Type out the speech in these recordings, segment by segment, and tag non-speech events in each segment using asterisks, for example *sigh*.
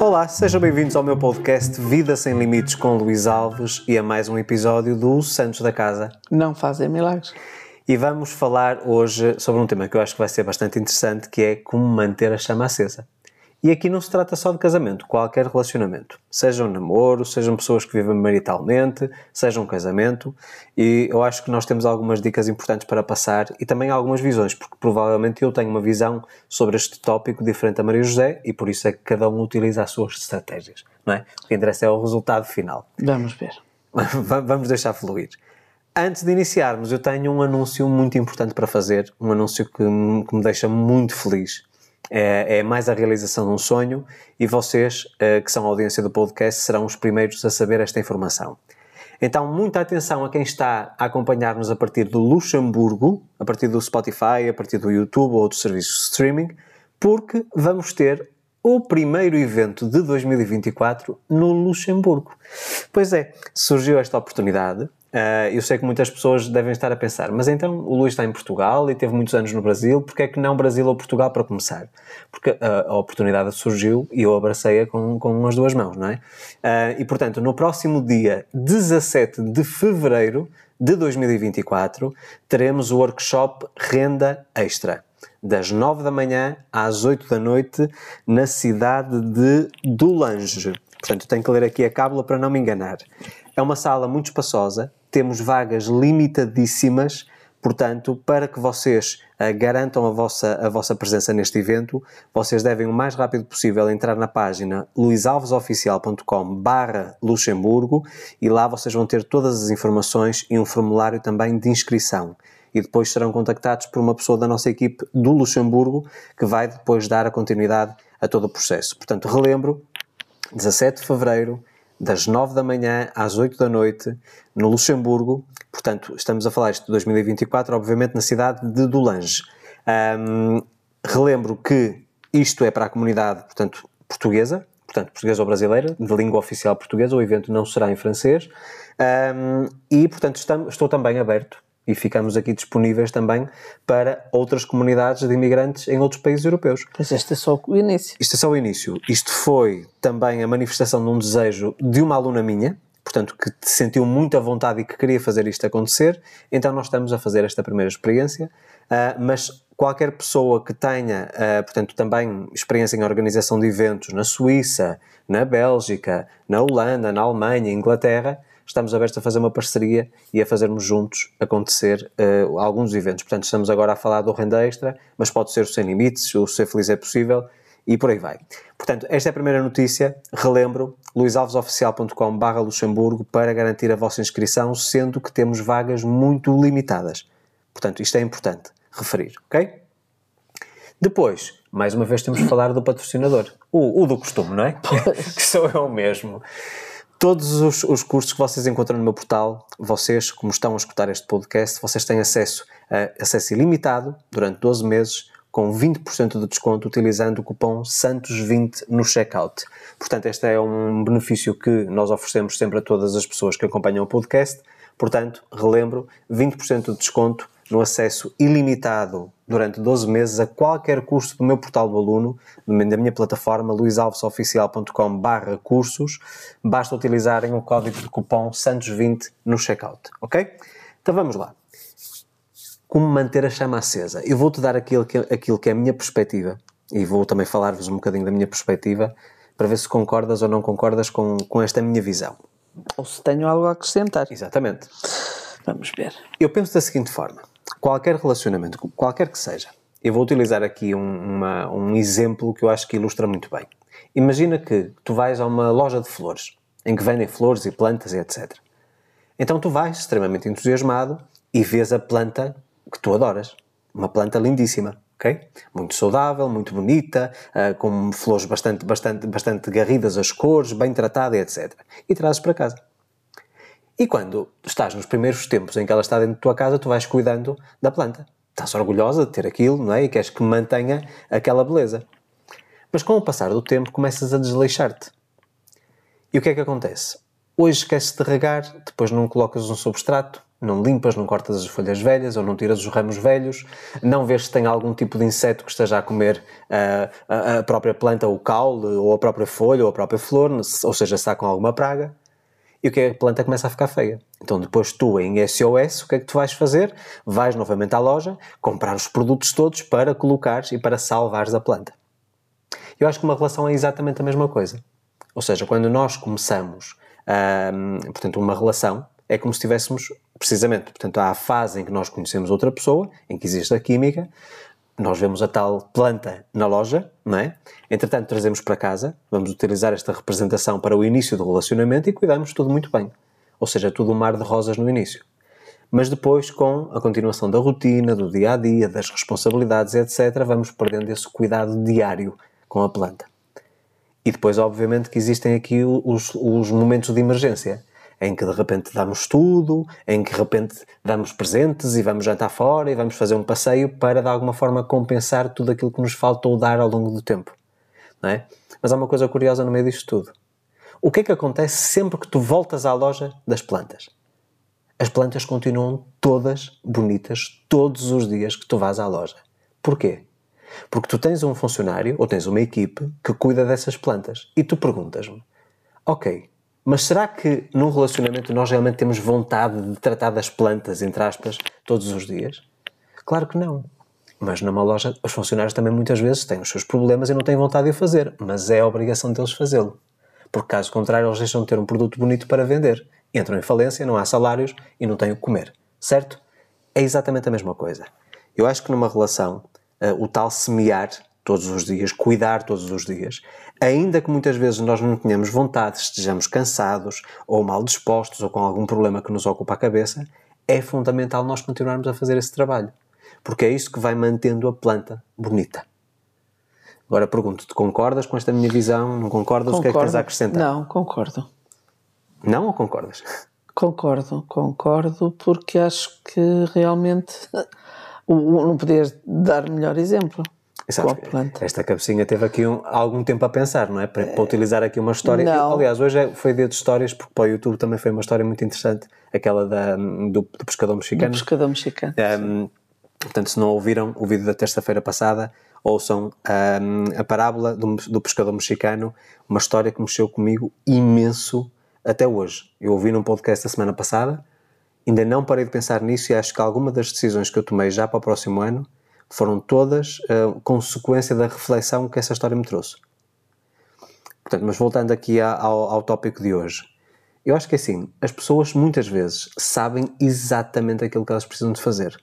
Olá, sejam bem-vindos ao meu podcast Vida Sem Limites com Luís Alves e a mais um episódio do Santos da Casa. Não fazem milagres. E vamos falar hoje sobre um tema que eu acho que vai ser bastante interessante, que é como manter a chama acesa. E aqui não se trata só de casamento, qualquer relacionamento. Seja um namoro, sejam pessoas que vivem maritalmente, seja um casamento. E eu acho que nós temos algumas dicas importantes para passar e também algumas visões, porque provavelmente eu tenho uma visão sobre este tópico diferente da Maria José e por isso é que cada um utiliza as suas estratégias, não é? O que interessa é o resultado final. Vamos ver. *laughs* Vamos deixar fluir. Antes de iniciarmos, eu tenho um anúncio muito importante para fazer, um anúncio que que me deixa muito feliz é, é, mais a realização de um sonho e vocês, eh, que são a audiência do podcast, serão os primeiros a saber esta informação. Então, muita atenção a quem está a acompanhar-nos a partir do Luxemburgo, a partir do Spotify, a partir do YouTube ou outros serviços de streaming, porque vamos ter o primeiro evento de 2024 no Luxemburgo. Pois é, surgiu esta oportunidade Uh, eu sei que muitas pessoas devem estar a pensar, mas então o Luís está em Portugal e teve muitos anos no Brasil, porque é que não Brasil ou Portugal para começar? Porque uh, a oportunidade surgiu e eu abracei-a com, com as duas mãos, não é? Uh, e portanto, no próximo dia 17 de fevereiro de 2024, teremos o workshop Renda Extra, das 9 da manhã às 8 da noite, na cidade de Dulange. Portanto, tenho que ler aqui a cábula para não me enganar. É uma sala muito espaçosa, temos vagas limitadíssimas, portanto, para que vocês uh, garantam a vossa, a vossa presença neste evento, vocês devem o mais rápido possível entrar na página luisalvesoficial.com barra Luxemburgo e lá vocês vão ter todas as informações e um formulário também de inscrição. E depois serão contactados por uma pessoa da nossa equipe do Luxemburgo que vai depois dar a continuidade a todo o processo. Portanto, relembro, 17 de Fevereiro, das 9 da manhã às 8 da noite, no Luxemburgo. Portanto, estamos a falar isto de 2024, obviamente na cidade de Dulange. Um, relembro que isto é para a comunidade, portanto, portuguesa, portanto, portuguesa ou brasileira, de língua oficial portuguesa, o evento não será em francês. Um, e, portanto, estamos, estou também aberto e ficamos aqui disponíveis também para outras comunidades de imigrantes em outros países europeus. Mas este é só o início. Isto é só o início. Isto foi também a manifestação de um desejo de uma aluna minha, portanto, que sentiu muita vontade e que queria fazer isto acontecer, então nós estamos a fazer esta primeira experiência, uh, mas qualquer pessoa que tenha, uh, portanto, também experiência em organização de eventos na Suíça, na Bélgica, na Holanda, na Alemanha, Inglaterra, estamos abertos a fazer uma parceria e a fazermos juntos acontecer uh, alguns eventos. Portanto, estamos agora a falar do Renda Extra, mas pode ser o Sem Limites, o Ser Feliz é Possível e por aí vai. Portanto, esta é a primeira notícia. Relembro, luisalvesoficial.com barra Luxemburgo para garantir a vossa inscrição, sendo que temos vagas muito limitadas. Portanto, isto é importante referir, ok? Depois, mais uma vez temos de falar do patrocinador. O, o do costume, não é? *laughs* que sou eu mesmo. Todos os, os, cursos que vocês encontram no meu portal, vocês, como estão a escutar este podcast, vocês têm acesso a acesso ilimitado durante 12 meses com 20% de desconto utilizando o cupom SANTOS20 no checkout. Portanto, este é um benefício que nós oferecemos sempre a todas as pessoas que acompanham o podcast. Portanto, relembro, 20% de desconto no acesso ilimitado durante 12 meses a qualquer curso do meu portal do aluno, da minha plataforma luisalvesoficial.com barra cursos. Basta utilizarem o código de cupom SANTOS20 no checkout, ok? Então vamos lá. Como manter a chama acesa? Eu vou-te dar aquilo que, aquilo que é a minha perspectiva e vou também falar-vos um bocadinho da minha perspectiva para ver se concordas ou não concordas com, com esta minha visão. Ou se tenho algo a acrescentar. Exatamente. Vamos ver. Eu penso da seguinte forma: qualquer relacionamento, qualquer que seja, eu vou utilizar aqui um, uma, um exemplo que eu acho que ilustra muito bem. Imagina que tu vais a uma loja de flores, em que vendem flores e plantas e etc. Então tu vais extremamente entusiasmado e vês a planta que tu adoras. Uma planta lindíssima, ok? Muito saudável, muito bonita, uh, com flores bastante, bastante, bastante garridas as cores, bem tratada e etc. E trazes para casa. E quando estás nos primeiros tempos em que ela está dentro da tua casa, tu vais cuidando da planta. Estás orgulhosa de ter aquilo, não é? E queres que mantenha aquela beleza. Mas com o passar do tempo começas a desleixar-te. E o que é que acontece? Hoje esqueces de regar, depois não colocas um substrato, não limpas, não cortas as folhas velhas ou não tiras os ramos velhos, não vês se tem algum tipo de inseto que esteja a comer uh, a, a, própria planta, o caule, ou a própria folha, ou a própria flor, ou seja, se está com alguma praga. E o que é a planta começa a ficar feia? Então depois tu em SOS, o que é que tu vais fazer? Vais novamente à loja, comprar os produtos todos para colocares e para salvares a planta. Eu acho que uma relação é exatamente a mesma coisa. Ou seja, quando nós começamos portanto, uma relação é como se estivéssemos, precisamente, portanto, há a fase em que nós conhecemos outra pessoa, em que existe a química, nós vemos a tal planta na loja, não é? Entretanto, trazemos para casa, vamos utilizar esta representação para o início do relacionamento e cuidamos tudo muito bem. Ou seja, tudo um mar de rosas no início. Mas depois, com a continuação da rotina, do dia a dia, das responsabilidades, etc., vamos perdendo esse cuidado diário com a planta. E depois, obviamente, que existem aqui os, os momentos de emergência, em que de repente damos tudo, em que de repente damos presentes e vamos jantar fora e vamos fazer um passeio para de alguma forma compensar tudo aquilo que nos faltou dar ao longo do tempo. Não é? Mas há uma coisa curiosa no meio disto tudo. O que é que acontece sempre que tu voltas à loja das plantas? As plantas continuam todas bonitas todos os dias que tu vais à loja. Porquê? Porque tu tens um funcionário ou tens uma equipe que cuida dessas plantas e tu perguntas-me: Ok, mas será que num relacionamento nós realmente temos vontade de tratar das plantas, entre aspas, todos os dias? Claro que não. Mas numa loja, os funcionários também muitas vezes têm os seus problemas e não têm vontade de o fazer, mas é a obrigação deles fazê-lo. Porque caso contrário, eles deixam de ter um produto bonito para vender. Entram em falência, não há salários e não têm o que comer. Certo? É exatamente a mesma coisa. Eu acho que numa relação uh, o tal semear todos os dias, cuidar todos os dias, ainda que muitas vezes nós não tenhamos vontade, estejamos cansados ou mal dispostos ou com algum problema que nos ocupa a cabeça, é fundamental nós continuarmos a fazer esse trabalho, porque é isso que vai mantendo a planta bonita. Agora pergunto-te, concordas com esta minha visão? Não concordas? Concordo. O que é que tens a acrescentar? Não, concordo. Não ou concordas? Concordo, concordo, porque acho que realmente *laughs* não podias dar melhor exemplo. Esta cabecinha teve aqui um, algum tempo a pensar, não é? Para, para utilizar aqui uma história. Eu, aliás, hoje é, foi dia de histórias, porque para o YouTube também foi uma história muito interessante, aquela da, do, do pescador mexicano. Do pescador mexicano. Um, portanto, se não ouviram o vídeo da terça-feira passada, ouçam um, a parábola do, do pescador mexicano, uma história que mexeu comigo imenso até hoje. Eu ouvi num podcast da semana passada Ainda não parei de pensar nisso e acho que alguma das decisões que eu tomei já para o próximo ano foram todas uh, consequência da reflexão que essa história me trouxe. Portanto, mas voltando aqui ao, ao tópico de hoje, eu acho que assim, as pessoas muitas vezes sabem exatamente aquilo que elas precisam de fazer,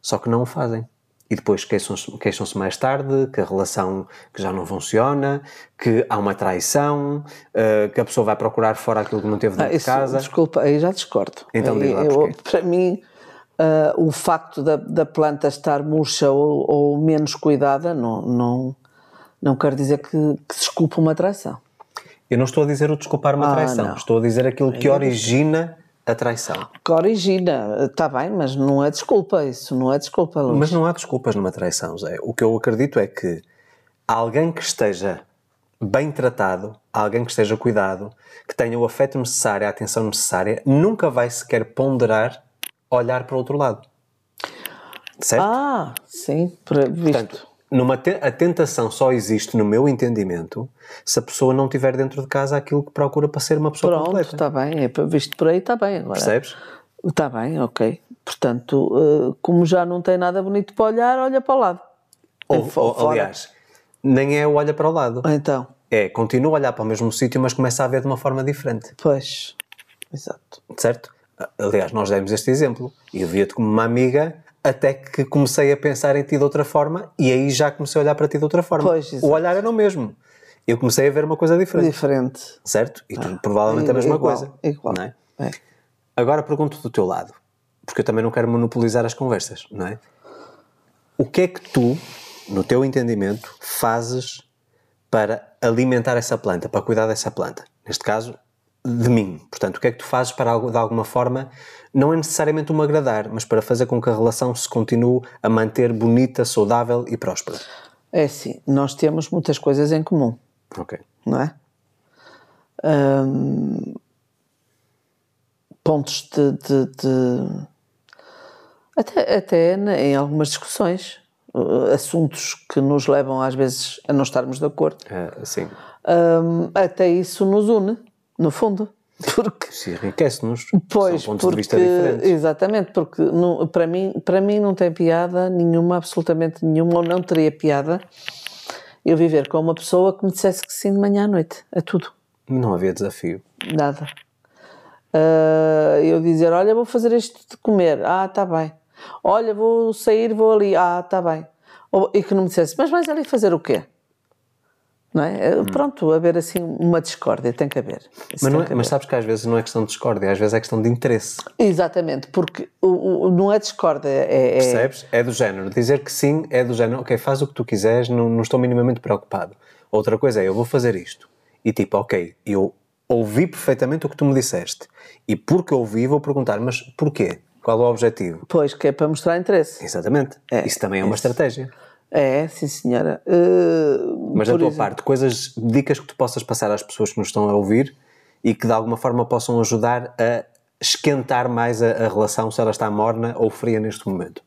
só que não o fazem e depois queixam-se queixam mais tarde que a relação que já não funciona, que há uma traição, uh, que a pessoa vai procurar fora aquilo que não teve dentro ah, isso, de casa. Desculpa, aí já discordo. Então aí, lá eu, Para mim, uh, o facto da, da planta estar murcha ou, ou, menos cuidada não, não, não quer dizer que, que desculpa uma traição. Eu não estou a dizer o desculpar uma ah, traição, estou a dizer aquilo que origina a traição. Que origina, está bem, mas não é desculpa isso, não é desculpa, Luís. Mas não há desculpas numa traição, Zé. O que eu acredito é que alguém que esteja bem tratado, alguém que esteja cuidado, que tenha o afeto necessário, a atenção necessária, nunca vai sequer ponderar olhar para o outro lado. Certo? Ah, sim, visto. Portanto, numa te a tentação só existe, no meu entendimento, se a pessoa não tiver dentro de casa aquilo que procura para ser uma pessoa Pronto, completa. está bem, é, visto por aí está bem. Agora, Percebes? Está bem, ok. Portanto, uh, como já não tem nada bonito para olhar, olha para o lado. Ou, ou aliás, nem é o olha para o lado. Então. É, continua a olhar para o mesmo sítio, mas começa a ver de uma forma diferente. Pois, exato. Certo? Aliás, nós demos este exemplo. Eu via-te como uma amiga até que comecei a pensar em ti de outra forma e aí já comecei a olhar para ti de outra forma. Pois, o olhar era o mesmo. Eu comecei a ver uma coisa diferente. Diferente. Certo? E tu, ah, provavelmente a mesma igual, coisa. Igual. Não é? é? Agora pergunto do teu lado, porque eu também não quero monopolizar as conversas, não é? O que é que tu, no teu entendimento, fazes para alimentar essa planta, para cuidar dessa planta? Neste caso, de mim. Portanto, o que é que tu fazes para, de alguma forma, não é necessariamente um agradar, mas para fazer com que a relação se continue a manter bonita, saudável e próspera? É assim, nós temos muitas coisas em comum. Ok. Não é? Hum, pontos de. de, de até, até em algumas discussões, uh, assuntos que nos levam às vezes a não estarmos de acordo. Uh, sim. Um, até isso nos une, no fundo. *laughs* Porque, Se enriquece-nos. Pois, São pontos porque, de vista diferentes. exatamente, porque não, para, mim, para mim não tem piada nenhuma, absolutamente nenhuma, ou não teria piada eu viver com uma pessoa que me dissesse que sim de manhã à noite, a tudo. Não havia desafio. Nada. Uh, eu dizer, olha, vou fazer isto de comer. Ah, está bem. Olha, vou sair, vou ali. Ah, está bem. Ou, e que não me dissesse, mas vais ali fazer o quê? Não é? Hum. Pronto, haver assim uma discórdia, tem que haver. Mas, é- que mas haver. sabes que às vezes não é questão de discórdia, às vezes é questão de interesse. Exatamente, porque o, o- não é discórdia, é, é- Percebes? É do género. Dizer que sim é do género, ok, faz o que tu quiseres, não, não estou minimamente preocupado. Outra coisa é, eu vou fazer isto. E tipo, ok, eu ouvi perfeitamente o que tu me disseste. E porque ouvi, vou perguntar, mas porquê? Qual é o objetivo? Pois, que é para mostrar interesse. Exatamente. É, isso também é uma estratégia. É, sim senhora. Uh, Mas da tua exemplo- parte, coisas, dicas que tu possas passar às pessoas que nos estão a ouvir e que de alguma forma possam ajudar a esquentar mais a, a relação se ela está morna ou fria neste momento.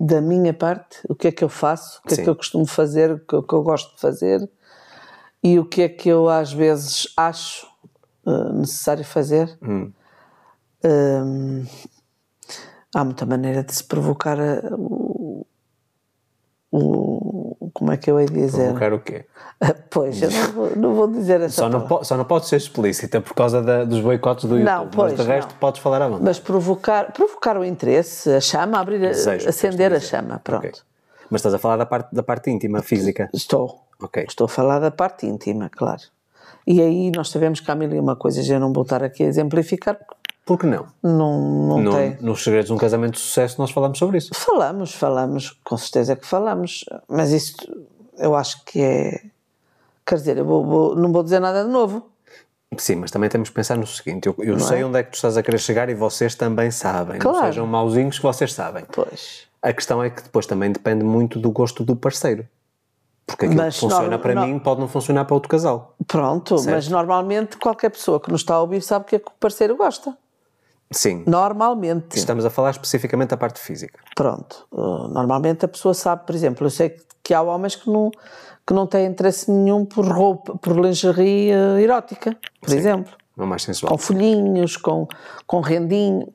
da minha parte, o que é que eu faço, o que Sim. é que eu costumo fazer, o que, o que eu gosto de fazer e o que é que eu às vezes acho eh, necessário fazer. Hum. Hum, há muita maneira de se provocar o, como é que eu hei de dizer? Provocar o quê? *laughs* Pois, eu não vou, não vou dizer essa Só não, palavra. só não pode ser explícita por causa da- dos boicotes do YouTube. Não, pois, mas de resto não. podes falar à vontade. Mas provocar, provocar o interesse, a chama, abrir, Desejo, acender a chama, pronto. Ok. Mas estás a falar da parte, da parte íntima, física. Estou. Ok. Estou a falar da parte íntima, claro. E aí nós sabemos que há mil e uma coisas, eu não vou estar aqui a exemplificar, porque Por que não? não, não No- tem. nos segredos de um casamento de sucesso nós falamos sobre isso. Falamos, falamos, com certeza que falamos, mas isso eu acho que é. Quer dizer, eu vou- vou- não vou dizer nada de novo. Sim, mas também temos que pensar no seguinte: eu, eu sei onde é que tu estás a querer chegar e vocês também sabem. Não Claro. sejam mauzinhos que vocês sabem. Pois. A questão é que depois também depende muito do gosto do parceiro. Porque aquilo Mas que funciona não- para não- mim pode não funcionar para outro casal. Pronto, mas normalmente qualquer pessoa que nos está a ouvir sabe que é que o parceiro gosta. Sim. Normalmente. Estamos a falar especificamente da parte física. Pronto. Uh, Normalmente a pessoa sabe, por exemplo, eu sei que- há homens que não, que não têm interesse nenhum por roupa, por lingerie uh, erótica, por exemplo. Não mais sensual. Com folhinhos, com, com rendinho.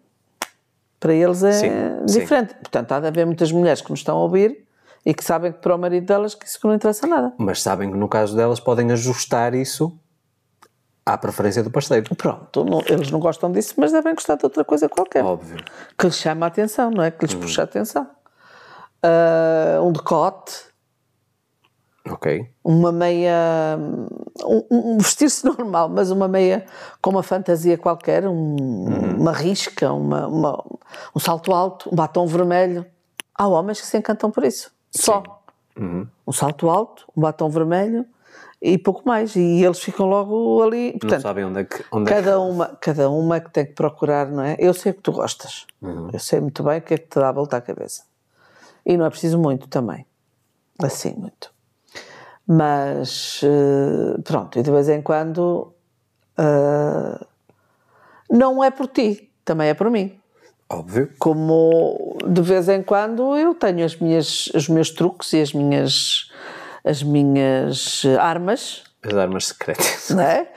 Para eles é Sim, sim. diferente. Portanto, há de haver muitas mulheres que nos estão a ouvir e que sabem que para o marido delas que isso não interessa nada. Mas sabem que no caso delas podem ajustar isso à preferência do parceiro. Pronto, não- eles não gostam disso, mas devem gostar de outra coisa qualquer. Óbvio. Que lhes chama a atenção, não é? Que lhes Hum. puxa a atenção. Ah, um decote, Ok. uma meia. Um, um vestir-se normal, mas uma meia com uma fantasia qualquer, um- uma risca, uma, uma- um salto alto, um batom vermelho. Há homens que se encantam por isso. Só. Um salto alto, um batom vermelho e pouco mais. E eles ficam logo ali. Não Portanto, sabem onde é que. Onde é que- Cada uma, cada uma é que tem que procurar, não é? Eu sei que tu gostas. Uhum. Eu sei muito bem o que é que te dá a volta à cabeça. E não é preciso muito também. Assim, muito. Mas, eh, pronto, e de vez em quando. eh, não é por ti, também é por mim. Óbvio. Como de vez em quando eu tenho as minhas, os meus truques e as minhas, as minhas eh, armas As armas secretas. não é?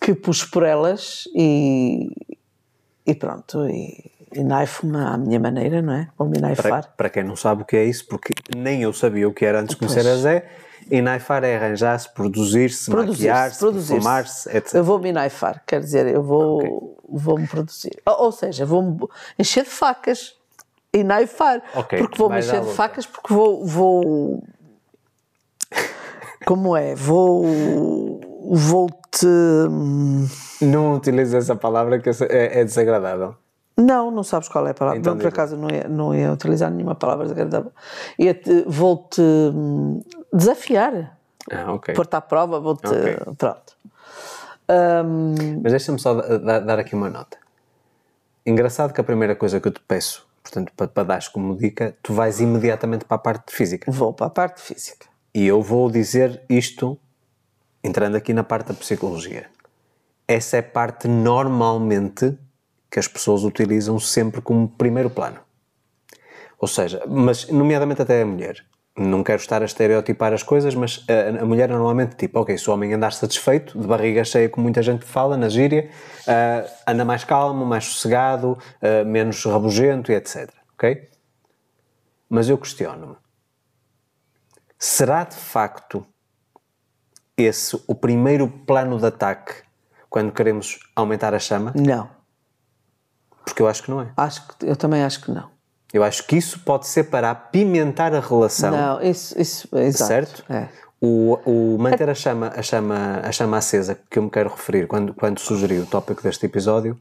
Que puxo por elas e, e pronto, e, e naifo-me à minha maneira, não é? Vou me Para, naifar. para quem não sabe o que é isso, porque nem eu sabia o que era antes de conhecer a Zé, e naifar é arranjar-se, produzir-se, Produzir-se, maquiar-se, produzir-se. perfumar-se, etc. Eu vou me naifar, quer dizer, eu vou, vou me produzir. Ou, ou seja, vou-me encher de facas e naifar. Ok, porque vou me vais à encher de facas porque vou, vou. Como é? Vou. Vou-te. Não utilizo essa palavra que é, é desagradável. Não, não sabes qual é a palavra. Então não, por acaso não ia, não ia utilizar nenhuma palavra desagradável. Vou-te hum, desafiar, Ah, ok. pôr-te à prova, vou-te. Ok. Pronto. Hum, Mas deixa-me só da- da- dar aqui uma nota. Engraçado que a primeira coisa que eu te peço, portanto, para, para dares como dica, tu vais imediatamente para a parte física. vou para a parte física. E eu vou dizer isto, entrando aqui na parte da psicologia. Essa é a parte normalmente que as pessoas utilizam sempre como primeiro plano. Ou seja, mas nomeadamente até a mulher. Não quero estar a estereotipar as coisas, mas a, a mulher normalmente tipo, ok, se o homem andar satisfeito, de barriga cheia, como muita gente fala na gíria, uh, anda mais calmo, mais sossegado, uh, menos rabugento e etc. Ok? Mas eu questiono-me. Será de facto esse o primeiro plano de ataque quando queremos aumentar a chama? Não. Porque eu acho que não é. Acho que, eu também acho que não. Eu acho que isso pode ser para apimentar a relação. Não, isso, isso exato. Certo? É. O, o manter a chama, a, chama, a chama acesa, que eu me quero referir quando, quando sugeri o tópico deste episódio,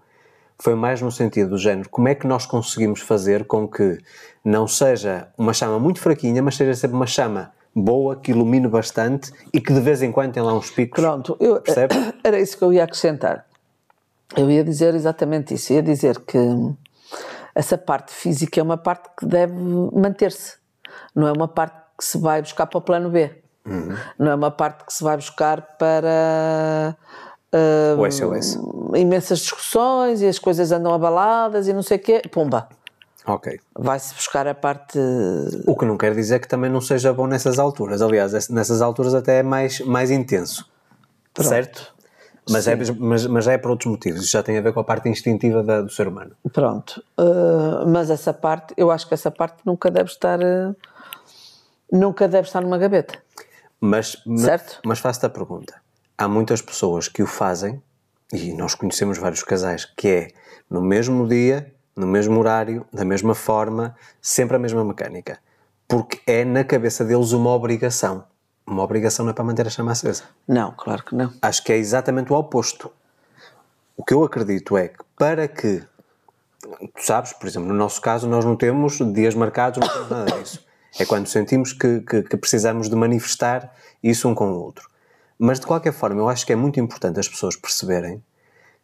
foi mais no sentido do género: como é que nós conseguimos fazer com que não seja uma chama muito fraquinha, mas seja sempre uma chama boa, que ilumine bastante e que de vez em quando tem lá uns picos. Pronto, eu, Percebe? *coughs* era isso que eu ia acrescentar. Eu ia dizer exatamente isso. Ia dizer que essa parte física é uma parte que deve manter-se. Não é uma parte que se vai buscar para o plano B. Uhum. Não é uma parte que se vai buscar para SOS. imensas discussões e as coisas andam abaladas e não sei o quê. Pumba! Ok. Vai-se buscar a parte. O que não quer dizer que também não seja bom nessas alturas. Aliás, nessas alturas até é mais, mais intenso. Certo? Mas é, mas, mas é por outros motivos. Já tem a ver com a parte instintiva da- do ser humano. Pronto. Ah, mas essa parte, eu acho que essa parte nunca deve estar. ah, nunca deve estar numa gaveta. Mas, ma- Certo. mas faço-te a pergunta. Há muitas pessoas que o fazem, e nós conhecemos vários casais, que é no mesmo dia, no mesmo horário, da mesma forma, sempre a mesma mecânica. Porque é na cabeça deles uma obrigação. Uma obrigação não é para manter a chama acesa. Não, claro que não. Acho que é exatamente o oposto. O que eu acredito é que para que, tu sabes, por exemplo, no nosso caso, nós não temos dias marcados, não temos nada disso. É quando sentimos que, que, que precisamos de manifestar isso um com o outro. Mas de qualquer forma, eu acho que é muito importante as pessoas perceberem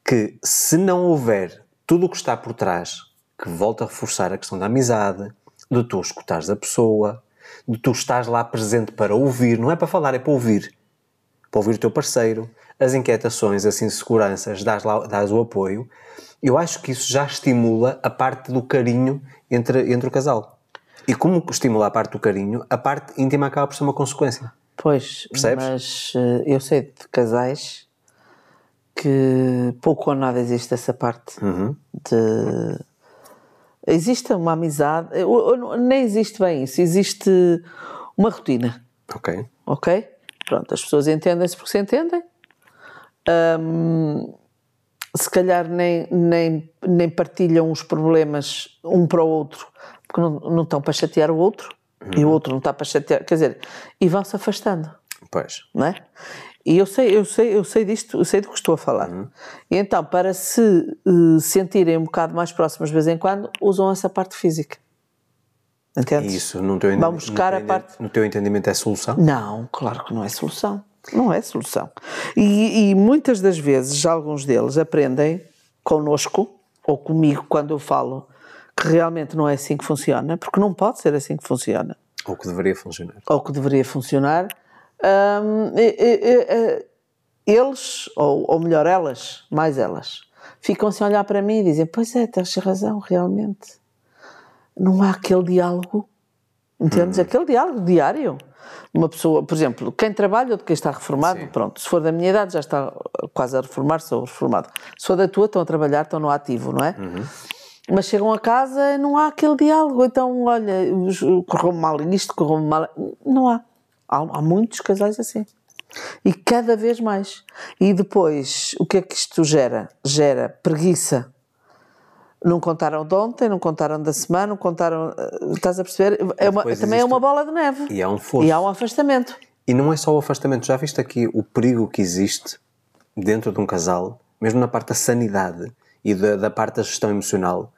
que se não houver tudo o que está por trás, que volta a reforçar a questão da amizade, de tu escutares a pessoa, de tu estás lá presente para ouvir, não é para falar, é para ouvir para ouvir o teu parceiro, as inquietações, as inseguranças, dás, lá, dás o apoio, eu acho que isso já estimula a parte do carinho entre, entre o casal. E como estimula a parte do carinho, a parte íntima acaba por ser uma consequência. Pois, Percebes? mas eh, eu sei de casais que pouco ou nada existe essa parte Uhum. de existe uma amizade, nem existe bem isso, existe uma rotina, Ok? ok? Pronto, as pessoas entendem-se porque se entendem. Hum, se calhar nem, nem, nem partilham os problemas um para o outro, porque não, não estão para chatear o outro, e o outro não está para chatear, quer dizer, e vão-se afastando Pois. não é? E eu sei, eu sei, eu sei disto, eu sei do que estou a falar. E então, para se eh, sentirem um bocado mais próximos de vez em quando, usam essa parte física. Entendes? Isso, no teu, Vamos buscar a parte- no teu entendimento, é solução? Não, claro que não é solução. Não é solução. E, e muitas das vezes, alguns deles aprendem connosco, ou comigo, quando eu falo que realmente não é assim que funciona, porque não pode ser assim que funciona. Ou que deveria funcionar? ou que deveria funcionar, e- e- e- eles, ou, ou melhor, elas, mais elas, ficam-se a olhar para mim e dizem: Pois é, tens razão, realmente. Não há aquele diálogo, entendes? Aquele diálogo diário. Uma pessoa, por exemplo, quem trabalha ou de quem está reformado, pronto, se for da minha idade já está quase a reformar-se ou reformado. Se for da tua, estão a trabalhar, estão no ativo, não é? Mas chegam a casa não há aquele diálogo. Então, olha, correu mal isto, correu mal. Não há. Há. Há muitos casais assim. E cada vez mais. E depois, o que é que isto gera? Gera preguiça. Não contaram de ontem, não contaram da semana, não contaram. eh, Estás a perceber? É uma- também é existe- uma bola de neve. E há um fosso. E há um afastamento. E não é só o afastamento, já viste aqui o perigo que existe dentro de um casal, mesmo na parte da sanidade e da, da parte da gestão emocional.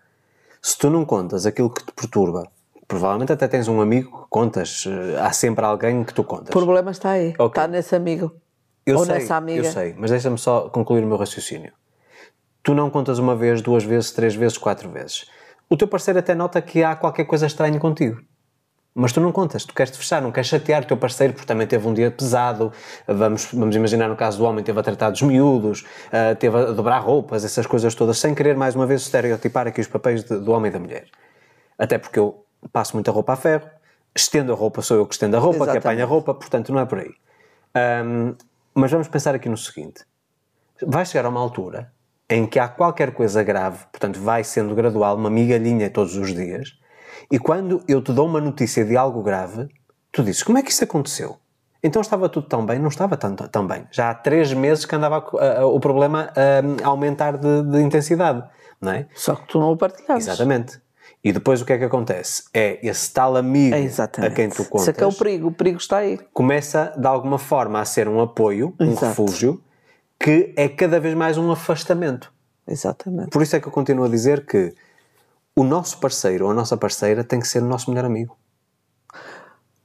Se tu não contas aquilo que te perturba, provavelmente até tens um amigo que contas, eh, há sempre alguém que tu contas. O problema está aí. Ok. Está nesse amigo. eu ou sei, nessa amiga. Eu sei, mas deixa-me só concluir o meu raciocínio. Tu não contas uma vez, duas vezes, três vezes, quatro vezes. O teu parceiro até nota que há qualquer coisa estranha contigo. Mas tu não contas, tu queres te fechar, não queres chatear o teu parceiro porque também teve um dia pesado. Vamos, vamos imaginar no caso do homem, teve a tratar dos miúdos, uh, teve a dobrar roupas, essas coisas todas, sem querer mais uma vez estereotipar aqui os papéis de, do homem e da mulher. Até porque eu passo muita roupa a ferro, estendo a roupa, sou eu que estendo a roupa, Exatamente. que apanha a roupa, portanto não é por aí. Um, mas vamos pensar aqui no seguinte: vai chegar a uma altura em que há qualquer coisa grave, portanto vai sendo gradual, uma migalhinha todos os dias, e quando eu te dou uma notícia de algo grave, tu dizes: como é que isso aconteceu? Então estava tudo tão bem? Não estava tão, tão bem. Já há três meses que andava a, a, o problema a, a aumentar de, de, intensidade, não é? Só que tu não o partilhavas. Exatamente. E depois o que é que acontece? É esse tal amigo é a quem tu contas. Isso é que é o perigo, o perigo está aí. Começa de alguma forma a ser um apoio, Exato. um refúgio, que é cada vez mais um afastamento. Exatamente. Por isso é que eu continuo a dizer que o nosso parceiro ou a nossa parceira tem que ser o nosso melhor amigo.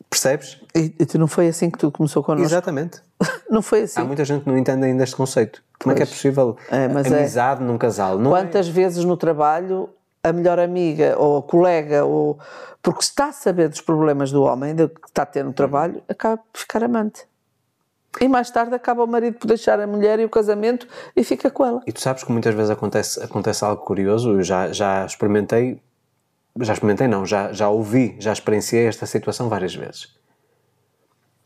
Percebes? E, e não foi assim que tu começou connosco? Exatamente. *laughs* não foi assim. Há muita gente que não entende ainda este conceito. Como pois. é que é possível é, amizade é. num casal? Não Quantas é? vezes no trabalho a melhor amiga ou a colega, ou porque está a saber dos problemas do homem, de que está a ter no trabalho, acaba por ficar amante. E mais tarde acaba o marido por deixar a mulher e o casamento e fica com ela. E tu sabes que muitas vezes acontece, acontece algo curioso, eu já, já experimentei, já experimentei não, já, já ouvi, já experienciei esta situação várias vezes.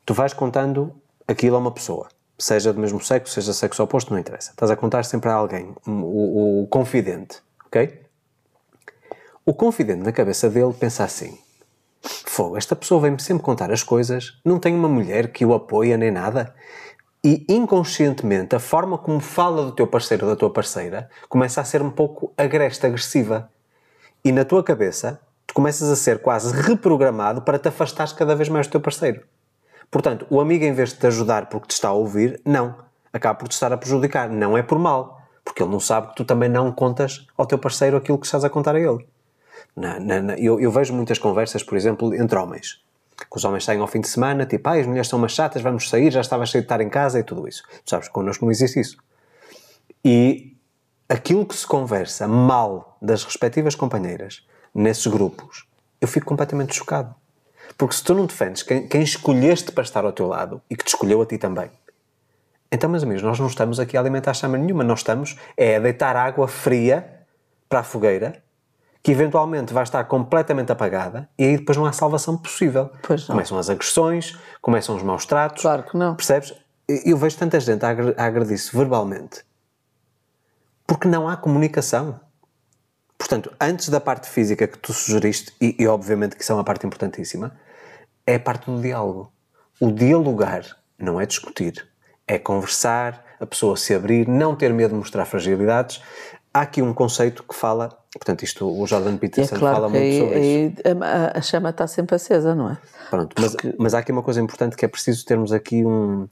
Tu vais contando aquilo a uma pessoa, seja do mesmo sexo, seja sexo oposto, não interessa. Estás a contar sempre a alguém, o, o, o confidente, ok? O confidente na cabeça dele pensa assim: Fogo, esta pessoa vem-me sempre contar as coisas, não tem uma mulher que o apoia nem nada. E inconscientemente, a forma como fala do teu parceiro ou da tua parceira começa a ser um pouco agreste, agressiva. E na tua cabeça, tu começas a ser quase reprogramado para te afastares cada vez mais do teu parceiro. Portanto, o amigo, em vez de te ajudar porque te está a ouvir, não. Acaba por te estar a prejudicar. Não é por mal, porque ele não sabe que tu também não contas ao teu parceiro aquilo que estás a contar a ele. Na, na, na, eu, eu, vejo muitas conversas, por exemplo, entre homens. Que os homens saem ao fim de semana, tipo, ah, as mulheres são umas chatas, vamos sair, já estava cheio de estar em casa e tudo isso. Tu sabes, connosco não existe isso. E aquilo que se conversa mal das respectivas companheiras nesses grupos, eu fico completamente chocado. Porque se tu não defendes quem, quem escolheste para estar ao teu lado e que te escolheu a ti também, então, meus amigos, nós não estamos aqui a alimentar chama nenhuma, nós estamos é a deitar água fria para a fogueira que eventualmente vai estar completamente apagada e aí depois não há salvação possível. Começam as agressões, começam os maus tratos. Claro que não. Percebes? Eu vejo tanta gente a agredir-se verbalmente porque não há comunicação. Portanto, antes da parte física que tu sugeriste, e, e obviamente que isso é uma parte importantíssima, é a parte do diálogo. O dialogar não é discutir, é conversar, a pessoa se abrir, não ter medo de mostrar fragilidades. Há aqui um conceito que fala Portanto, isto o Jordan Peterson é claro fala muito sobre aí isso. A, a, chama está sempre acesa, não é? Pronto, mas, Porque... mas há aqui uma coisa importante que é preciso termos aqui um,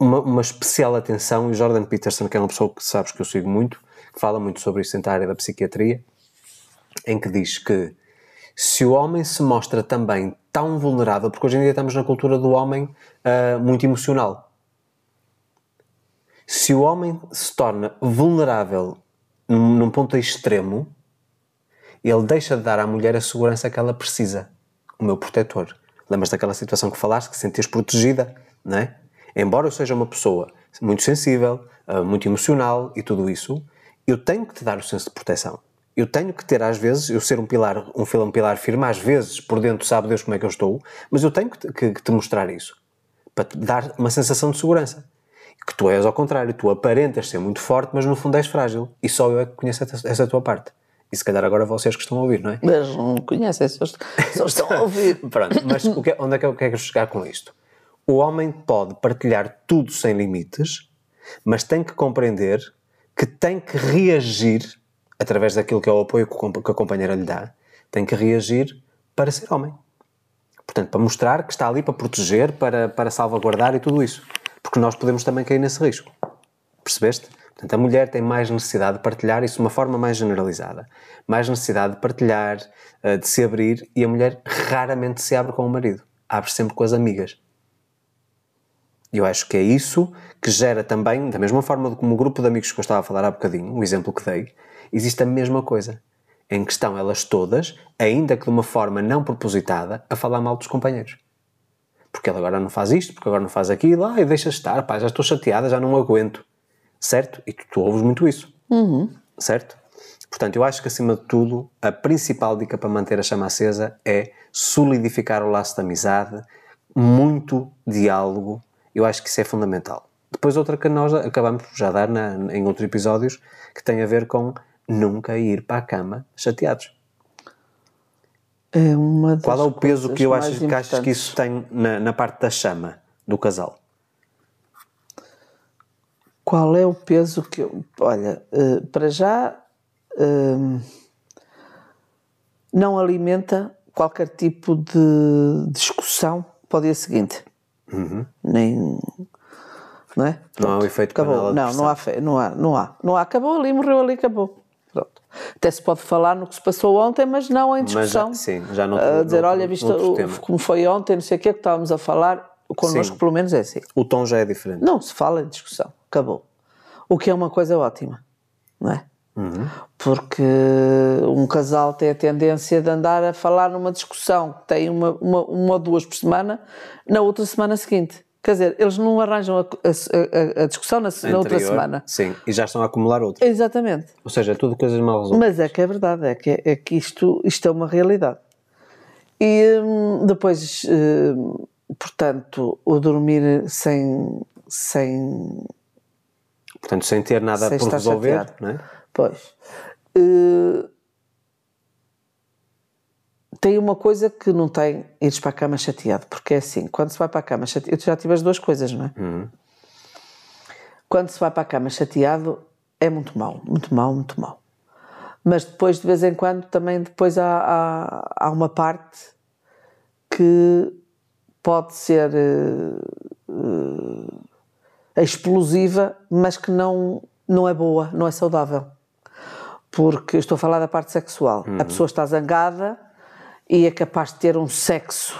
uma, uma, especial atenção. E o Jordan Peterson, que é uma pessoa que sabes que eu sigo muito, que fala muito sobre isso dentro da área da psiquiatria, em que diz que se o homem se mostra também tão vulnerável, porque hoje em dia estamos na cultura do homem uh, muito emocional. Se o homem se torna vulnerável num, ponto extremo, ele deixa de dar à mulher a segurança que ela precisa, o meu protetor. Lembras daquela situação que falaste, que sentias protegida, não é? Embora eu seja uma pessoa muito sensível, ah, muito emocional e tudo isso, eu tenho que te dar o senso de proteção. Eu tenho que ter, às vezes, eu ser um pilar, um, um pilar firme, às vezes, por dentro, sabe Deus como é que eu estou, mas eu tenho que te, que, que te mostrar isso. Para te dar uma sensação de segurança que tu és ao contrário, tu aparentas ser muito forte, mas no fundo és frágil. E só eu é que conheço essa tua parte. E se calhar agora vocês que estão a ouvir, não é? Mas não conhecem, só, só estão a ouvir. *laughs* Pronto, mas o que, é, onde é que eu quero chegar com isto? O homem pode partilhar tudo sem limites, mas tem que compreender que tem que reagir através daquilo que é o apoio que a companheira lhe dá, tem que reagir para ser homem. Portanto, para mostrar que está ali para proteger, para, para salvaguardar e tudo isso porque nós podemos também cair nesse risco. Percebeste? Portanto, a mulher tem mais necessidade de partilhar isso de uma forma mais generalizada. Mais necessidade de partilhar, eh, de se abrir, e a mulher raramente se abre com o marido. Abre sempre com as amigas. E eu acho que é isso que gera também, da mesma forma como o grupo de amigos que eu estava a falar há bocadinho, o exemplo que dei, existe a mesma coisa. em que estão elas todas, ainda que de uma forma não propositada, a falar mal dos companheiros. Porque ele agora não faz isto, porque agora não faz aquilo, ai, deixa estar, pá, já estou chateada, já não aguento. Certo? E tu, tu ouves muito isso. Certo? Portanto, eu acho que acima de tudo, a principal dica para manter a chama acesa é solidificar o laço de amizade, muito diálogo, eu acho que isso é fundamental. Depois outra que nós acabamos por já dar na, em outros episódios, que tem a ver com nunca ir para a cama chateados. É uma Qual é o peso que eu acho que, achas que isso tem na, na parte da chama do casal? Qual é o peso que eu. Olha, eh, para já. eh, não alimenta qualquer tipo de discussão para o dia seguinte. Nem. Não é? Não há o efeito Acabou. Não, não há, fe- não há, não há. Não há. Acabou ali, morreu ali, acabou. Até se pode falar no que se passou ontem, mas não em Mas já- discussão. sim, já noutro- a dizer, noutro- olha, visto o- como foi ontem, não sei o que, que estávamos a falar, connosco Sim. pelo menos é assim. O tom já é diferente. Não se fala em discussão, acabou. O que é uma coisa ótima, não é? Porque um casal tem a tendência de andar a falar numa discussão que tem uma, uma, uma ou duas por semana, na outra semana seguinte. Quer dizer, eles não arranjam a, a- a- discussão na, na outra Anterior, semana. Sim, e já estão a acumular outras. Exatamente. Ou seja, é tudo coisas mal resolvidas. Mas é que é verdade, é que, é que isto, isto é uma realidade. E hum, depois, hum, portanto, o dormir sem, sem Portanto, sem ter nada Sem por resolver, chateado. não é? Pois. Eh, tem uma coisa que não tem ires para a cama chateado, porque é assim, quando se vai para a cama chateado, eu já tive as duas coisas, não é? Quando se vai para a cama chateado, é muito mau, muito mau, muito mau. Mas depois, de vez em quando, também depois há, há, há uma parte que pode ser eh, eh, explosiva, mas que não, não é boa, não é saudável. Porque estou a falar da parte sexual. A pessoa está zangada e é capaz de ter um sexo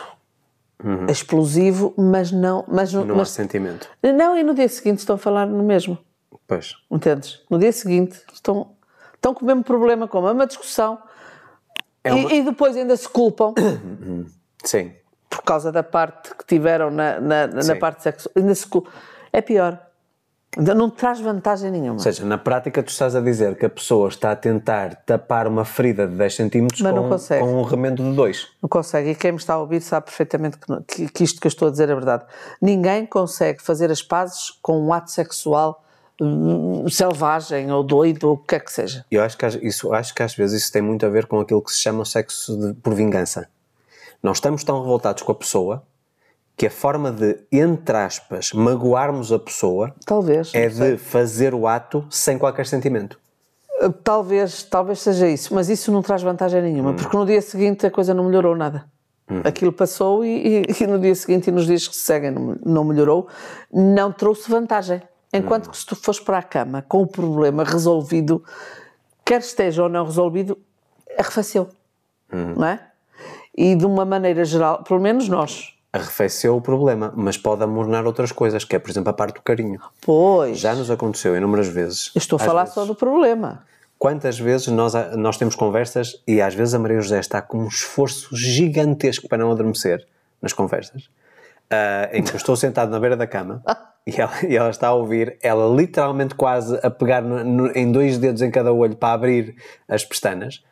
explosivo, mas não. Mas, Não há mas, sentimento. não, e no dia seguinte estão a falar no mesmo. Pois. Entendes? No dia seguinte estão, estão com o mesmo problema, com a mesma discussão É e, uma- e depois ainda se culpam *coughs* Sim. por causa da parte que tiveram na, na, na parte sexual. Ainda se culpam. É pior. Ainda Não traz vantagem nenhuma. Ou seja, na prática tu estás a dizer que a pessoa está a tentar tapar uma ferida de 10 centímetros Mas não com, com um remendo de 2. Não consegue. E quem me está a ouvir sabe perfeitamente que, não- que- que isto que eu estou a dizer é verdade. Ninguém consegue fazer as pazes com um ato sexual hum, selvagem ou doido ou o que quer que seja. Eu acho que, isso, acho que às vezes isso tem muito a ver com aquilo que se chama sexo de- por vingança. Nós estamos tão revoltados com a pessoa que a forma de, entre aspas, magoarmos a pessoa Talvez. é não sei. de fazer o ato sem qualquer sentimento. Uh, Talvez, talvez seja isso, mas isso não traz vantagem nenhuma, porque no dia seguinte a coisa não melhorou nada. Aquilo passou e, e- *laughs* e no dia seguinte e nos dias que se seguem não, não melhorou, não trouxe vantagem. Enquanto que se tu fores para a cama com o problema resolvido, quer esteja ou não resolvido, arrefeceu. Não é? E de uma maneira geral, pelo menos nós. Arrefeceu o problema, mas pode amornar outras coisas, que é, por exemplo, a parte do carinho. Pois, Já nos aconteceu inúmeras vezes. estou a falar vezes- só do problema. Quantas vezes nós, nós temos conversas e às vezes a Maria José está com um esforço gigantesco para não adormecer nas conversas, ah, em que eu estou sentado na beira da cama *laughs* e ela, e ela está a ouvir, ela literalmente quase a pegar no- no- em dois dedos em cada olho para abrir as pestanas,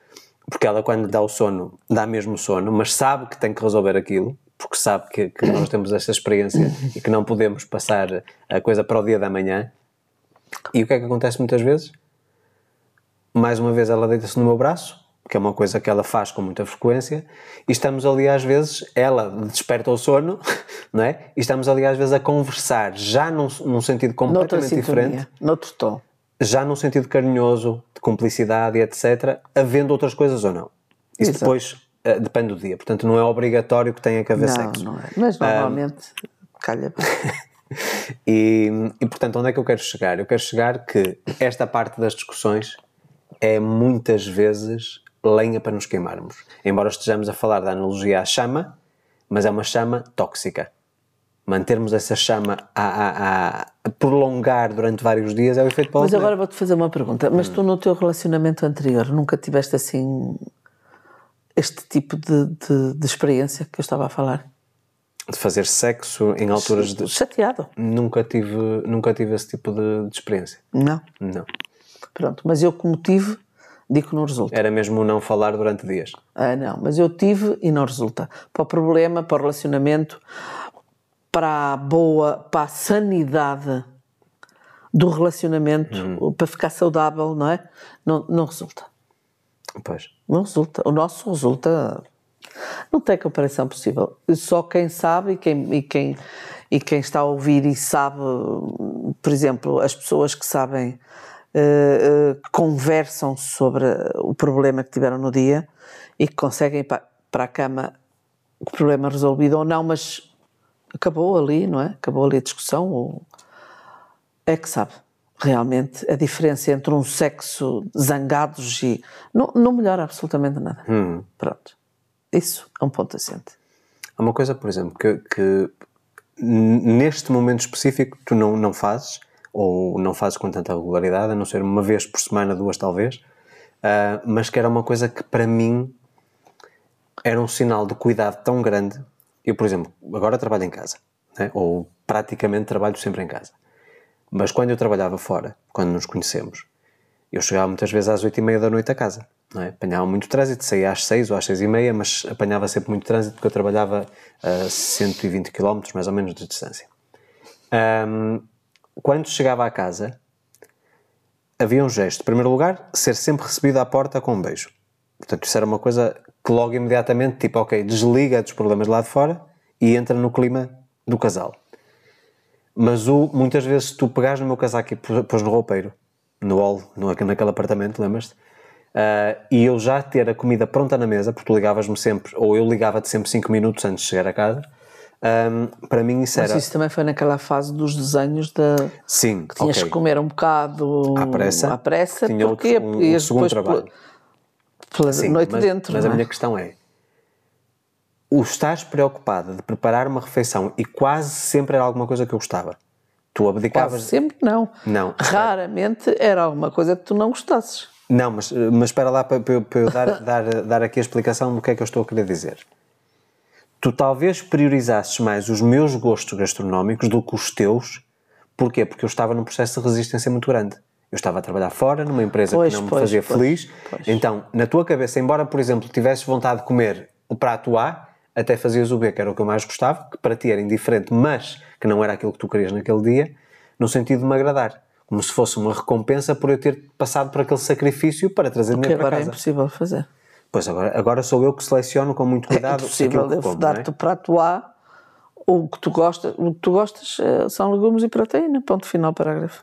porque ela quando dá o sono, dá mesmo sono, mas sabe que tem que resolver aquilo, porque sabe que, que nós temos esta experiência e que não podemos passar a coisa para o dia da manhã. E o que é que acontece muitas vezes? mais uma vez ela deita-se no meu braço, que é uma coisa que ela faz com muita frequência, e estamos ali às vezes, ela desperta o sono, *laughs* não é? E estamos ali às vezes a conversar, já num, num sentido completamente sintonia, diferente, noutro tom. já num sentido carinhoso, de cumplicidade e etc., havendo outras coisas ou não. Exato. depois eh, depende do dia, portanto não é obrigatório que tenha que haver Não, sexo. não é. Mas normalmente calha bem. *laughs* E, e, portanto, onde é que eu quero chegar? Eu quero chegar que esta parte das discussões é muitas vezes lenha para nos queimarmos. Embora estejamos a falar da analogia à chama, mas é uma chama tóxica. mantermos essa chama a, a, a prolongar durante vários dias é o efeito Paulo Mas agora vou-te fazer uma pergunta. Mas tu no teu relacionamento anterior nunca tiveste assim este tipo de, de, de experiência que eu estava a falar? de fazer sexo em alturas de Chateado? nunca tive nunca tive esse tipo de, de experiência Não. não Pronto. Mas eu como tive, digo que não resulta. era mesmo não falar durante dias Ah, não, mas eu tive e não resulta. Para o problema, para o relacionamento, para a boa, para a sanidade do relacionamento, para ficar saudável, não é? Não, não resulta. pois Não resulta. O nosso resulta. Não tem comparação possível. Só quem sabe e quem, e quem, e quem está a ouvir e sabe, por exemplo, as pessoas que sabem, eh, que conversam sobre o problema que tiveram no dia e que conseguem ir para, para a cama o problema resolvido ou não, mas acabou ali, não é? Acabou ali a discussão. Ou... É que sabe realmente a diferença entre um sexo zangados e. Não, não melhora absolutamente nada. Pronto. Isso é um ponto assente. há uma coisa por exemplo que, que neste momento específico tu não não fazes ou não fazes com tanta regularidade a não ser uma vez por semana duas talvez ah, mas que era uma coisa que para mim era um sinal de cuidado tão grande. Eu, por exemplo, agora trabalho em casa, né? ou praticamente trabalho sempre em casa. Mas quando eu trabalhava fora, quando nos conhecemos, eu chegava muitas vezes às oito e meia da noite a casa. Não é? Apanhava muito trânsito, saía às seis ou às seis e meia, mas apanhava sempre muito trânsito porque eu trabalhava a 120 km mais ou menos de distância. Ahm, quando chegava à casa, havia um gesto. Em primeiro lugar, ser sempre recebido à porta com um beijo. Portanto, isso era uma coisa que logo imediatamente, tipo, ok, desliga dos problemas lá de fora e entra no clima do casal. Mas o, muitas vezes tu pegares no meu casaco e pôs no roupeiro, no hall, no, naquele apartamento, lembras-te? Ah, e eu já ter a comida pronta na mesa, porque tu ligavas-me sempre, ou eu ligava-te sempre 5 minutos antes de chegar a casa, ahm, para mim isso Mas era. isso também foi naquela fase dos desenhos da. Sim, Tinhas ok. que comer um bocado À pressa. à pressa Tinha porque outro- um- um segundo depois trabalho. pela, Sim, noite mas, dentro. Mas não a é? minha questão é: o estás preocupada de preparar uma refeição e quase sempre era alguma coisa que eu gostava. Tu abdicavas. Quase sempre não. Não. Raramente era alguma coisa que tu não gostasses. Não, mas, mas espera lá para, para eu- para eu dar, *laughs* dar, dar aqui a explicação do que é que eu estou a querer dizer. Tu talvez priorizasses mais os meus gostos gastronómicos do que os teus. Porquê? Porque eu estava num processo de resistência muito grande. Eu estava a trabalhar fora, numa empresa Pois, que não me pois, fazia pois, feliz. Então, na tua cabeça, embora, por exemplo, tivesses vontade de comer o prato A, até fazias o B, que era o que eu mais gostava, que para ti era indiferente, mas que não era aquilo que tu querias naquele dia, no sentido de me agradar. Como se fosse uma recompensa por eu ter passado por aquele sacrifício para trazer dinheiro para agora é casa. impossível fazer. Pois agora, agora sou eu que seleciono com muito *laughs* É cuidado impossível que eu como, dar-te o prato A. O que tu gostas, o que tu gostas eh, são legumes e proteína. Ponto final, parágrafo.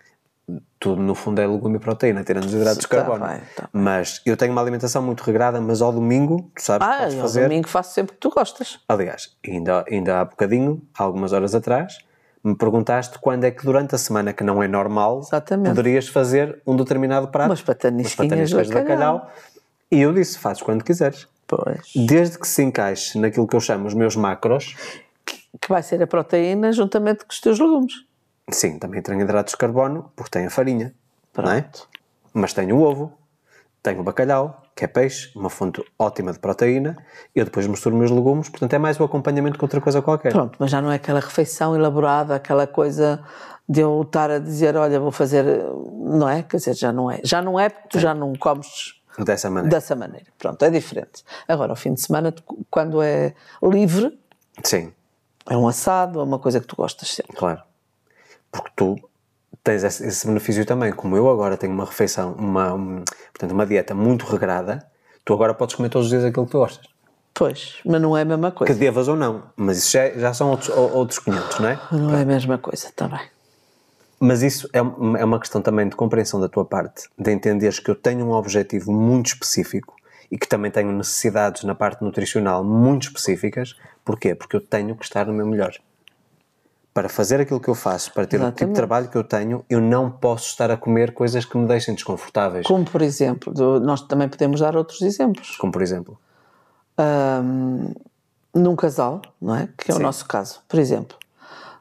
Tudo no fundo é legume e proteína, tirando os hidratos de Tá carbono. bem, tá Mas eu tenho uma alimentação muito regrada, mas ao domingo, tu sabes, Ah, podes ao fazer. domingo faço sempre o que tu gostas. Aliás, ainda, ainda há bocadinho, algumas horas atrás, me perguntaste quando é que durante a semana, que não é normal, Exatamente. poderias fazer um determinado prato. Umas patanisquinhas de bacalhau. E eu disse, fazes quando quiseres. Pois. Desde que se encaixe naquilo que eu chamo os meus macros, Que vai ser a proteína juntamente com os teus legumes. Sim, também tenho hidratos de carbono, porque tem a farinha, não é? Pronto. Mas tenho o ovo, tenho o bacalhau, que é peixe, uma fonte ótima de proteína, e eu depois misturo meus legumes, portanto é mais o acompanhamento que outra coisa qualquer. Pronto, mas já não é aquela refeição elaborada, aquela coisa de eu estar a dizer, olha, vou fazer, não é? Quer dizer, já não é. Já não é porque tu já não comes Dessa maneira. dessa maneira. Pronto, é diferente. Agora, ao fim de semana, quando é livre, Sim, é um assado, é uma coisa que tu gostas sempre. claro. Porque tu tens esse, benefício também. Como eu agora tenho uma refeição, uma, um- portanto, uma dieta muito regrada, tu agora podes comer todos os dias aquilo que tu gostas. Pois, mas não é a mesma Que coisa. devas ou não, mas isso já, já são outros, ou- outros 500, não é? Não é a mesma coisa, está bem. Mas isso é, é uma questão também de compreensão da tua parte, de entenderes que eu tenho um objetivo muito específico e que também tenho necessidades na parte nutricional muito específicas. Porquê? Porque eu tenho que estar no meu melhor. Para fazer aquilo que eu faço, para ter o tipo de Exatamente. trabalho que eu tenho, eu não posso estar a comer coisas que me deixem desconfortáveis. Como, por exemplo, do- nós também podemos dar outros exemplos. Como por exemplo, Ahm, num casal, não é? Que é o Sim. nosso caso, por exemplo.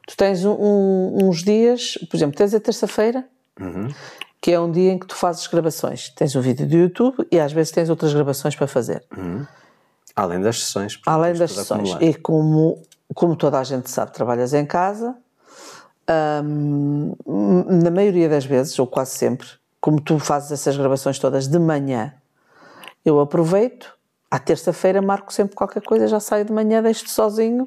Tu tens um- um- uns dias, por exemplo, tens a terça-feira, que é um dia em que tu fazes gravações. Tens um vídeo do YouTube e às vezes tens outras gravações para fazer. Além das sessões. Além das sessões. acumulado. E como, como toda a gente sabe, trabalhas em casa, hum, na maioria das vezes, ou quase sempre, como tu fazes essas gravações todas de manhã, eu aproveito, à terça-feira marco sempre qualquer coisa, já saio de manhã, deixo-te sozinho,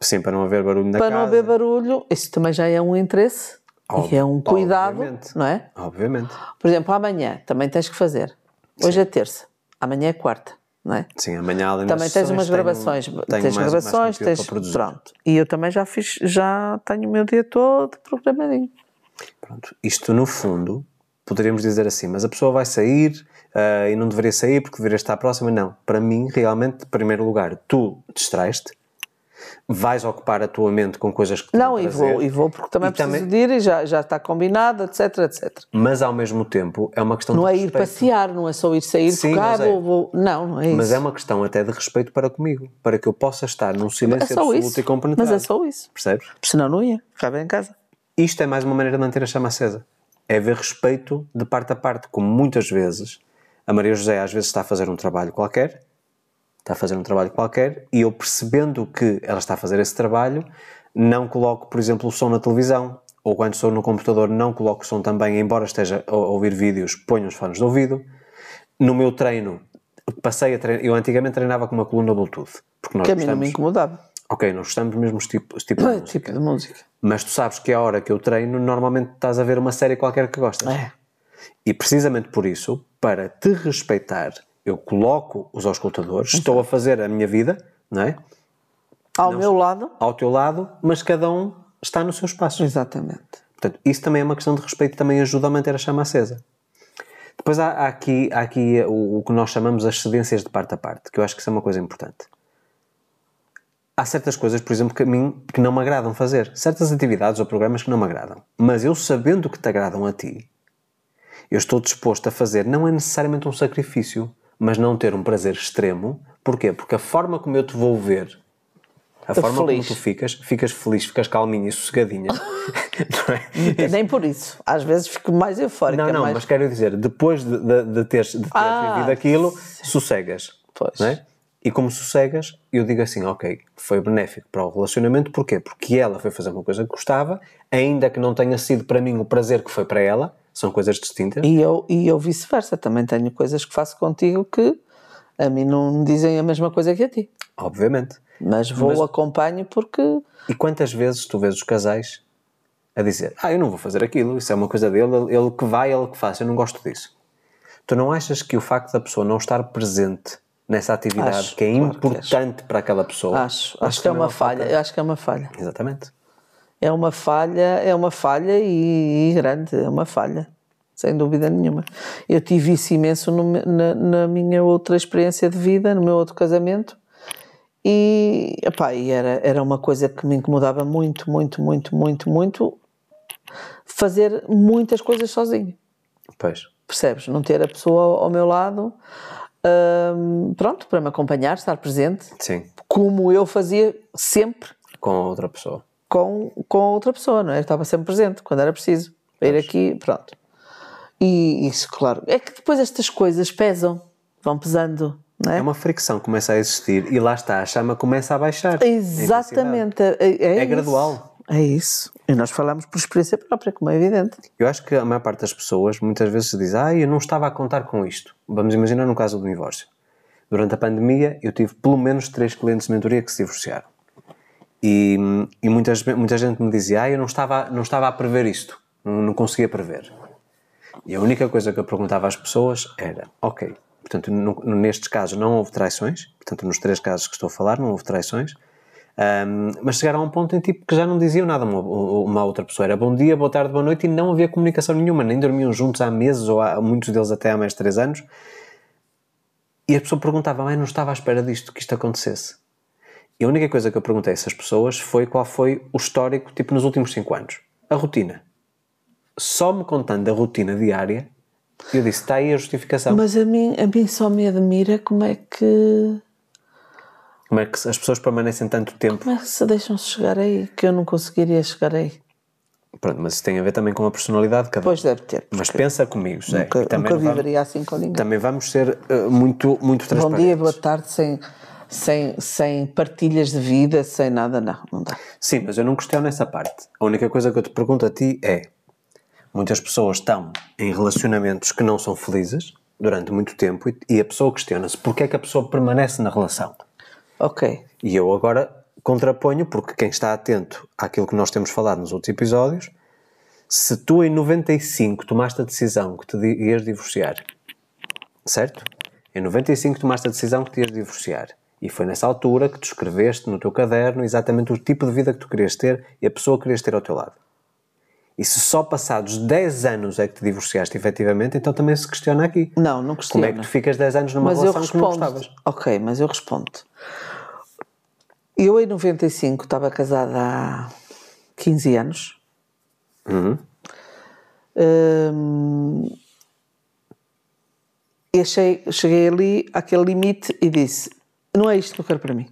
Sim, para não haver barulho na para casa. não haver barulho. Isso também já é um interesse e Óbvio, é um cuidado, obviamente. não é? Obviamente. Por exemplo, amanhã também tens que fazer. Hoje é terça, amanhã é quarta, não é? Sim, amanhã além Também tens umas gravações, tenho tens mais- mais gravações, conteúdo tens. Pronto. E eu também já fiz, já tenho o meu dia todo programadinho. Pronto. Isto, no fundo, poderíamos dizer assim, mas a pessoa vai sair ah, e não deveria sair porque deveria estar próxima. Não. Para mim, realmente, em primeiro lugar, tu distrais-te, vais ocupar a tua mente com coisas que te Não, e vou, e vou porque também E preciso também- de ir e já, já está combinado, etc, etc. mas ao mesmo tempo é uma questão Não de é ir passear, não é só ir sair, Sim, ah, mas é. vou, vou. Não, não é isso. Mas é uma questão até de respeito para comigo, para que eu possa estar num É silêncio só absoluto isso. e compenetrado. Mas é só isso. Percebes? Senão não ia, ficava em casa. Isto é mais uma maneira de manter a chama acesa. É ver respeito de parte a parte, como muitas vezes a Maria José às vezes está a fazer um trabalho qualquer, está a fazer um trabalho qualquer, e eu percebendo que ela está a fazer esse trabalho, não coloco, por exemplo, o som na televisão, ou quando estou no computador não coloco o som também, embora esteja a ouvir vídeos, ponho os fones de ouvido. No meu treino, passei a treinar, eu antigamente treinava com uma coluna Bluetooth, porque nós Que a mim não me gostamos, incomodava. ok, nós gostamos do mesmo tipo, *coughs* tipo de música. Tipo de música. Mas tu sabes que a hora que eu treino, normalmente estás a ver uma série qualquer que gostas. É. E precisamente por isso, para te respeitar, eu coloco os auscultadores, estou a fazer a minha vida, não é? Ao meu lado, Ao teu lado, mas cada um está no seu espaço. exatamente. Portanto, isso também é uma questão de respeito e também ajuda a manter a chama acesa. Depois há, há aqui, há aqui o, o que nós chamamos as cedências de parte a parte, que eu acho que isso é uma coisa importante. Há certas coisas, por exemplo, que a mim que não me agradam fazer. Certas atividades ou programas que não me agradam. Mas eu sabendo que te agradam a ti, eu estou disposto a fazer, não é necessariamente um sacrifício, mas não ter um prazer extremo. Porquê? Porque a forma como eu te vou ver, a Tô forma feliz. como tu ficas, ficas feliz, ficas calminha e sossegadinha. *laughs* *laughs* não é? Nem por isso. Às vezes fico mais eufórica. Não, não, mais... mas quero dizer, depois de, de, de teres, de teres Ah, vivido aquilo, sossegas. Pois. É? E como sossegas, eu digo assim, ok, foi benéfico para o relacionamento, porquê? Porque ela foi fazer uma coisa que gostava, ainda que não tenha sido para mim o prazer que foi para ela, são coisas distintas. E eu, e eu vice-versa. Também tenho coisas que faço contigo que a mim não me dizem a mesma coisa que a ti. Obviamente. Mas vou, Mas- acompanho porque. E quantas vezes tu vês os casais a dizer, ah, eu não vou fazer aquilo, isso é uma coisa dele, ele que vai, ele que faz, eu não gosto disso. Tu não achas que o facto da pessoa não estar presente nessa atividade Acho, que é claro que importante para aquela pessoa? Acho, acho que é também uma falha. falta- Eu acho que é uma falha. Exatamente. É uma falha, é uma falha e, e grande, é uma falha, sem dúvida nenhuma. Eu tive isso imenso no na, na minha outra experiência de vida, no meu outro casamento, e, epá, e era, era uma coisa que me incomodava muito, muito, muito, muito, muito, fazer muitas coisas sozinho, Pois. percebes? Não ter a pessoa ao, meu lado, hum, pronto, para me acompanhar, estar presente, Sim. como eu fazia sempre Com a outra pessoa. Com, com outra pessoa, não é? Eu estava sempre presente quando era preciso. Para ir aqui, pronto. E isso, claro. É que depois estas coisas pesam, vão pesando, não é? É uma fricção que começa a existir e lá está, a chama começa a baixar. a intensidade. Exatamente. É, é É isso. gradual. É isso. E nós falamos por experiência própria, como é evidente. Eu acho que a maior parte das pessoas muitas vezes diz, ah, eu não estava a contar com isto. Vamos imaginar no caso do divórcio. Durante a pandemia eu tive pelo menos três clientes de mentoria que se divorciaram. E, e muitas, muita gente me dizia, ah, eu não estava, não estava a prever isto. Não, não conseguia prever. E a única coisa que eu perguntava às pessoas era, ok, portanto, no- nestes casos não houve traições, portanto, nos três casos que estou a falar não houve traições, Ahm, mas chegaram a um ponto em tipo que já não diziam nada uma, uma outra pessoa. Era bom dia, boa tarde, boa noite e não havia comunicação nenhuma, nem dormiam juntos há meses ou há, muitos deles até há mais de três anos. E a pessoa perguntava, mas não estava à espera disto, que isto acontecesse. E a única coisa que eu perguntei a essas pessoas foi qual foi o histórico, tipo, nos últimos cinco anos. A rotina. Só me contando a rotina diária, eu disse, está aí a justificação. Mas a mim, a mim só me admira como é que Como é que as pessoas permanecem tanto tempo? Como é que se deixam chegar aí? Que eu não conseguiria chegar aí. Pronto, mas isso tem a ver também com a personalidade de cada um. Pois deve ter. Mas pensa comigo, Zé, Nunca, nunca não vamos, viveria assim com ninguém. também vamos ser eh, muito, muito Bom transparentes. dia, boa tarde, sem, sem, sem partilhas de vida, sem nada, não, não dá. Sim, mas eu não questiono essa parte. A única coisa que eu te pergunto a ti é: muitas pessoas estão em relacionamentos que não são felizes durante muito tempo e- e a pessoa questiona-se porque é que a pessoa permanece na relação. Ok. E eu agora contraponho, porque quem está atento àquilo que nós temos falado nos outros episódios, se tu em 95 tomaste a decisão que te ias divorciar, certo? Em 95 tomaste a decisão que te ias divorciar. E foi nessa altura que tu escreveste no teu caderno exatamente o tipo de vida que tu querias ter e a pessoa que querias ter ao teu lado. E se só passados 10 anos é que te divorciaste efetivamente, então também se questiona aqui. Não, não Como questiona. é que tu ficas 10 anos numa Mas eu relação que não gostavas? Ok, mas eu respondo. Eu em 95 estava casada há 15 anos. Uhum. Hum, e achei, cheguei ali àquele limite e disse: não é isto que eu quero para mim.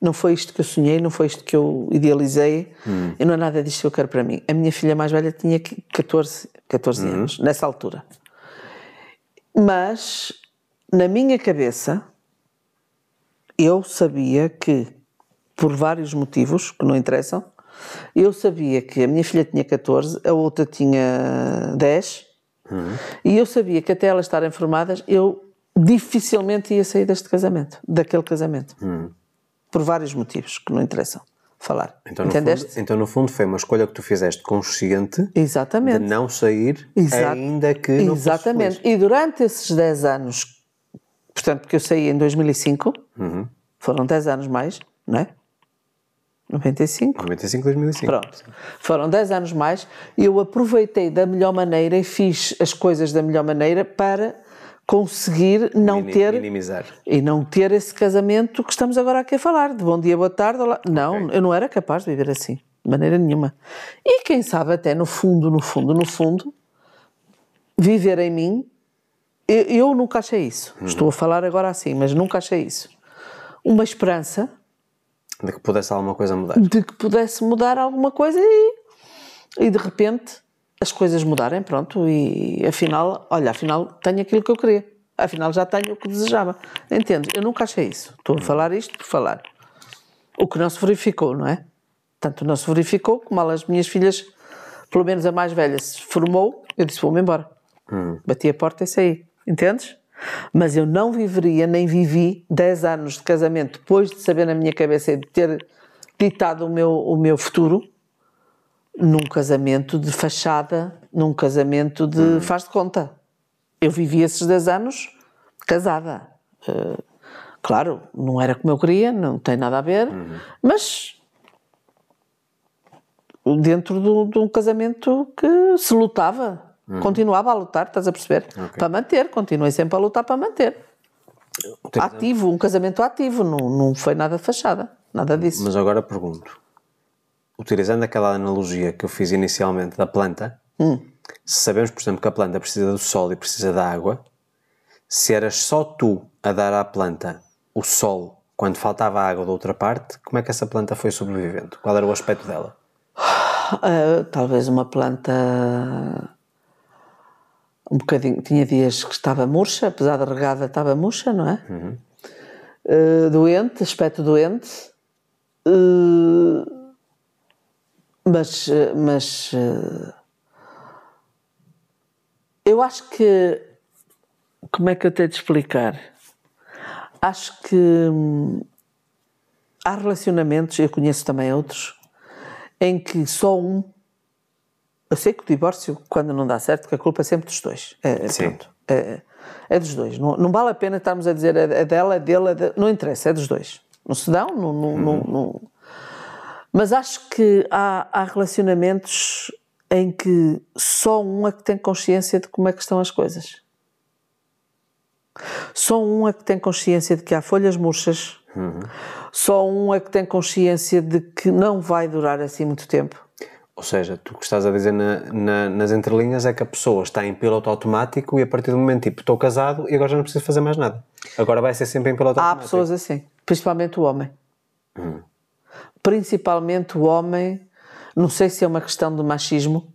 Não foi isto que eu sonhei, não foi isto que eu idealizei, e não é nada disto que eu quero para mim. A minha filha mais velha tinha 14, 14 anos, nessa altura. Mas, na minha cabeça, eu sabia que, por vários motivos que não interessam, eu sabia que a minha filha tinha 14, a outra tinha 10, e eu sabia que até elas estarem formadas, eu dificilmente ia sair deste casamento, daquele casamento. Por vários motivos que não interessam falar. Então no, Entendeste? fundo, então, no fundo, foi uma escolha que tu fizeste consciente de Exatamente. não sair, ainda que não Exatamente. E durante esses 10 anos, portanto, porque eu saí em 2005, Uhum. foram 10 anos mais, não é? 95. 95, 2005. Pronto. Foram 10 anos mais e eu aproveitei da melhor maneira e fiz as coisas da melhor maneira para conseguir não Mini- ter Minimizar. e não ter esse casamento que estamos agora aqui a falar, de bom dia, boa tarde. Olá. Não, eu não era capaz de viver assim, de maneira nenhuma. E quem sabe até no fundo, no fundo, no fundo, viver em mim, eu, eu nunca achei isso. Estou a falar agora assim, mas nunca achei isso. Uma esperança De que pudesse alguma coisa mudar. de que pudesse mudar alguma coisa e, e de repente as coisas mudarem, pronto, e afinal, olha, afinal tenho aquilo que eu queria, afinal já tenho o que desejava. Entendes? Eu nunca achei isso. Estou a falar isto por falar. O que não se verificou, não é? Tanto não se verificou como as minhas filhas, pelo menos a mais velha, se formou, eu disse: vou-me embora. Bati a porta e saí. Entendes? Mas eu não viveria, nem vivi 10 anos de casamento depois de saber na minha cabeça e de ter ditado o meu, o meu futuro num casamento de fachada, num casamento de faz de conta. Eu vivi esses 10 anos casada. Eh, claro, não era como eu queria, não tem nada a ver, mas dentro do- de um casamento que se lutava. Continuava a lutar, estás a perceber? Para manter, continuei sempre a lutar para manter. Ativo, um casamento ativo, não, não foi nada de fachada, nada disso. Mas agora pergunto: utilizando aquela analogia que eu fiz inicialmente da planta, Hum. se sabemos, por exemplo, que a planta precisa do sol e precisa da água, se eras só tu a dar à planta o sol quando faltava água da outra parte, como é que essa planta foi sobrevivendo? Qual era o aspecto dela? Ah, talvez uma planta um bocadinho, tinha dias que estava murcha, apesar da regada estava murcha, não é? Ah, doente, aspecto doente, Ah, mas, ah, mas ah, eu acho que como é que eu tenho de explicar? Acho que hum, há relacionamentos, eu conheço também outros, em que só um. Eu sei que o divórcio, quando não dá certo, que a culpa é sempre dos dois. É, é Sim. pronto. É, é dos dois. Não, não vale a pena estarmos a dizer é, é dela, é dele, é de- não interessa, é dos dois. Não se dão, não. não, não, não. Mas acho que há, há relacionamentos em que só um é que tem consciência de como é que estão as coisas. Só um é que tem consciência de que há folhas murchas. Só um é que tem consciência de que não vai durar assim muito tempo. Ou seja, tu que estás a dizer na- na- nas entrelinhas é que a pessoa está em piloto automático e a partir do momento tipo, estou casado e agora já não preciso fazer mais nada. Agora vai ser sempre em piloto Há automático. pessoas assim. Principalmente o homem. Principalmente o homem, não sei se é uma questão de machismo,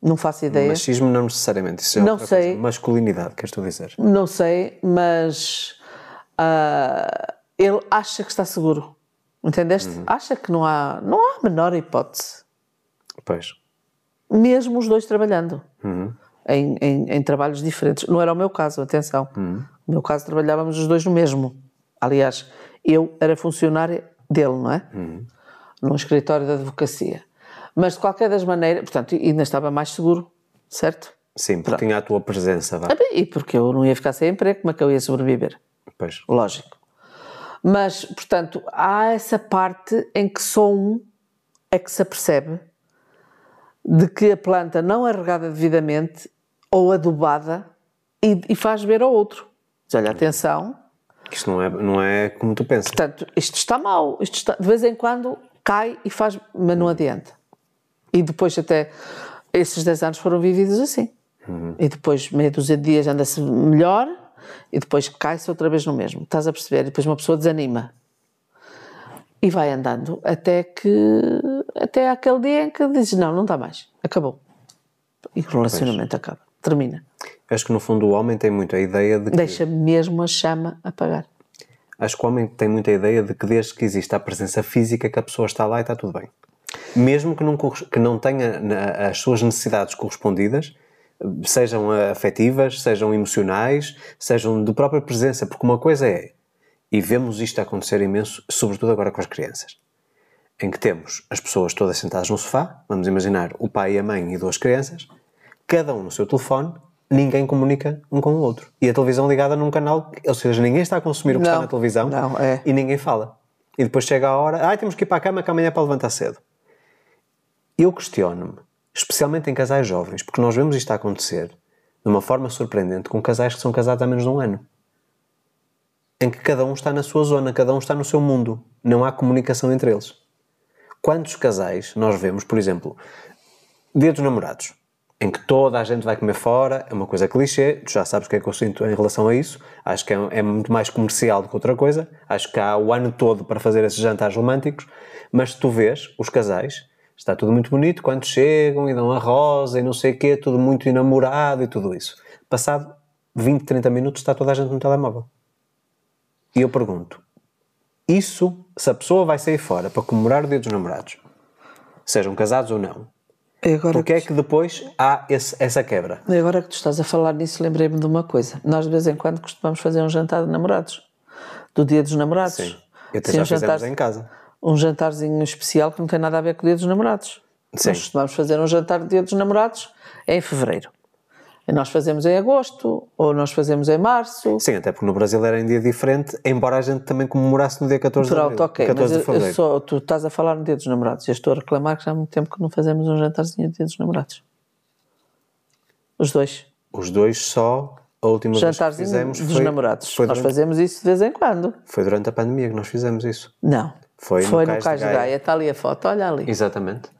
não faço ideia. Machismo não necessariamente, isso é Não sei. coisa. Masculinidade, queres tu dizer? Não sei, mas ah, ele acha que está seguro. Entendeste? Acha que não há, não há a menor hipótese. Pois. Mesmo os dois trabalhando. Em, em, em trabalhos diferentes. Não era o meu caso, atenção. No meu caso, trabalhávamos os dois no mesmo. Aliás, eu era funcionária dele, não é? Num escritório de advocacia. Mas, de qualquer das maneiras, portanto, ainda estava mais seguro, certo? Sim, porque tinha a tua presença, vá. Ah, E porque eu não ia ficar sem emprego, como é que eu ia sobreviver? Pois. Lógico. Mas, portanto, há essa parte em que só um é que se apercebe de que a planta não é regada devidamente ou adubada e, e faz ver ao outro. Diz, olha, atenção, Isto não é, não é como tu pensas. portanto, isto está mal, isto está, de vez em quando cai e faz, mas não adianta. E depois até, esses 10 anos foram vividos assim. E depois, meia dúzia de dias, anda-se melhor e depois cai-se outra vez no mesmo. Estás a perceber? E depois uma pessoa desanima. E vai andando até que, até aquele dia em que dizes, não, não dá mais, acabou. E o relacionamento acaba, termina. Acho que no fundo o homem tem muito a ideia de que. Deixa mesmo a chama apagar. Acho que o homem tem muita ideia de que desde que existe a presença física que a pessoa está lá e está tudo bem. Mesmo que não, que não tenha as suas necessidades correspondidas, sejam afetivas, sejam emocionais, sejam de própria presença, porque uma coisa é, e vemos isto acontecer imenso, sobretudo agora com as crianças, em que temos as pessoas todas sentadas no sofá, vamos imaginar o pai, a mãe e duas crianças, cada um no seu telefone, ninguém comunica um com o outro. E a televisão ligada num canal, ou seja, ninguém está a consumir o que está Não, na televisão não, é. e ninguém fala. E depois chega a hora, ah, temos que ir para a cama que amanhã é para levantar cedo. Eu questiono-me, especialmente em casais jovens, porque nós vemos isto a acontecer de uma forma surpreendente com casais que são casados há menos de um ano. Em que cada um está na sua zona, cada um está no seu mundo. Não há comunicação entre eles. Quantos casais nós vemos, por exemplo, Dia dos Namorados, em que toda a gente vai comer fora, é uma coisa clichê, tu já sabes o que é que eu sinto em relação a isso, acho que é, é muito mais comercial do que outra coisa, acho que há o ano todo para fazer esses jantares românticos, mas tu vês os casais, está tudo muito bonito, quando chegam e dão a rosa e não sei o quê, tudo muito enamorado e tudo isso. Passado 20, 30 minutos está toda a gente no telemóvel. E eu pergunto, isso, se a pessoa vai sair fora para comemorar o Dia dos Namorados, sejam casados ou não, agora, porque é que depois há esse- essa quebra? e agora que tu estás a falar nisso, lembrei-me de uma coisa. Nós, de vez em quando, costumamos fazer um jantar de namorados. Do dia dos namorados. Sim. E até Sim, já um jantar, em casa. um jantarzinho especial que não tem nada a ver com o dia dos namorados. Sim. Nós costumamos fazer um jantar de dia dos namorados em fevereiro. Nós fazemos em agosto, ou nós fazemos em março. Sim, até porque no Brasil era em dia diferente, embora a gente também comemorasse no dia 14 de Pronto, abril. ok. 14 Mas de eu, só, tu estás a falar no dia dos namorados. Eu estou a reclamar que já há muito tempo que não fazemos um jantarzinho de dia dos namorados. Os dois. Os dois só, a última vez que Jantarzinho fizemos dos foi, namorados. foi, Nós durante, fazemos isso de vez em quando. foi durante a pandemia que nós fizemos isso. Não. Foi no Foi no de Cais de Gaia. Gaia. Está ali a foto, olha ali. Exatamente.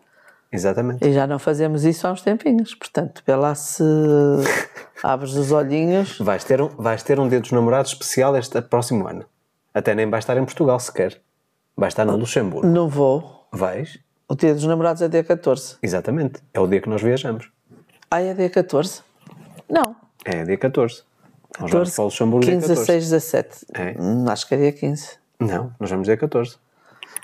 Exatamente. E já não fazemos isso há uns tempinhos. Portanto, lá se *laughs* abres os olhinhos. Vais ter, um, vais ter um dia dos namorados especial este próximo ano. Até nem vais estar em Portugal sequer. Vais estar no Luxemburgo. Não vou. Vais? O dia dos namorados é dia 14. Exatamente. É o dia que nós viajamos. Ah, é dia 14? Não. É dia 14. Nós 14, vamos para o Luxemburgo dia 15, 14. 16, 17. É. Hum, acho que é dia 15. Não, nós vamos dia 14.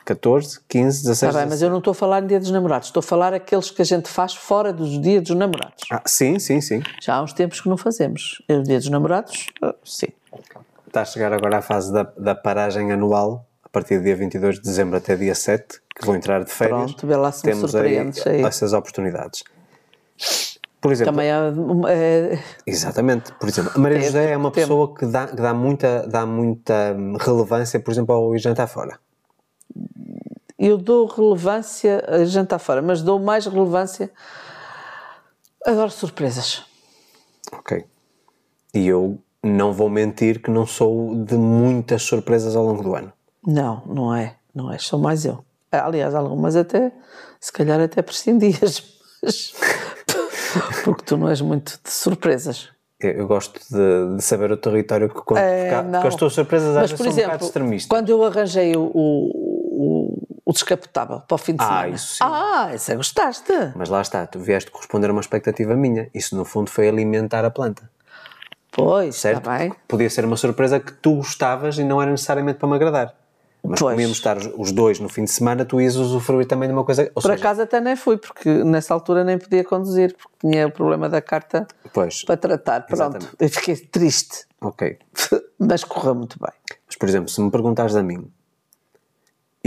14, 15, 16, Está bem, mas eu não estou a falar em dia dos namorados. Estou a falar aqueles que a gente faz fora dos dias dos namorados. Ah, sim, sim, sim. Já há uns tempos que não fazemos. O dia dos namorados, ah, sim. Está a chegar agora à fase da, da paragem anual, a partir do dia 22 de dezembro até dia 7, que vou entrar de férias. Pronto, vê lá se me Temos surpreendes aí. essas oportunidades. Por exemplo, Também é, é- exatamente, por exemplo, a Maria José é uma pessoa que dá, que dá, muita, dá muita hum, relevância, por exemplo, ao ir jantar fora. Eu dou relevância a jantar fora, mas dou mais relevância. Adoro surpresas. Ok. E eu não vou mentir que não sou de muitas surpresas ao longo do ano. Não, não é. Não é. Sou mais eu. Aliás, algumas até, se calhar até prescindias. Mas, *laughs* porque tu não és muito de surpresas. Eu, eu gosto de, de saber o território que conto, É, porque, porque as tuas surpresas às Mas, vezes são um bocado exemplo, extremistas. quando eu arranjei o, o, o descapotável para o fim de Ah, semana. isso sim. Ah, isso é gostaste. Mas lá está, tu vieste corresponder a uma expectativa minha. Isso no fundo foi alimentar a planta, Pois, certo? está bem. Porque Podia ser uma surpresa que tu gostavas e não era necessariamente para me agradar. Mas Pois. como íamos estar os- os dois no fim de semana, tu ias usufruir também de uma coisa. Ou Por seja, acaso até nem fui, porque nessa altura nem podia conduzir, porque tinha o problema da carta Pois, para tratar. Pronto, Exatamente. eu fiquei triste, ok. *laughs* mas correu muito bem. Mas, por exemplo, se me perguntares a mim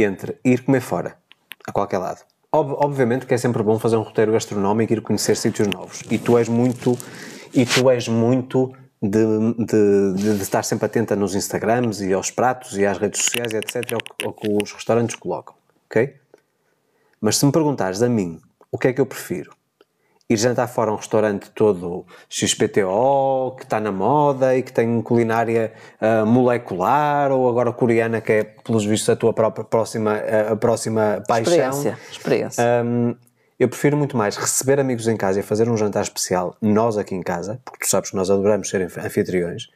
entre ir comer fora, a qualquer lado, ob- obviamente que é sempre bom fazer um roteiro gastronómico e ir conhecer sítios novos. E tu és muito, e tu és muito de, de, de- estar sempre atenta nos Instagrams e aos pratos e às redes sociais etc. ao, que- ao que os restaurantes colocam, ok? Mas se me perguntares a mim o que é que eu prefiro, ir jantar fora a um restaurante todo XPTO, que está na moda e que tem culinária ah, molecular, ou agora coreana, que é, pelos vistos, a tua própria próxima, ah, a próxima paixão. Experiência, experiência. Hum, eu prefiro muito mais receber amigos em casa e fazer um jantar especial, nós aqui em casa, porque tu sabes que nós adoramos ser anf- anfitriões,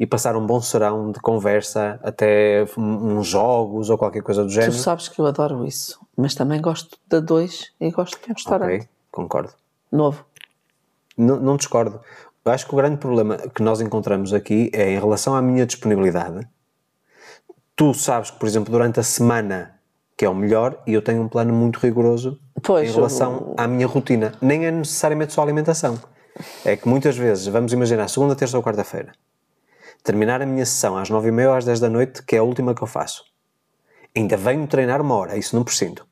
e passar um bom serão de conversa, até um- uns jogos ou qualquer coisa do Tu género. sabes que eu adoro isso, mas também gosto de dois e gosto de um restaurante Ok, concordo. Novo. Não, não discordo. Eu acho que o grande problema que nós encontramos aqui é em relação à minha disponibilidade. Tu sabes que, por exemplo, durante a semana que é o melhor e eu tenho um plano muito rigoroso Pois, em relação à minha rotina. Nem é necessariamente só alimentação. É que muitas vezes, vamos imaginar, segunda, terça ou quarta-feira, terminar a minha sessão às nove e meia ou às 10 da noite, que é a última que eu faço. Ainda venho treinar uma hora, isso não prescindo.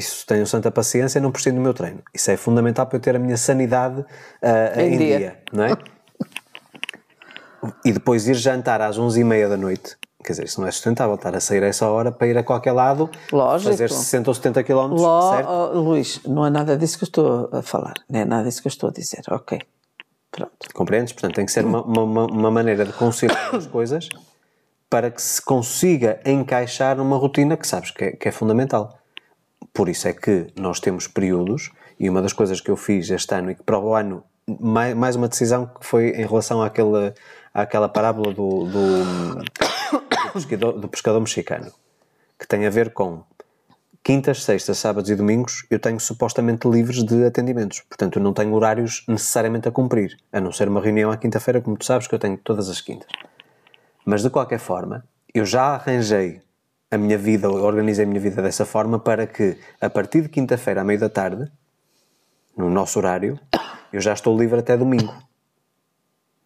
Isso tenho santa paciência e não prescindo do meu treino. Isso é fundamental para eu ter a minha sanidade ah, Em em, dia. dia. não é? e depois ir jantar às onze e meia da noite. Quer dizer, isso não é sustentável, estar a sair a essa hora para ir a qualquer lado, Lógico. fazer 60 ou 70 km, Ló, certo? oh, Luís, não é nada disso que eu estou a falar, não é nada disso que eu estou a dizer. Ok, pronto. Compreendes? Portanto, tem que ser uma, uma, uma maneira de conciliar as coisas para que se consiga encaixar numa rotina que sabes que é, que é fundamental. Por isso é que nós temos períodos, e uma das coisas que eu fiz este ano e que para o ano, mais, mais uma decisão que foi em relação àquela, àquela parábola do, do, do pescador, do pescador mexicano, que tem a ver com quintas, sextas, sábados e domingos eu tenho supostamente livres de atendimentos. Portanto, eu não tenho horários necessariamente a cumprir, a não ser uma reunião à quinta-feira, como tu sabes que eu tenho todas as quintas. Mas de qualquer forma, eu já arranjei a minha vida, organizei a minha vida dessa forma para que a partir de quinta-feira à meia da tarde, no nosso horário, *coughs* eu já estou livre até domingo.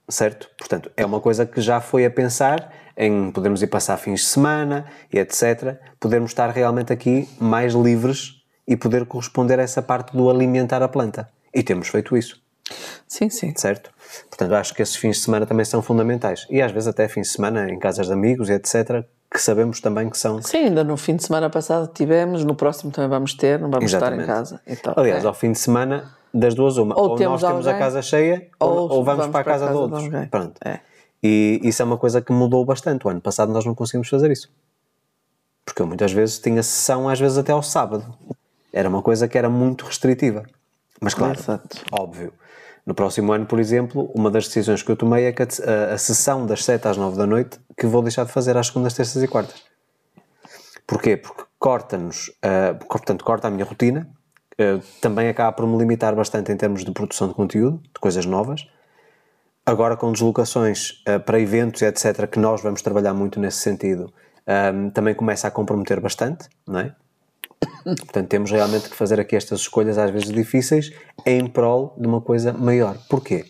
Certo? Portanto, é uma coisa que já foi a pensar em podermos ir passar fins de semana e etc. Podermos estar realmente aqui mais livres e poder corresponder a essa parte do alimentar a planta. E temos feito isso, Sim, sim. certo? Portanto, acho que esses fins de semana também são fundamentais. E às vezes até fins de semana em casas de amigos e etc. Que sabemos também que são. Sim, ainda no fim de semana passado tivemos, no próximo também vamos ter, não vamos estar em Exatamente. casa. e tal. Aliás, É. ao fim de semana, das duas, uma. Ou Ou, temos nós temos a alguém, casa cheia, ou, ou ou vamos, para a casa, de de outros. alguém. Pronto. É. E isso é uma coisa que mudou bastante. O ano passado nós não conseguimos fazer isso. Porque eu muitas vezes tinha sessão, às vezes até ao sábado. Era uma coisa que era muito restritiva. Mas claro, Exato. óbvio. No próximo ano, por exemplo, uma das decisões que eu tomei é que a, a- sessão das 7 às 9 da noite que vou deixar de fazer às segundas, terças e quartas. Porquê? Porque corta-nos, ah, portanto, corta a minha rotina, ah, também acaba por me limitar bastante em termos de produção de conteúdo, de coisas novas. Agora, com deslocações ah, para eventos e etc., que nós vamos trabalhar muito nesse sentido, ah, também começa a comprometer bastante, não é? Portanto, temos realmente que fazer aqui estas escolhas, às vezes difíceis, em prol de uma coisa maior. Porquê?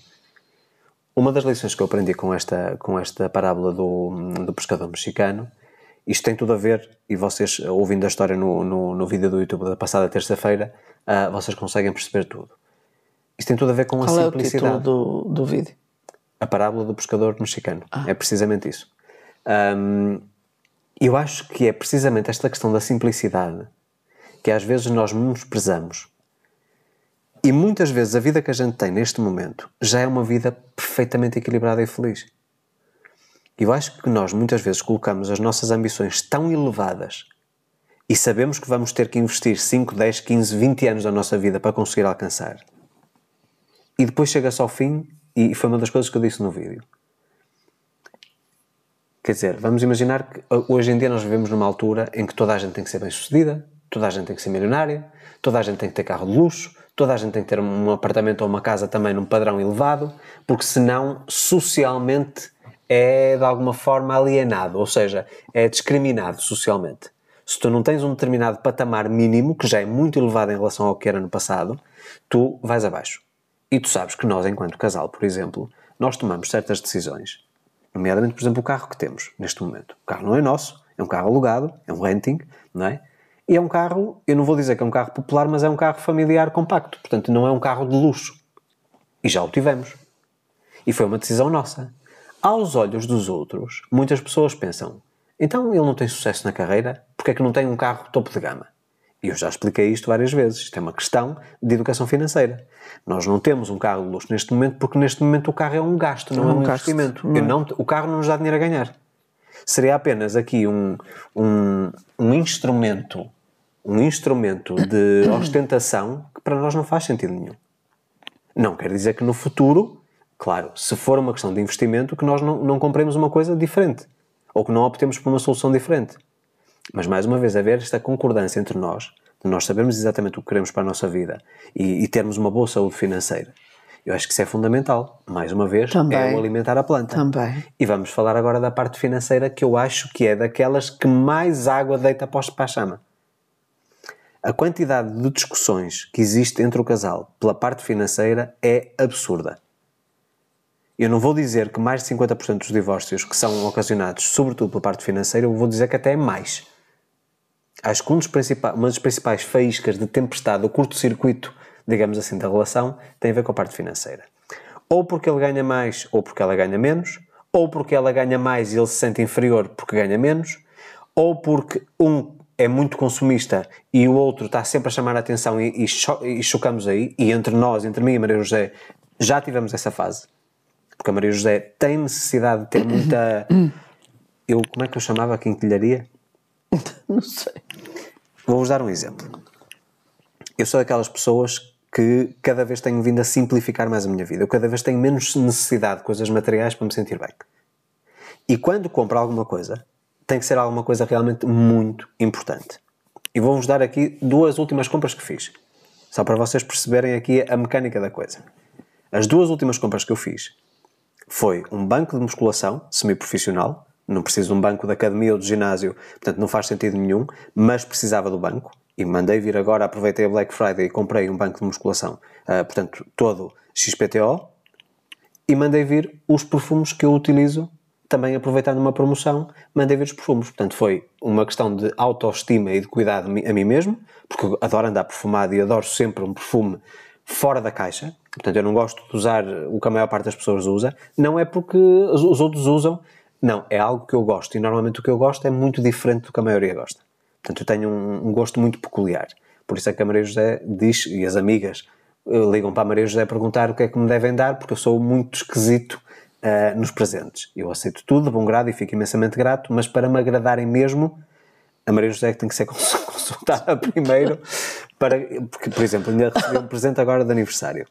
Uma das lições que eu aprendi com esta, com esta parábola do, do pescador mexicano, isto tem tudo a ver, e vocês, ouvindo a história no, no, no vídeo do YouTube da passada terça-feira, ah, vocês conseguem perceber tudo. Isto tem tudo a ver com a Qual é o título simplicidade. do, do vídeo? A parábola do pescador mexicano. É precisamente isso. Hum, eu acho que é precisamente esta questão da simplicidade que às vezes nós menosprezamos. E muitas vezes a vida que a gente tem neste momento já é uma vida perfeitamente equilibrada e feliz. Eu acho que nós muitas vezes colocamos as nossas ambições tão elevadas e sabemos que vamos ter que investir 5, 10, 15, 20 anos da nossa vida para conseguir alcançar. E depois chega-se ao fim e foi uma das coisas que eu disse no vídeo. Quer dizer, vamos imaginar que hoje em dia nós vivemos numa altura em que toda a gente tem que ser bem-sucedida, toda a gente tem que ser milionária, toda a gente tem que ter carro de luxo, toda a gente tem que ter um apartamento ou uma casa também num padrão elevado, porque senão socialmente é de alguma forma alienado, ou seja, é discriminado socialmente. Se tu não tens um determinado patamar mínimo, que já é muito elevado em relação ao que era no passado, tu vais abaixo. E tu sabes que nós, enquanto casal, por exemplo, nós tomamos certas decisões, nomeadamente, por exemplo, o carro que temos neste momento. O carro não é nosso, é um carro alugado, é um renting, não é? E é um carro, eu não vou dizer que é um carro popular, mas é um carro familiar compacto. Portanto, não é um carro de luxo. E já o tivemos. E foi uma decisão nossa. Aos olhos dos outros, muitas pessoas pensam: então ele não tem sucesso na carreira, porque é que não tem um carro topo de gama? E eu já expliquei isto várias vezes. Isto é uma questão de educação financeira. Nós não temos um carro de luxo neste momento porque neste momento o carro é um gasto, não é, um, um investimento. Não. Não, o carro não nos dá dinheiro a ganhar. Seria apenas aqui um, um, um instrumento um instrumento de *coughs* ostentação que para nós não faz sentido nenhum. Não quer dizer que no futuro, claro, se for uma questão de investimento, que nós não, não compremos uma coisa diferente ou que não optemos por uma solução diferente. Mas mais uma vez, haver esta concordância entre nós, de nós sabermos exatamente o que queremos para a nossa vida e, e termos uma boa saúde financeira. Eu acho que isso é fundamental. Mais uma vez, Também. é o alimentar a planta. Também. E vamos falar agora da parte financeira que eu acho que é daquelas que mais água deita para a chama. A quantidade de discussões que existe entre o casal pela parte financeira é absurda. Eu não vou dizer que mais de 50% dos divórcios que são ocasionados, sobretudo pela parte financeira, eu vou dizer que até é mais. Acho que um uma das principais faíscas de tempestade ou curto-circuito, digamos assim, da relação, tem a ver com a parte financeira. Ou porque ele ganha mais ou porque ela ganha menos, ou porque ela ganha mais e ele se sente inferior porque ganha menos, ou porque um é muito consumista e o outro está sempre a chamar a atenção e, e, cho e chocamos aí, e entre nós, entre mim e Maria José, já tivemos essa fase porque a Maria José tem necessidade de ter *coughs* muita. Eu, como é que eu chamava a quinquilharia? Não sei. Vou-vos dar um exemplo. Eu sou daquelas pessoas que cada vez tenho vindo a simplificar mais a minha vida. Eu cada vez tenho menos necessidade de coisas materiais para me sentir bem. E quando compro alguma coisa, tem que ser alguma coisa realmente muito importante. E vou-vos dar aqui duas últimas compras que fiz. Só para vocês perceberem aqui a mecânica da coisa. As duas últimas compras que eu fiz foi um banco de musculação semi-profissional, não preciso de um banco de academia ou de ginásio, portanto não faz sentido nenhum, mas precisava do banco e mandei vir agora, aproveitei a Black Friday e comprei um banco de musculação, uh, portanto todo XPTO, e mandei vir os perfumes que eu utilizo, também aproveitando uma promoção, mandei vir os perfumes. Portanto, foi uma questão de autoestima e de cuidado a mim mesmo, porque adoro andar perfumado e adoro sempre um perfume fora da caixa. Portanto, eu não gosto de usar o que a maior parte das pessoas usa. Não é porque os outros usam, não, é algo que eu gosto. E normalmente o que eu gosto é muito diferente do que a maioria gosta. Portanto, eu tenho um, um gosto muito peculiar. Por isso é que a Maria José diz, e as amigas eh, ligam para a Maria José perguntar o que é que me devem dar, porque eu sou muito esquisito uh, nos presentes. Eu aceito tudo de bom grado e fico imensamente grato, mas para me agradarem mesmo, a Maria José tem que ser *laughs* consultada *laughs* primeiro para, porque, por exemplo, ainda recebi um presente agora de aniversário.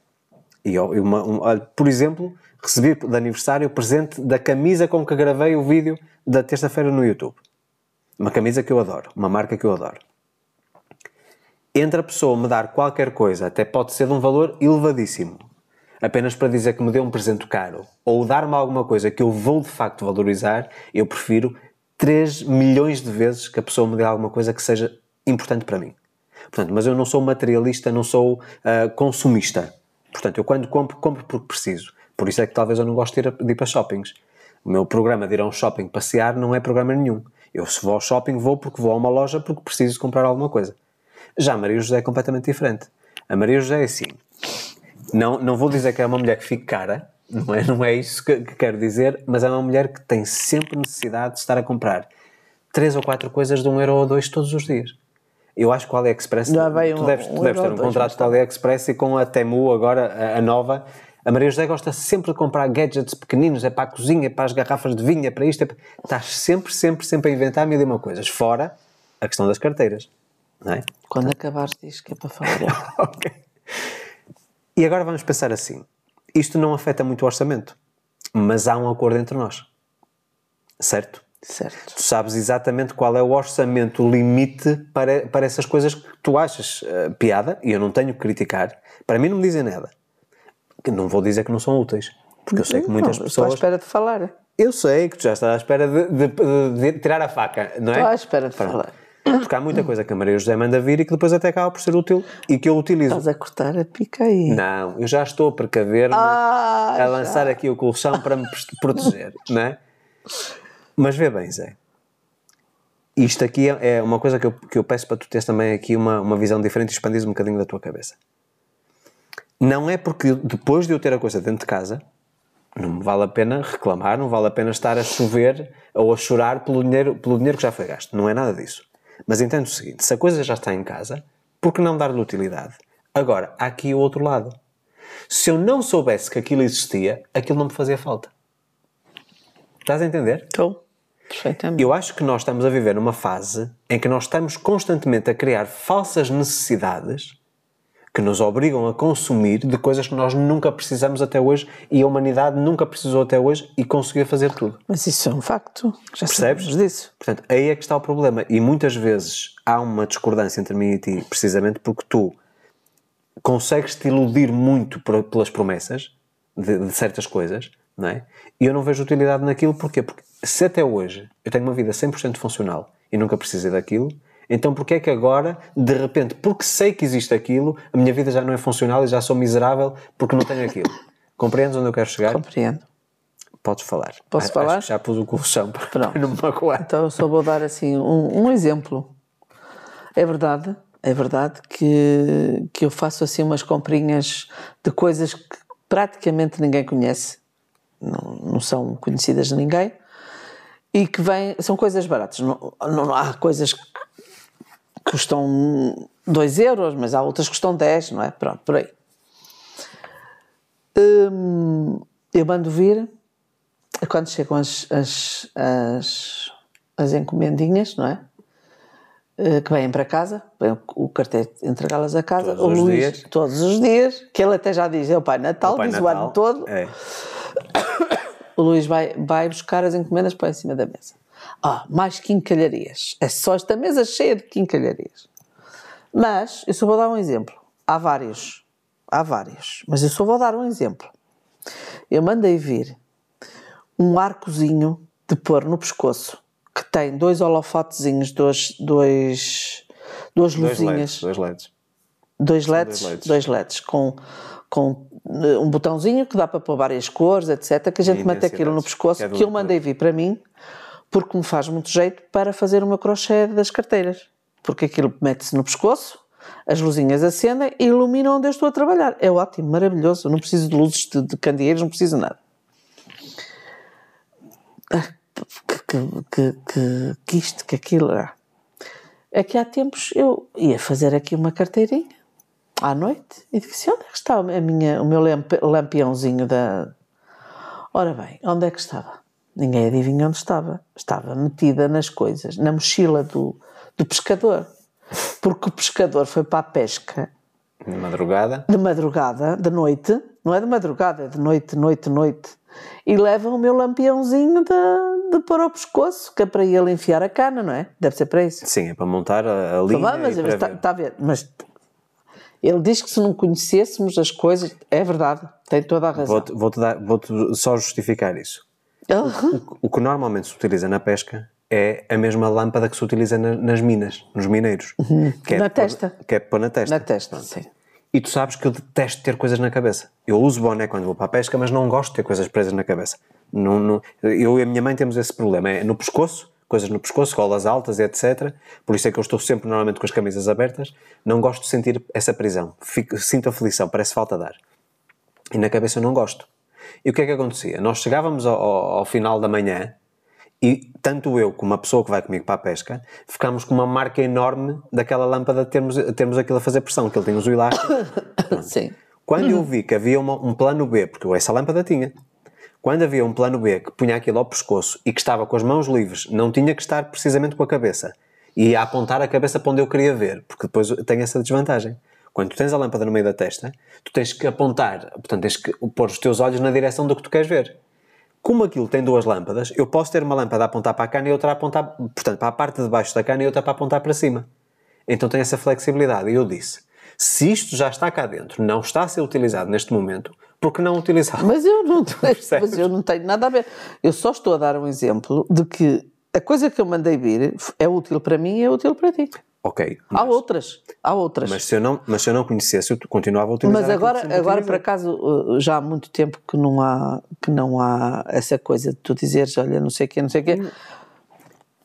E uma, um, por exemplo, recebi de aniversário o presente da camisa com que gravei o vídeo da terça-feira no YouTube. Uma camisa que eu adoro, uma marca que eu adoro. Entre a pessoa me dar qualquer coisa, até pode ser de um valor elevadíssimo, apenas para dizer que me deu um presente caro, ou dar-me alguma coisa que eu vou de facto valorizar, eu prefiro 3 milhões de vezes que a pessoa me dê alguma coisa que seja importante para mim. Portanto, mas eu não sou materialista, não sou uh, consumista. Portanto, eu quando compro, compro porque preciso. Por isso é que talvez eu não gosto de ir, de ir para shoppings. O meu programa de ir a um shopping passear não é programa nenhum. Eu, se vou ao shopping, vou porque vou a uma loja porque preciso comprar alguma coisa. Já a Maria José é completamente diferente. A Maria José é assim. Não, não vou dizer que é uma mulher que fique cara, não é, não é isso que, que quero dizer, mas é uma mulher que tem sempre necessidade de estar a comprar três ou quatro coisas de um euro ou dois todos os dias. Eu acho que o AliExpress. Já veio tu deves, um, tu deves ter um contrato com o AliExpress e com a Temu, agora a, a, nova. A Maria José gosta sempre de comprar gadgets pequeninos, é para a cozinha, é para as garrafas de vinho, é para isto. É para... Estás sempre, sempre, sempre a inventar mil e uma coisas. Fora a questão das carteiras. Não é? Quando Portanto... acabares, diz que é para falar. *laughs* ok. E agora vamos pensar assim. isto não afeta muito o orçamento, mas há um acordo entre nós. Certo? Certo. Tu sabes exatamente qual é o orçamento limite para, para essas coisas que tu achas uh, piada, e eu não tenho que criticar. Para mim não me dizem nada. Não vou dizer que não são úteis, porque eu sei que muitas não, pessoas. Estou à espera de falar. Eu sei que tu já estás à espera de, de, de, de tirar a faca, não é? Estou à espera de Pronto. falar. Porque há muita coisa que a Maria José manda vir e que depois até acaba por ser útil e que eu utilizo. Estás a cortar a pica aí. Não, eu já estou a precaver-me Ah, a já. lançar aqui o colchão para me proteger, não é? Mas vê bem, Zé. Isto aqui é é uma coisa que eu, que eu peço para tu teres também aqui uma, uma visão diferente e expandires um bocadinho da tua cabeça. Não é porque depois de eu ter a coisa dentro de casa, não me vale a pena reclamar, não vale a pena estar a chover ou a chorar pelo dinheiro, pelo dinheiro que já foi gasto. Não é nada disso. Mas entendo o seguinte: se a coisa já está em casa, por que não dar-lhe utilidade? Agora, há aqui o outro lado. Se eu não soubesse que aquilo existia, aquilo não me fazia falta. Estás a entender? Estou. Perfeitamente. Eu acho que nós estamos a viver numa fase em que nós estamos constantemente a criar falsas necessidades que nos obrigam a consumir de coisas que nós nunca precisamos até hoje e a humanidade nunca precisou até hoje e conseguiu fazer tudo. Mas isso é um facto. Já Percebes? disso. Portanto, aí é que está o problema. E muitas vezes há uma discordância entre mim e ti, precisamente porque tu consegues te iludir muito pelas promessas de, de certas coisas, não é? E eu não vejo utilidade naquilo, porquê? Porque se até hoje eu tenho uma vida 100% funcional e nunca precisei daquilo, então porquê é que agora, de repente, porque sei que existe aquilo, a minha vida já não é funcional e já sou miserável porque não tenho aquilo? *laughs* Compreendes onde eu quero chegar? Compreendo. Podes falar. Posso falar? Acho que já pus o colchão para Pronto. não me magoar. Então eu só vou dar assim um, um exemplo. É verdade, é verdade que, que eu faço assim umas comprinhas de coisas que praticamente ninguém conhece, não, não são conhecidas de ninguém, e que vêm, são coisas baratas. Não, não- há coisas que custam 2 euros, mas há outras que custam 10, não é? Pronto, por aí. Hum, eu mando vir, quando chegam as, as, as, as encomendinhas, não é? Eh, Que vêm para casa, vem o carteiro entregá-las a casa. Todos o Luís, dias. todos os dias, que ele até já diz, é o Pai Natal, Pai diz o Natal, ano todo. É. *coughs* O Luís vai, vai buscar as encomendas para em cima da mesa. Ah, mais quincalharias. É só esta mesa cheia de quincalharias. Mas, eu só vou dar um exemplo. Há vários. Há vários. Mas eu só vou dar um exemplo. Eu mandei vir um arcozinho de pôr no pescoço que tem dois holofotezinhos, dois, dois, duas Dois luzinhas LEDs, dois LEDs. dois LEDs, dois LEDs. dois LEDs com, com eh, um botãozinho que dá para pôr várias cores, etc. Que a gente mete aquilo no pescoço, que é que eu mandei vir para mim, porque me faz muito jeito para fazer meu crochê das carteiras. Porque aquilo mete-se no pescoço, as luzinhas acendem e iluminam onde eu estou a trabalhar. É ótimo, maravilhoso. Não preciso de luzes de, de candeeiros, não preciso de nada. Ah, Que, que, que, que, isto, que aquilo. ah. É que há tempos eu ia fazer aqui uma carteirinha à noite e disse: onde é que está a minha, o meu lamp- lampiãozinho da. Ora bem, onde é que estava? Ninguém adivinha onde estava. Estava metida nas coisas, na mochila do, do pescador. Porque o pescador foi para a pesca De madrugada. de madrugada, de noite, não é de madrugada, é de noite, noite, noite, e leva o meu lampiãozinho de, de pôr ao pescoço, que é para ele enfiar a cana, não é? Deve ser para isso. Sim, é para montar a, a linha. Tá bem, mas está, está a ver, mas ele diz que se não conhecêssemos as coisas, é verdade, tem toda a razão. Vou-te dar- vou-te só justificar isso. Ele- O que normalmente se utiliza na pesca é a mesma lâmpada que se utiliza na- nas minas, nos mineiros. Que é Na pôr- testa. Que é pôr na testa. Na testa, sim. E tu sabes que eu detesto ter coisas na cabeça. Eu uso boné quando vou para a pesca, mas não gosto de ter coisas presas na cabeça. Não, não- eu e a minha mãe temos esse problema. É no pescoço, coisas no pescoço, colas altas etc. Por isso é que eu estou sempre normalmente com as camisas abertas. Não gosto de sentir essa prisão. Fico, sinto aflição, parece falta de ar. E na cabeça eu não gosto. E o que é que acontecia? Nós chegávamos ao, ao- final da manhã e tanto eu como a pessoa que vai comigo para a pesca ficámos com uma marca enorme daquela lâmpada de termos, termos aquilo a fazer pressão, que ele tinha os elásticos. *coughs* sim. Quando eu vi que havia uma- um plano B, porque essa lâmpada tinha, quando havia um plano B que punha aquilo ao pescoço e que estava com as mãos livres, não tinha que estar precisamente com a cabeça e a apontar a cabeça para onde eu queria ver, porque depois tem essa desvantagem. Quando tu tens a lâmpada no meio da testa, tu tens que apontar, portanto, tens que pôr os teus olhos na direção do que tu queres ver. Como aquilo tem duas lâmpadas, eu posso ter uma lâmpada a apontar para a cana e outra a apontar, portanto, para a parte de baixo da cana e outra para apontar para cima. Então tem essa flexibilidade. E eu disse, se isto já está cá dentro, não está a ser utilizado neste momento, por que não utilizar? Mas eu não, *laughs* mas eu não tenho nada a ver. Eu só estou a dar um exemplo de que a coisa que eu mandei vir é útil para mim e é útil para ti. Ok. Há outras, há outras. Mas se eu não, mas se eu não conhecesse, eu continuava a utilizar Mas agora, agora por acaso, uh, já há muito tempo que não há, que não há essa coisa de tu dizeres, olha, não sei o quê, não sei o quê.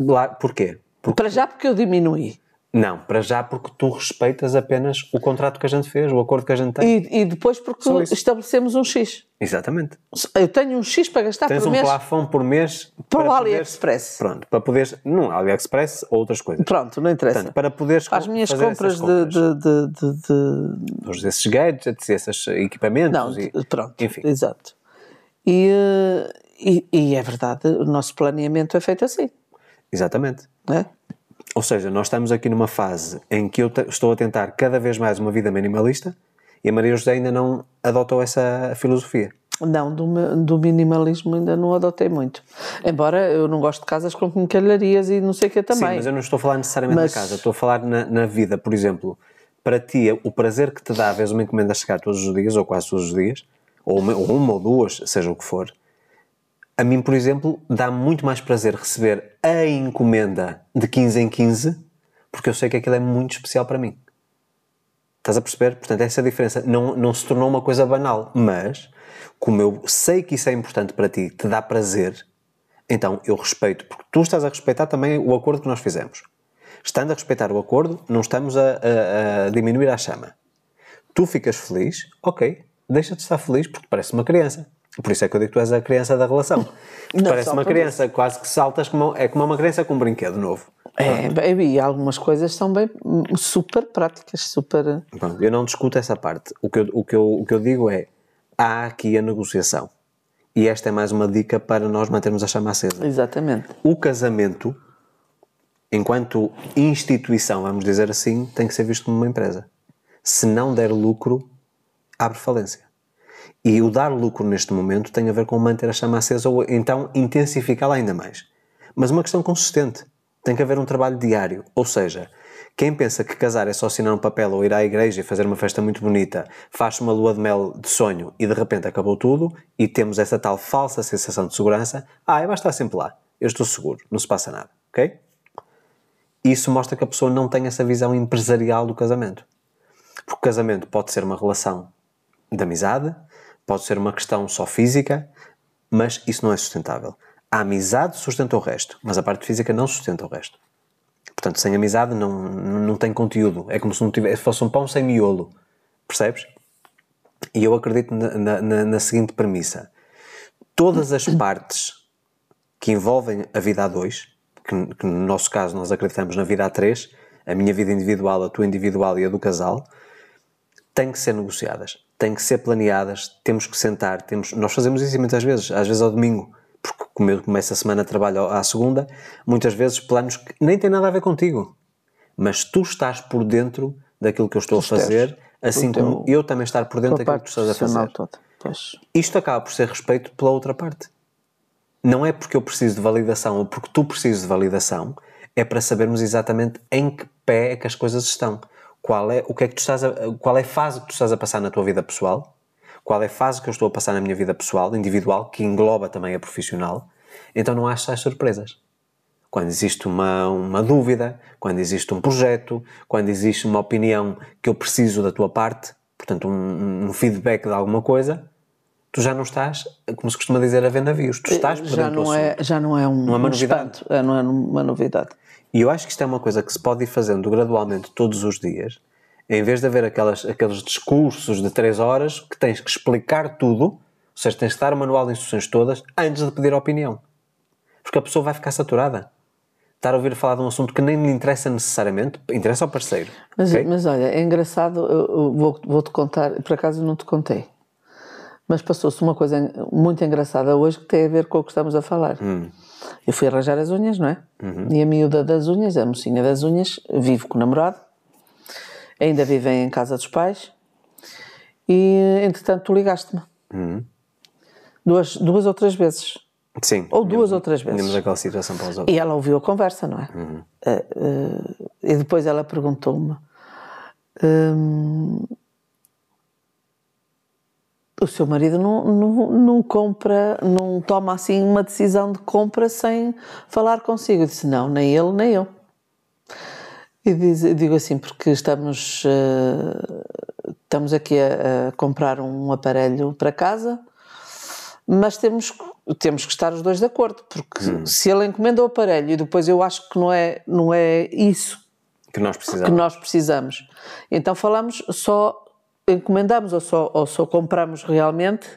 Lá, porquê? Porque, Para já porque eu diminuí. Não, para já porque tu respeitas apenas o contrato que a gente fez, o acordo que a gente tem. E, e depois porque estabelecemos um X. Exatamente. Eu tenho um X para gastar Tens por um mês. plafond por mês Para o poderes- AliExpress. Pronto, para poderes. Não, AliExpress ou outras coisas. Pronto, não interessa. Portanto, para poderes As minhas compras, compras. De, de, de, de- de- esses gadgets, esses equipamentos. Não, e, pronto. Enfim. Exato. E, eh, e, e é verdade, o nosso planeamento é feito assim. Exatamente. É? Ou seja, nós estamos aqui numa fase em que eu estou a tentar cada vez mais uma vida minimalista e a Maria José ainda não adotou essa filosofia. Não, do, do minimalismo ainda não adotei muito. Embora eu não gosto de casas com quinquilharias e não sei o que também. Sim, mas eu não estou a falar necessariamente Mas- da casa, estou a falar na, na vida, por exemplo. Para ti, o prazer que te dá, vez uma encomenda chegar todos os dias, ou quase todos os dias, ou uma, ou uma ou duas, seja o que for, a mim, por exemplo, dá muito mais prazer receber a encomenda de 15 em 15, porque eu sei que aquilo é muito especial para mim. Estás a perceber? Portanto, essa diferença não, não se tornou uma coisa banal, mas como eu sei que isso é importante para ti, te dá prazer, então eu respeito, porque tu estás a respeitar também o acordo que nós fizemos. Estando a respeitar o acordo, não estamos a, a- a diminuir a chama. Tu ficas feliz, ok, deixa de estar feliz porque parece uma criança. Por isso é que eu digo que tu és a criança da relação. Não, parece uma criança, quase que saltas como é como uma criança com um brinquedo novo. É, bem, e algumas coisas são bem super práticas, super. Pronto, eu não discuto essa parte. O que, eu, o, que eu, o que eu digo é: há aqui a negociação. E esta é mais uma dica para nós mantermos a chama acesa. Exatamente. O casamento, enquanto instituição, vamos dizer assim, tem que ser visto como uma empresa. Se não der lucro, abre falência. E o dar lucro neste momento tem a ver com manter a chama acesa ou então intensificá-la ainda mais. Mas uma questão consistente. Tem que haver um trabalho diário. Ou seja, quem pensa que casar é só assinar um papel ou ir à igreja e fazer uma festa muito bonita, faz uma lua de mel de sonho e de repente acabou tudo e temos essa tal falsa sensação de segurança, ah, eu estar sempre lá, eu estou seguro, não se passa nada, ok? Isso mostra que a pessoa não tem essa visão empresarial do casamento. Porque o casamento pode ser uma relação de amizade, pode ser uma questão só física, mas isso não é sustentável. A amizade sustenta o resto, mas a parte física não sustenta o resto. Portanto, sem amizade não, não tem conteúdo. É como se não tivesse, fosse um pão sem miolo. Percebes? E eu acredito na, na- na seguinte premissa: todas as partes que envolvem a vida a dois, que, que no nosso caso nós acreditamos na vida a três, a minha vida individual, a tua individual e a do casal, têm que ser negociadas, têm que ser planeadas, temos que sentar, temos, nós fazemos isso muitas vezes, às vezes ao domingo, porque como eu começo a semana trabalho à segunda, muitas vezes planos que nem têm nada a ver contigo, mas tu estás por dentro daquilo que eu estou a estejas. fazer, assim como eu também estar por dentro a daquilo que tu estás a fazer. toda. Pois. Isto acaba por ser respeito pela outra parte. Não é porque eu preciso de validação ou porque tu precisas de validação, é para sabermos exatamente em que pé é que as coisas estão. Qual é, o que é que tu estás a, qual é a fase que tu estás a passar na tua vida pessoal? Qual é a fase que eu estou a passar na minha vida pessoal, individual, que engloba também a profissional? Então não há essas surpresas. Quando existe uma, uma dúvida, quando existe um projeto, quando existe uma opinião que eu preciso da tua parte, portanto, um, um feedback de alguma coisa, tu já não estás, como se costuma dizer, a ver navios. Tu estás por já não é. Já não é um, Não é uma um novidade. espanto, é, não é uma novidade. E eu acho que isto é uma coisa que se pode ir fazendo gradualmente todos os dias, em vez de haver aquelas, aqueles discursos de três horas que tens que explicar tudo, ou seja, tens que dar o manual de instruções todas antes de pedir opinião. Porque a pessoa vai ficar saturada. Estar a ouvir falar de um assunto que nem lhe interessa necessariamente, interessa ao parceiro. Mas, ok? mas olha, é engraçado, eu, eu vou, vou-te contar, por acaso não te contei, mas passou-se uma coisa muito engraçada hoje que tem a ver com o que estamos a falar. Hum. Eu fui arranjar as unhas, não é? Uhum. E a miúda das unhas, a mocinha das unhas, vive com o namorado Ainda vivem em casa dos pais. E, entretanto, tu ligaste-me. Uhum. Duas, duas ou três vezes. Sim. Ou duas ou três vezes. Aquela situação para os outros. E ela ouviu a conversa, não é? Eh, eh, e depois ela perguntou-me: hum, o seu marido não, não, não compra, não toma assim uma decisão de compra sem falar consigo? Eu disse: não, nem ele, nem eu. E diz, digo assim, porque estamos, eh, estamos aqui a, a comprar um aparelho para casa mas temos, temos que estar os dois de acordo, porque se ele encomenda o aparelho e depois eu acho que não é, não é isso Que nós que precisávamos. nós precisamos, então falamos só, encomendamos ou só, ou só compramos realmente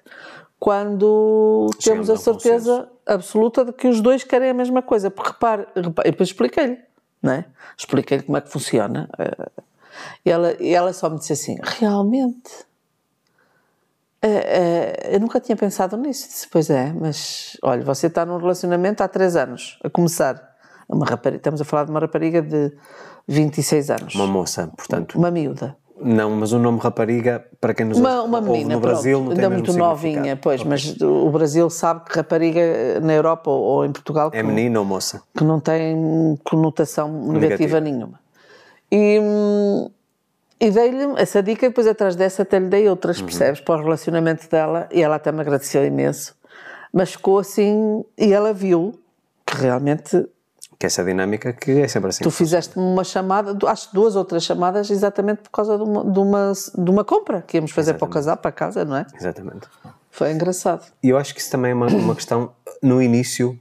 quando temos a Chegamos a certeza absoluta de que os dois querem a mesma coisa. Porque repare, repare e depois expliquei-lhe, não é? Expliquei-lhe como é que funciona. Eh, E ela, e ela só me disse assim: realmente. Eh, eh, eu nunca tinha pensado nisso. Disse, pois é, mas olha, você está num relacionamento há três anos, a começar. Uma rapariga, estamos a falar de uma rapariga de 26 anos. Uma moça, portanto. Uma miúda. Não, mas o nome rapariga, para quem nos Uma, uma ouve menina, no Brasil, pronto, não tem ainda muito novinha, pois, mas o Brasil sabe que rapariga na Europa ou, em Portugal É que, menina ou moça? que não tem conotação negativa, Negativa. nenhuma. E, hum, e dei-lhe essa dica e depois atrás dessa até lhe dei outras, Uhum. percebes, para o relacionamento dela e ela até me agradeceu imenso. Mas ficou assim e ela viu que realmente Que essa dinâmica que é sempre assim. Tu fizeste-me uma chamada, acho duas ou três chamadas, exatamente por causa de uma, de uma, de uma compra que íamos fazer para o casal, para casa, não é? Exatamente. Foi engraçado. E eu acho que isso também é uma, uma questão. No início,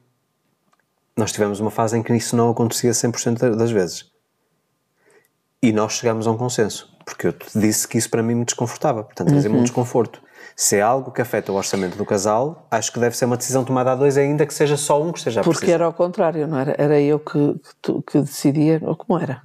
nós tivemos uma fase em que isso não acontecia 100% das vezes. E nós chegámos a um consenso. Porque eu te disse que isso para mim me desconfortava. Portanto, trazia-me Uhum. um desconforto. Se é algo que afeta o orçamento do casal, acho que deve ser uma decisão tomada a dois, ainda que seja só um que esteja a Porque precisar. era ao contrário, não era? Era eu que, que, tu- que decidia, ou como era?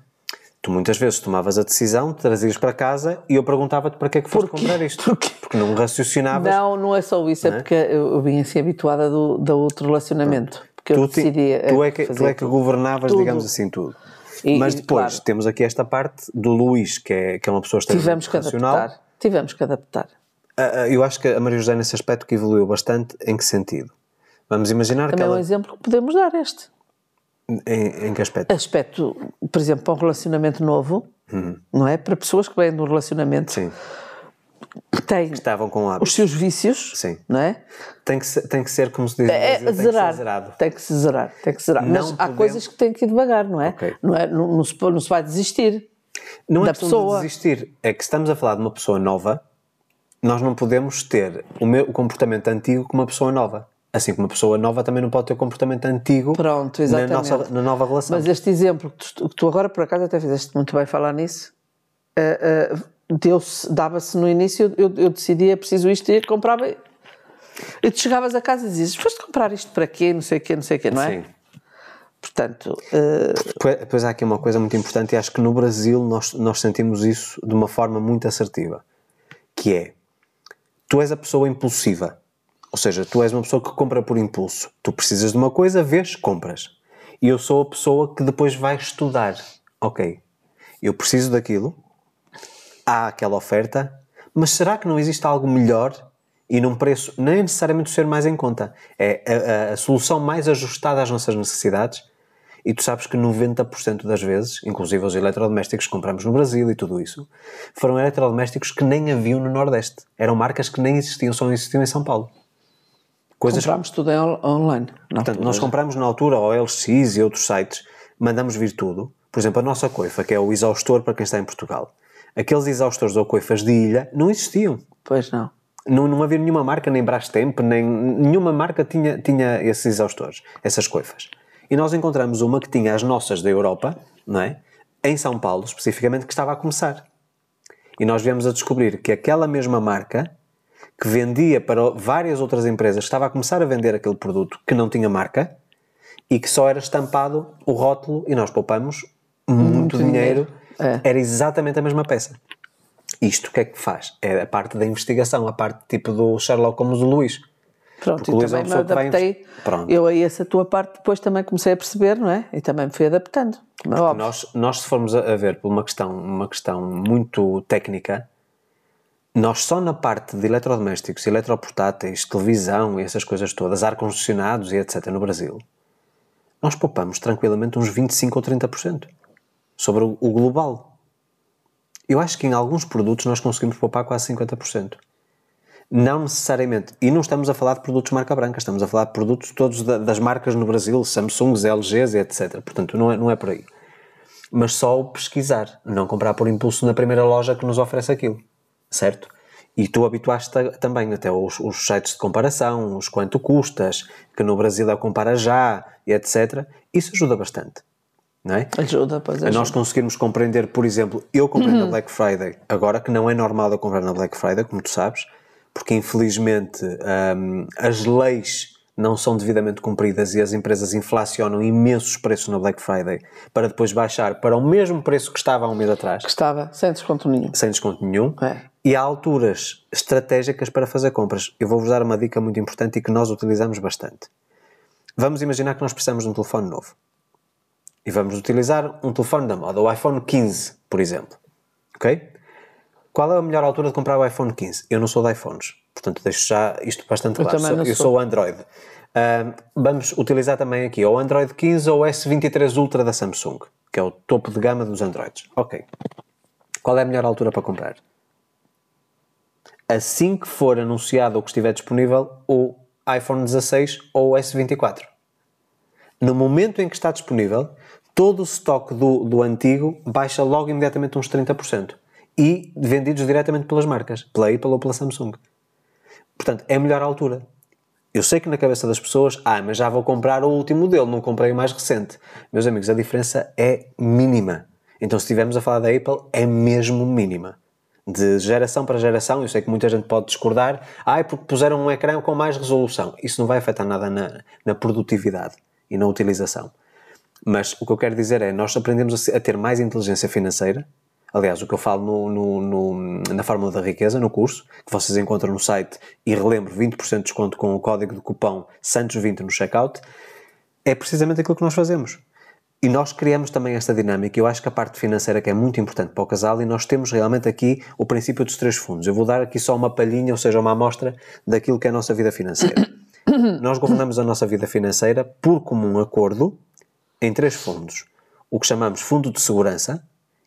Tu muitas vezes tomavas a decisão, trazias para casa e eu perguntava-te para que é que foste comprar isto. *laughs* Porquê? Porque não raciocinavas. Não, não é só isso, é, porque eu, eu vim assim habituada do, do outro relacionamento. Porque eu tu, ti- decidia. tu eh, é que, tu é que tudo. governavas, Tudo. digamos assim, tudo. E- Mas depois claro. temos aqui esta parte do Luís, que é, que é uma pessoa Tivemos extremamente que racional. adaptar. Tivemos que adaptar. Ah, ah, Eu acho que a Maria José, nesse aspecto, que evoluiu bastante. Em que sentido? Vamos imaginar que Também é um ela. exemplo que podemos dar este. Em, em que aspecto? Aspecto, por exemplo, para um relacionamento novo, não é? Para pessoas que vêm de um relacionamento Sim. que têm Estavam com os hábitos. seus vícios, Sim. não é? Tem que, ser, tem que ser, como se diz É Brasil, tem que zerar. ser zerado. Tem que se zerar, tem que zerar. Não Mas há podemos- coisas que têm que ir devagar, não é? Ok. Não, é não, não se, não se vai desistir. Não é da pessoa. de desistir, é que estamos a falar de uma pessoa nova, nós não podemos ter o, meu, o comportamento antigo com uma pessoa nova. Assim como uma pessoa nova também não pode ter o comportamento antigo Pronto, na, nossa, na nova relação. Mas este exemplo que tu, que tu agora, por acaso, até fizeste muito bem falar nisso, eh, eh, deu-se- dava-se no início, eu, eu decidia, é preciso isto e comprava. E tu chegavas a casa e dizias, foste comprar isto para quê, não sei o quê, não sei o quê, não é? Sim. Portanto, eh, Depois, depois há aqui uma coisa muito importante e acho que no Brasil nós, nós sentimos isso de uma forma muito assertiva, que é, tu és a pessoa impulsiva, ou seja, tu és uma pessoa que compra por impulso. Tu precisas de uma coisa, vês, compras. E eu sou a pessoa que depois vai estudar. Ok, eu preciso daquilo, há aquela oferta, mas será que não existe algo melhor e num preço, nem necessariamente ser mais em conta, é a, a- a solução mais ajustada às nossas necessidades? E tu sabes que 90% das vezes, inclusive os eletrodomésticos que compramos no Brasil e tudo isso, foram eletrodomésticos que nem haviam no Nordeste. Eram marcas que nem existiam, só existiam em São Paulo. Coisas comprámos tudo online. Portanto, nós compramos na altura ao LX e outros sites, mandamos vir tudo. Por exemplo, a nossa coifa, que é o exaustor para quem está em Portugal. Aqueles exaustores ou coifas de ilha não existiam. Pois não. Não, não havia nenhuma marca, nem Brastemp, nem nenhuma marca tinha, tinha esses exaustores, essas coifas. E nós encontramos uma que tinha as nossas da Europa, não é? Em São Paulo, especificamente, que estava a começar. E nós viemos a descobrir que aquela mesma marca, que vendia para várias outras empresas, estava a começar a vender aquele produto que não tinha marca e que só era estampado o rótulo e nós poupamos muito, dinheiro. dinheiro. É. Era exatamente a mesma peça. Isto o que é que faz? É a parte da investigação, a parte tipo do Sherlock Holmes do Luís. Pronto, e Luís é também me vai adaptei. Eu a essa tua parte depois também comecei a perceber, não é? E também me fui adaptando. É. Nós, nós se formos a, ver por uma questão, uma questão muito técnica, nós só na parte de eletrodomésticos, eletroportáteis, televisão e essas coisas todas, ar-condicionados e etc. no Brasil, nós poupamos tranquilamente uns 25 ou 30% sobre o, o global. Eu acho que em alguns produtos nós conseguimos poupar quase 50%. Não necessariamente. E não estamos a falar de produtos marca branca, estamos a falar de produtos todos da- das marcas no Brasil, Samsungs, LGs etc. Portanto, não é, não é por aí. Mas só o pesquisar, não comprar por impulso na primeira loja que nos oferece aquilo. Certo? E tu habituaste a- também até os, os sites de comparação, os quanto custas, que no Brasil é o compara já etc. Isso ajuda bastante. Não é? Ajuda, pois a ajuda. nós conseguirmos compreender, por exemplo, eu comprei na Black Friday, agora que não é normal eu comprar na Black Friday, como tu sabes, porque infelizmente hum, as leis não são devidamente cumpridas e as empresas inflacionam imensos preços na Black Friday para depois baixar para o mesmo preço que estava há um mês atrás, Que estava sem desconto nenhum. sem desconto nenhum. É. E há alturas estratégicas para fazer compras. Eu vou-vos dar uma dica muito importante e que nós utilizamos bastante. Vamos imaginar que nós precisamos de um telefone novo e vamos utilizar um telefone da moda, o iPhone 15, por exemplo. Ok? Qual é a melhor altura de comprar o iPhone 15? Eu não sou de iPhones, portanto deixo já isto bastante Eu claro. também Sou- eu sou. sou Android. Ahm, vamos utilizar também aqui ou Android 15 ou o S23 Ultra da Samsung, que é o topo de gama dos Androids. Ok. Qual é a melhor altura para comprar? Assim que for anunciado ou que estiver disponível o iPhone 16 ou o S24 no momento em que está disponível, todo o estoque do, do antigo baixa logo imediatamente uns 30%. E vendidos diretamente pelas marcas, pela Apple ou pela Samsung. Portanto, é a melhor altura. Eu sei que na cabeça das pessoas, ah, mas já vou comprar o último modelo, não comprei o mais recente. Meus amigos, a diferença é mínima. Então, se estivermos a falar da Apple, é mesmo mínima. De geração para geração, eu sei que muita gente pode discordar, ah, é porque puseram um ecrã com mais resolução. Isso não vai afetar nada na, na produtividade e na utilização. Mas o que eu quero dizer é, nós aprendemos a ter mais inteligência financeira. Aliás, o que eu falo no, no- no- na Fórmula da Riqueza, no curso, que vocês encontram no site, e relembro, 20% de desconto com o código de cupom Santos20 no checkout, é precisamente aquilo que nós fazemos. E nós criamos também esta dinâmica. Eu acho que a parte financeira que é muito importante para o casal e nós temos realmente aqui o princípio dos três fundos. Eu vou dar aqui só uma palhinha, ou seja, uma amostra daquilo que é a nossa vida financeira. *coughs* nós governamos a nossa vida financeira por comum acordo em três fundos. O que chamamos fundo de segurança,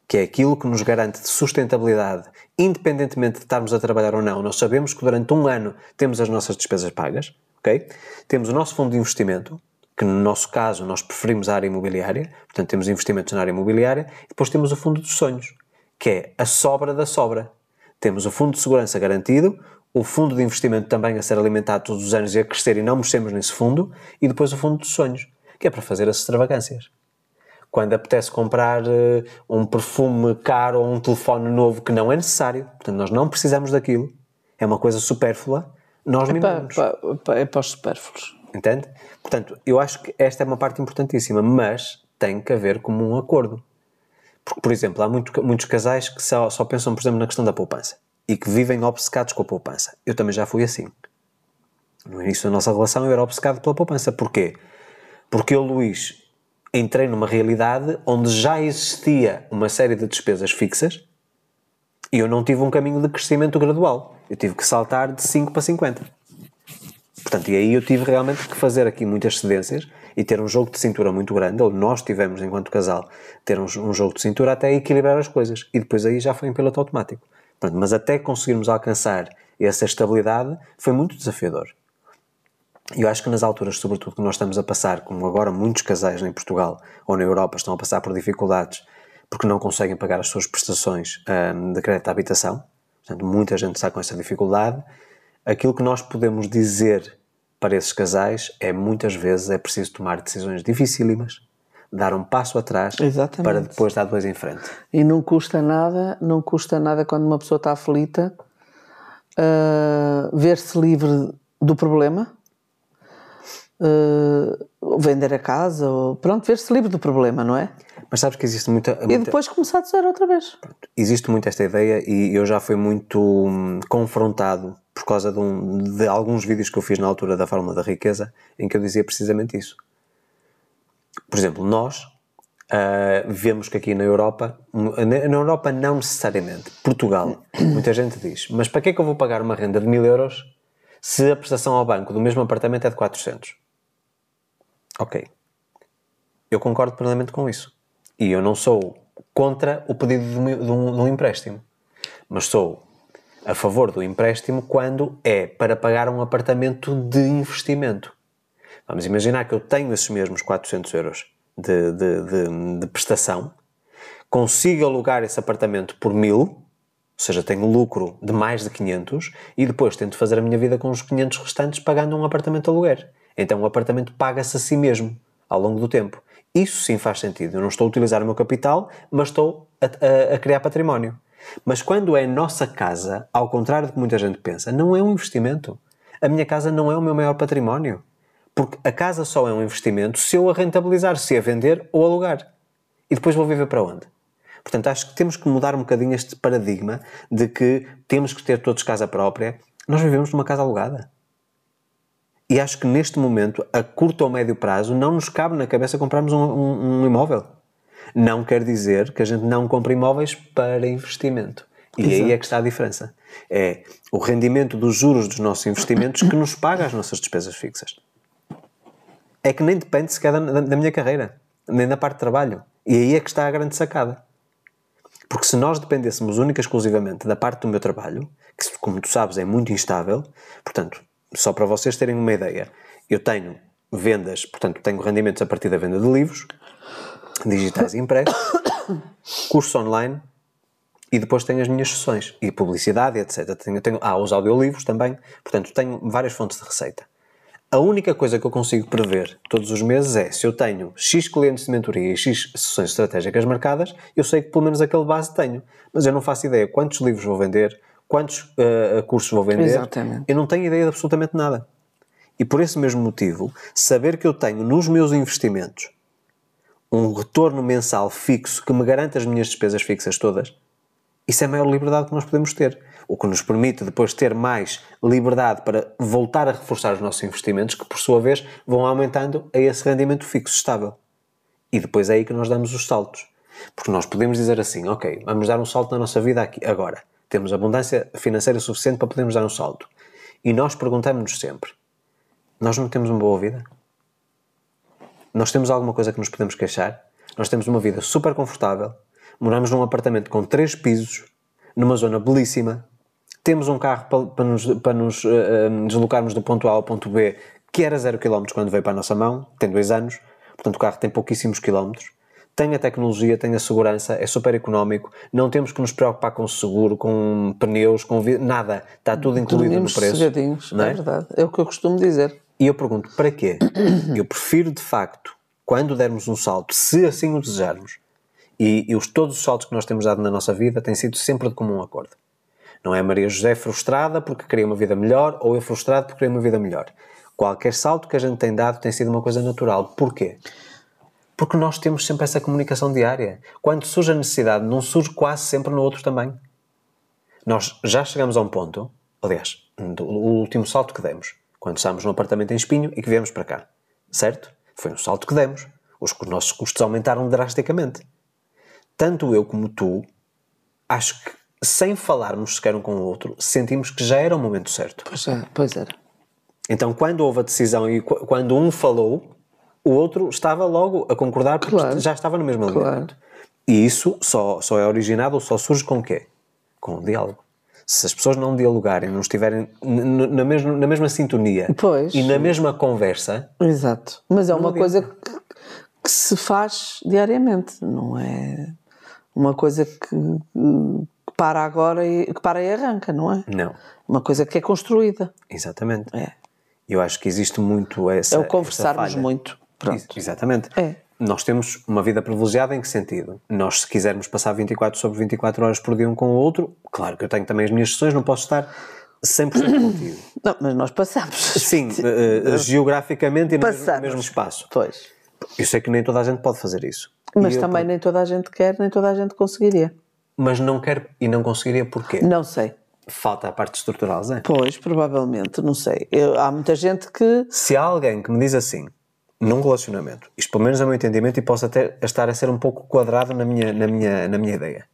que é aquilo que nos garante de sustentabilidade, independentemente de estarmos a trabalhar ou não. Nós sabemos que durante um ano temos as nossas despesas pagas, ok? Temos o nosso fundo de investimento, que no nosso caso nós preferimos a área imobiliária, portanto temos investimentos na área imobiliária, e depois temos o fundo dos sonhos, que é a sobra da sobra. Temos o fundo de segurança garantido, o fundo de investimento também a ser alimentado todos os anos e a crescer e não mexemos nesse fundo, e depois o fundo dos sonhos, que é para fazer as extravagâncias. Quando apetece comprar eh, um perfume caro ou um telefone novo que não é necessário, portanto nós não precisamos daquilo, é uma coisa supérflua, nós para, para, é para os supérfluos. Entende? Portanto, eu acho que esta é uma parte importantíssima, mas tem que haver como um acordo. Porque, por exemplo, há muito- muitos casais que só, só pensam, por exemplo, na questão da poupança e que vivem obcecados com a poupança. Eu também já fui assim. No início da nossa relação eu era obcecado pela poupança. Porquê? Porque eu, Luís, entrei numa realidade onde já existia uma série de despesas fixas e eu não tive um caminho de crescimento gradual. Eu tive que saltar de 5 para 50. Portanto, e aí eu tive realmente que fazer aqui muitas cedências e ter um jogo de cintura muito grande, ou nós tivemos enquanto casal, ter um, um jogo de cintura até equilibrar as coisas. E depois aí já foi em piloto automático. Portanto, mas até conseguirmos alcançar essa estabilidade foi muito desafiador. E eu acho que nas alturas, sobretudo, que nós estamos a passar, como agora muitos casais em Portugal ou na Europa estão a passar por dificuldades porque não conseguem pagar as suas prestações hum, de crédito à habitação, portanto, muita gente está com essa dificuldade, aquilo que nós podemos dizer para esses casais é muitas vezes é preciso tomar decisões dificílimas, dar um passo atrás Exatamente. para depois dar dois em frente. E não custa nada, não custa nada quando uma pessoa está aflita ah, ver-se livre do problema uh, vender a casa, ou pronto, ver-se livre do problema, não é? Mas sabes que existe muita. muita... E depois começar do zero outra vez. Pronto, existe muito esta ideia e eu já fui muito hum, confrontado por causa de, um, de alguns vídeos que eu fiz na altura da Fórmula da Riqueza em que eu dizia precisamente isso. Por exemplo, nós uh, vemos que aqui na Europa, na Europa não necessariamente, Portugal, *coughs* muita gente diz, mas para que é que eu vou pagar uma renda de mil euros se a prestação ao banco do mesmo apartamento é de 400? Ok. Eu concordo plenamente com isso. E eu não sou contra o pedido de um, de um, de um empréstimo, mas sou a favor do empréstimo quando é para pagar um apartamento de investimento. Vamos imaginar que eu tenho esses mesmos 400 euros de, de, de, de prestação, consigo alugar esse apartamento por mil, ou seja, tenho lucro de mais de 500 e depois tento fazer a minha vida com os 500 restantes pagando um apartamento de aluguer. Então o apartamento paga-se a si mesmo ao longo do tempo. Isso sim faz sentido. Eu não estou a utilizar o meu capital, mas estou a, a, a criar património. Mas quando é nossa casa, ao contrário do que muita gente pensa, não é um investimento. A minha casa não é o meu maior património. Porque a casa só é um investimento se eu a rentabilizar, se a vender ou alugar. E depois vou viver para onde? Portanto, acho que temos que mudar um bocadinho este paradigma de que temos que ter todos casa própria. Nós vivemos numa casa alugada. E acho que neste momento, a curto ou médio prazo, não nos cabe na cabeça comprarmos um, um, um imóvel. Não quer dizer que a gente não compre imóveis para investimento. E Exato. aí é que está a diferença. É o rendimento dos juros dos nossos investimentos que nos paga as nossas despesas fixas. É que nem depende sequer da, da, da minha carreira, nem da parte de trabalho. E aí é que está a grande sacada. Porque se nós dependêssemos única e exclusivamente da parte do meu trabalho, que como tu sabes é muito instável, portanto, só para vocês terem uma ideia, eu tenho vendas, portanto, tenho rendimentos a partir da venda de livros, digitais impressos, *coughs* cursos online e depois tenho as minhas sessões e publicidade, etc. Tenho, tenho, ah, os audiolivros também, portanto tenho várias fontes de receita. A única coisa que eu consigo prever todos os meses é se eu tenho X clientes de mentoria e X sessões estratégicas marcadas, eu sei que pelo menos aquele base tenho, mas eu não faço ideia quantos livros vou vender, quantos uh, cursos vou vender, Exatamente. eu não tenho ideia de absolutamente nada. E por esse mesmo motivo, saber que eu tenho nos meus investimentos um retorno mensal fixo que me garante as minhas despesas fixas todas, isso é a maior liberdade que nós podemos ter. O que nos permite depois ter mais liberdade para voltar a reforçar os nossos investimentos, que por sua vez vão aumentando a esse rendimento fixo estável. E depois é aí que nós damos os saltos. Porque nós podemos dizer assim, ok, vamos dar um salto na nossa vida aqui, agora. Temos abundância financeira suficiente para podermos dar um salto. E nós perguntamos-nos sempre, nós não temos uma boa vida? Nós temos alguma coisa que nos podemos queixar? Nós temos uma vida super confortável, moramos num apartamento com três pisos, numa zona belíssima, temos um carro para, para nos, para nos uh, deslocarmos do ponto A ao ponto B que era 0 km quando veio para a nossa mão, tem dois anos, portanto o carro tem pouquíssimos quilómetros, tem a tecnologia, tem a segurança, é super económico, não temos que nos preocupar com seguro, com pneus, com nada, está tudo incluído Dormimos no preço. Não é? é verdade, é o que eu costumo dizer. E eu pergunto, para quê? *coughs* Eu prefiro, de facto, quando dermos um salto, se assim o desejarmos, e, e os, todos os saltos que nós temos dado na nossa vida têm sido sempre de comum acordo. Não é Maria José frustrada porque queria uma vida melhor ou eu frustrado porque queria uma vida melhor. Qualquer salto que a gente tem dado tem sido uma coisa natural. Porquê? Porque nós temos sempre essa comunicação diária. Quando surge a necessidade, não surge quase sempre no outro também. Nós já chegamos a um ponto, aliás, o último salto que demos, quando estávamos num apartamento em Espinho e que viemos para cá. Certo? Foi um salto que demos. Os nossos custos aumentaram drasticamente. Tanto eu como tu, acho que sem falarmos sequer um com o outro, sentimos que já era o momento certo. Pois, é, pois era. Então, quando houve a decisão e quando um falou, o outro estava logo a concordar porque claro. já estava no mesmo alinhamento. Claro. E isso só, só é originado ou só surge com o quê? Com o diálogo se as pessoas não dialogarem, não estiverem na mesma, na mesma sintonia pois. e na mesma conversa. Exato. Mas é uma coisa que, que, se faz diariamente, não é uma coisa que, que, para agora e que para e arranca, não é? Não. Uma coisa que é construída. Exatamente. É. Eu acho que existe muito essa. É o conversarmos muito. Pronto. Exatamente. É nós temos uma vida privilegiada em que sentido? Nós, se quisermos passar 24 sobre 24 horas por dia um com o outro, claro que eu tenho também as minhas sessões, não posso estar 100% *coughs* contigo. Não, mas nós passamos. Sim, uh, *laughs* uh, geograficamente e no mesmo, no Passamos. mesmo espaço. Pois. Eu sei que nem toda a gente pode fazer isso. Mas E eu, também nem toda a gente quer, nem toda a gente conseguiria. Mas não quero e não conseguiria porquê? Não sei. Falta a parte estrutural, Zé. Pois, provavelmente, não sei. Eu- há muita gente que. Se há alguém que me diz assim, num relacionamento, isto pelo menos é o meu entendimento e posso até estar a ser um pouco quadrado na minha, na minha, na minha ideia.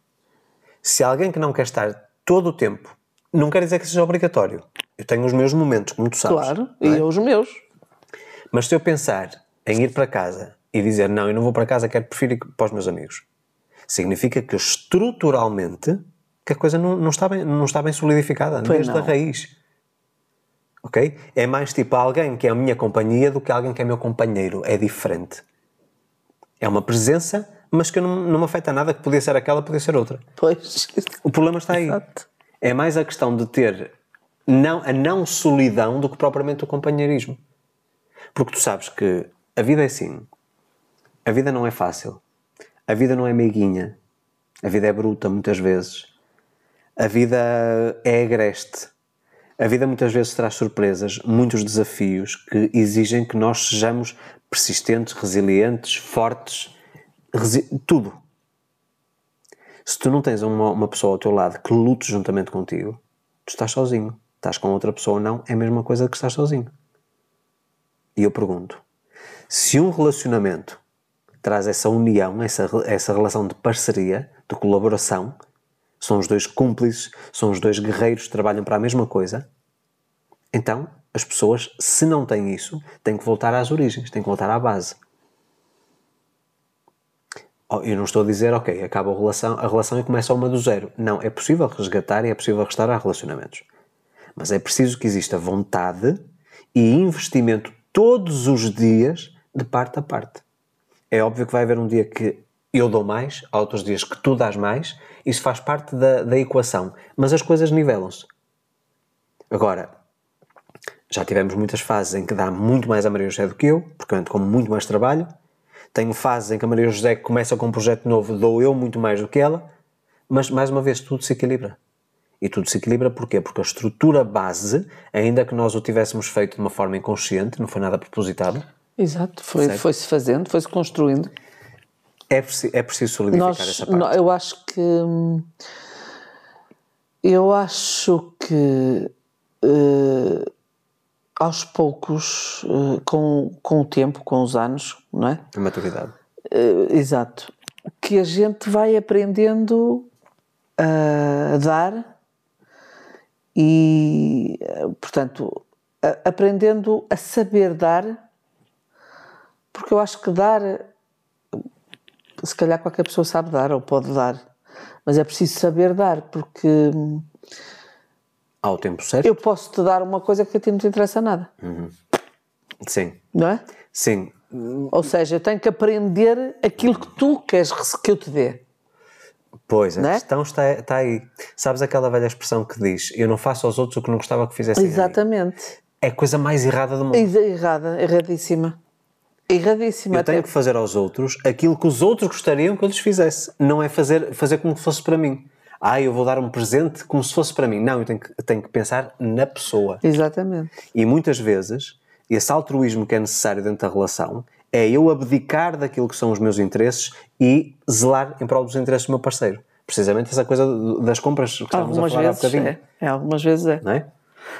Se alguém que não quer estar todo o tempo, não quer dizer que seja obrigatório. Eu tenho os meus momentos, como tu sabes. Claro, é? e os meus. Mas se eu pensar em ir para casa e dizer não, eu não vou para casa, quero prefiro ir para os meus amigos, significa que estruturalmente que a coisa não, não, está, bem, não está bem solidificada, Pois desde a não. raiz. Ok? É mais tipo alguém que é a minha companhia do que alguém que é meu companheiro. É diferente. É uma presença, mas que não, não me afeta nada, que podia ser aquela, podia ser outra. Pois. O problema está aí. Exato. É mais a questão de ter não, a não solidão do que propriamente o companheirismo. Porque tu sabes que a vida é assim. A vida não é fácil. A vida não é meiguinha. A vida é bruta muitas vezes. A vida é agreste. A vida muitas vezes traz surpresas, muitos desafios que exigem que nós sejamos persistentes, resilientes, fortes, resi- tudo. Se tu não tens uma, uma pessoa ao teu lado que lute juntamente contigo, tu estás sozinho. Estás com outra pessoa ou não, é a mesma coisa que estás sozinho. E eu pergunto: se um relacionamento traz essa união, essa, essa relação de parceria, de colaboração, são os dois cúmplices, são os dois guerreiros que trabalham para a mesma coisa, então as pessoas, se não têm isso, têm que voltar às origens, têm que voltar à base. Oh, Eu não estou a dizer, ok, acaba a relação, a relação e começa uma do zero. Não, é possível resgatar e é possível restaurar relacionamentos. Mas é preciso que exista vontade e investimento todos os dias, de parte a parte. É óbvio que vai haver um dia que eu dou mais, há outros dias que tu dás mais, isso faz parte da, da equação. Mas as coisas nivelam-se. Agora, já tivemos muitas fases em que dá muito mais a Maria José do que eu, porque eu ando com muito mais trabalho. Tenho fases em que a Maria José começa com um projeto novo, dou eu muito mais do que ela, mas mais uma vez tudo se equilibra. E tudo se equilibra porquê? Porque a estrutura base, ainda que nós o tivéssemos feito de uma forma inconsciente, não foi nada propositado, Exato, foi- foi-se fazendo, foi-se construindo. É, é preciso solidificar Nós, essa parte. eu acho que eu acho que eh, aos poucos, eh, com, com o tempo, com os anos, não é? A maturidade. Eh, exato, que a gente vai aprendendo a dar e, portanto, a- aprendendo a saber dar, porque eu acho que dar, se calhar qualquer pessoa sabe dar ou pode dar, mas é preciso saber dar, porque Ao tempo certo? eu posso te dar uma coisa que a ti não te interessa nada, Sim. não é? Sim. Ou seja, eu tenho que aprender aquilo que tu queres que eu te dê. Pois, a Não é? questão está, está aí. Sabes aquela velha expressão que diz eu não faço aos outros o que não gostava que fizessem? Exatamente. É a coisa mais errada do mundo. Errada, erradíssima. Erradíssima. Eu até- tenho que fazer aos outros aquilo que os outros gostariam que eu lhes fizesse. Não é fazer, fazer como se fosse para mim. Ah, eu vou dar um presente como se fosse para mim. Não, eu tenho que, tenho que pensar na pessoa. Exatamente. E muitas vezes, esse altruísmo que é necessário dentro da relação é eu abdicar daquilo que são os meus interesses e zelar em prol dos interesses do meu parceiro. Precisamente essa coisa das compras que estávamos Algumas a falar há vezes bocadinho. é. é. Algumas vezes é. Não é?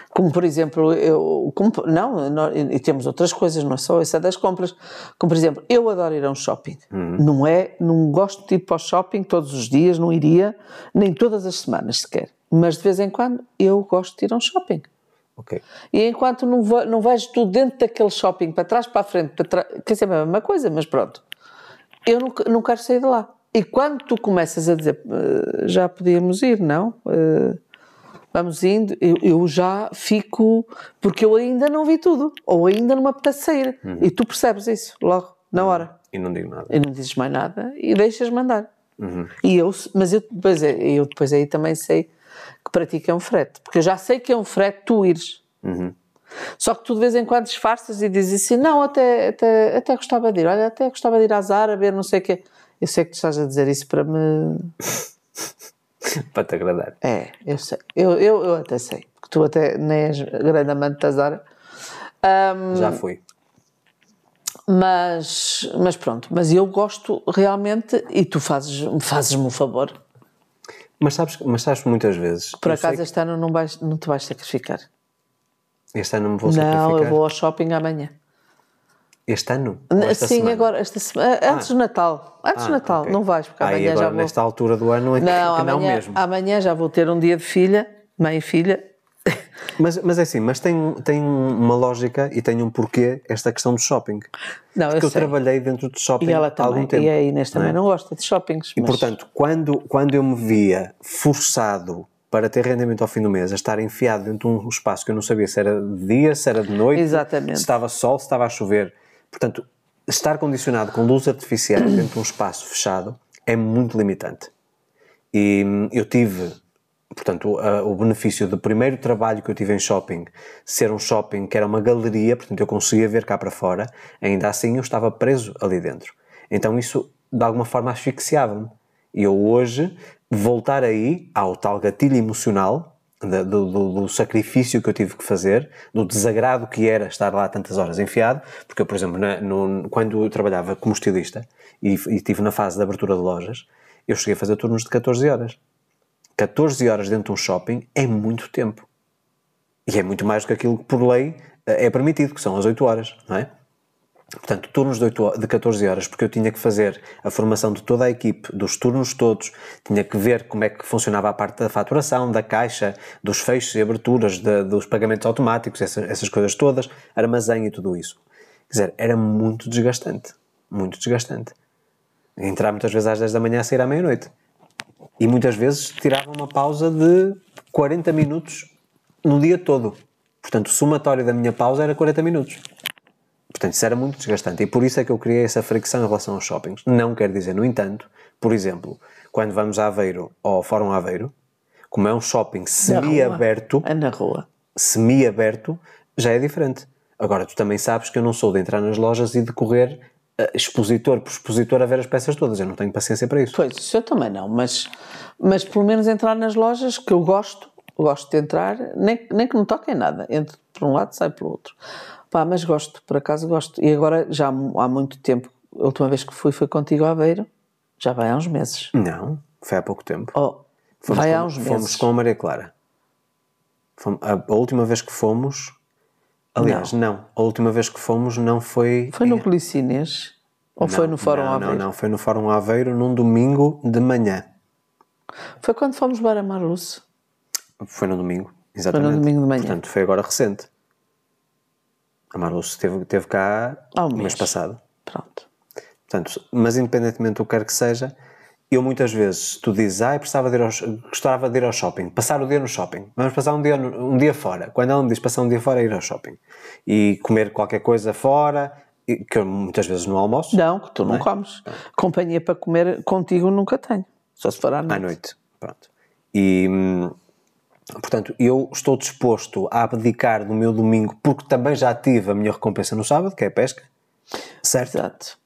Como por exemplo, eu. Como, não, nó- e temos outras coisas, não é só essa das compras. Como por exemplo, eu adoro ir a um shopping. Uhum. Não é. Não gosto de ir para o shopping todos os dias, não iria, nem todas as semanas sequer. Mas de vez em quando eu gosto de ir a um shopping. Ok. E enquanto não, ve- não vejo tudo dentro daquele shopping, para trás, para a frente, para trás, quer dizer, é a mesma coisa, mas pronto. Eu não, não quero sair de lá. E quando tu começas a dizer, "Eh, já podíamos ir, não? Eh, vamos indo, eu, eu já fico, porque eu ainda não vi tudo, ou ainda não me apetece sair. E tu percebes isso logo, na hora. E não digo nada. E não dizes mais nada e deixas mandar. E eu, mas eu depois, eu depois aí também sei que pratica um frete, porque eu já sei que é um frete tu ires. Só que tu de vez em quando disfarças e dizes assim: não, até, até, até gostava de ir, olha, até gostava de ir à Zara ver não sei o quê. Eu sei que tu estás a dizer isso para me. *laughs* *laughs* Para te agradar. É, eu sei, eu, eu, eu até sei. que tu até nem és grande amante da Zara. Um, Já fui. Mas, mas pronto, mas eu gosto realmente e tu fazes, fazes-me um favor. Mas sabes, mas sabes muitas vezes. Por acaso este ano não, vais, não te vais sacrificar. que Este ano me vou Não, sacrificar. eu vou ao shopping amanhã. Este ano? Esta Sim, semana? agora, esta semana, antes do Natal. Antes Ah, do Natal, ok. não vais, porque Ah, amanhã agora já vou. nesta altura do ano é que, Não, que não amanhã, mesmo. amanhã já vou ter um dia de filha, mãe e filha. *laughs* Mas, mas é assim, mas tem, tem uma lógica e tem um porquê esta questão do shopping. Não, Porque eu eu, trabalhei dentro de shopping há algum tempo. E a Inês também não não, é? gosta de shoppings. E mas- portanto, quando, quando eu me via forçado para ter rendimento ao fim do mês, a estar enfiado dentro de um espaço que eu não sabia se era de dia, se era de noite, Exatamente. se estava sol, se estava a chover. Portanto, estar condicionado com luz artificial dentro de um espaço fechado é muito limitante. E hum, eu tive, portanto, o benefício do primeiro trabalho que eu tive em shopping, ser um shopping que era uma galeria, portanto eu conseguia ver cá para fora, ainda assim eu estava preso ali dentro. Então isso, de alguma forma, asfixiava-me. E eu hoje, voltar aí ao tal gatilho emocional, do, do- do sacrifício que eu tive que fazer, do desagrado que era estar lá tantas horas enfiado, porque eu, por exemplo, na- no- quando eu trabalhava como estilista e, e estive na fase de abertura de lojas, eu cheguei a fazer turnos de 14 horas. 14 horas dentro de um shopping é muito tempo. E é muito mais do que aquilo que por lei eh, é permitido, que são as 8 horas, não é? Portanto, turnos de, 8, ho- de 14 horas, porque eu tinha que fazer a formação de toda a equipe, dos turnos todos, tinha que ver como é que funcionava a parte da faturação, da caixa, dos fechos e aberturas, de- dos pagamentos automáticos, essa- essas coisas todas, armazém e tudo isso. Quer dizer, era muito desgastante. Muito desgastante. Entrar muitas vezes às 10 da manhã sair à meia-noite. E muitas vezes tirava uma pausa de 40 minutos no dia todo. Portanto, o somatório da minha pausa era 40 minutos. Portanto, isso era muito desgastante. E por isso é que eu criei essa fricção em relação aos shoppings. Não quer dizer, no entanto, por exemplo, quando vamos a Aveiro ou ao Fórum Aveiro, como é um shopping semi-aberto. É na rua. semi-aberto, já é diferente. Agora, tu também sabes que eu não sou de entrar nas lojas e de correr eh, expositor por expositor a ver as peças todas. Eu não tenho paciência para isso. Pois, isso eu também não, mas, mas pelo menos entrar nas lojas que eu gosto, gosto de entrar, nem, nem que não toquem nada. Entro por um lado, sai pelo outro. Pá, mas gosto, por acaso gosto. E agora, já há muito tempo, a última vez que fui foi contigo a Aveiro, já vai há uns meses. Não, foi há pouco tempo. Oh, Fomos vai com, há uns meses. Fomos com a Maria Clara. Fomos- a, a última vez que fomos. Aliás, não. A última vez que fomos não foi. Foi no Glicínez? Ou foi no Fórum não, Aveiro? Não, não, foi no Fórum Aveiro num domingo de manhã. Foi quando fomos para Marluce. Foi no domingo, exatamente. domingo de manhã. Portanto, foi agora recente. A Marluz esteve, esteve cá Há um mês mês. passado. Pronto. Portanto, mas independentemente do que quer que seja, eu muitas vezes, tu dizes, ah, precisava de ir ao, gostava de ir ao shopping, passar o dia no shopping, vamos passar um dia, um dia fora. Quando ela me diz passar um dia fora, é ir ao shopping. E comer qualquer coisa fora, que eu muitas vezes não almoço, Não, que tu não, comes. Companhia para comer contigo nunca tenho. Só se for à noite. à noite. Pronto. E, hum, portanto, eu estou disposto a abdicar do meu domingo, porque também já tive a minha recompensa no sábado, que é a pesca, certo? Exato.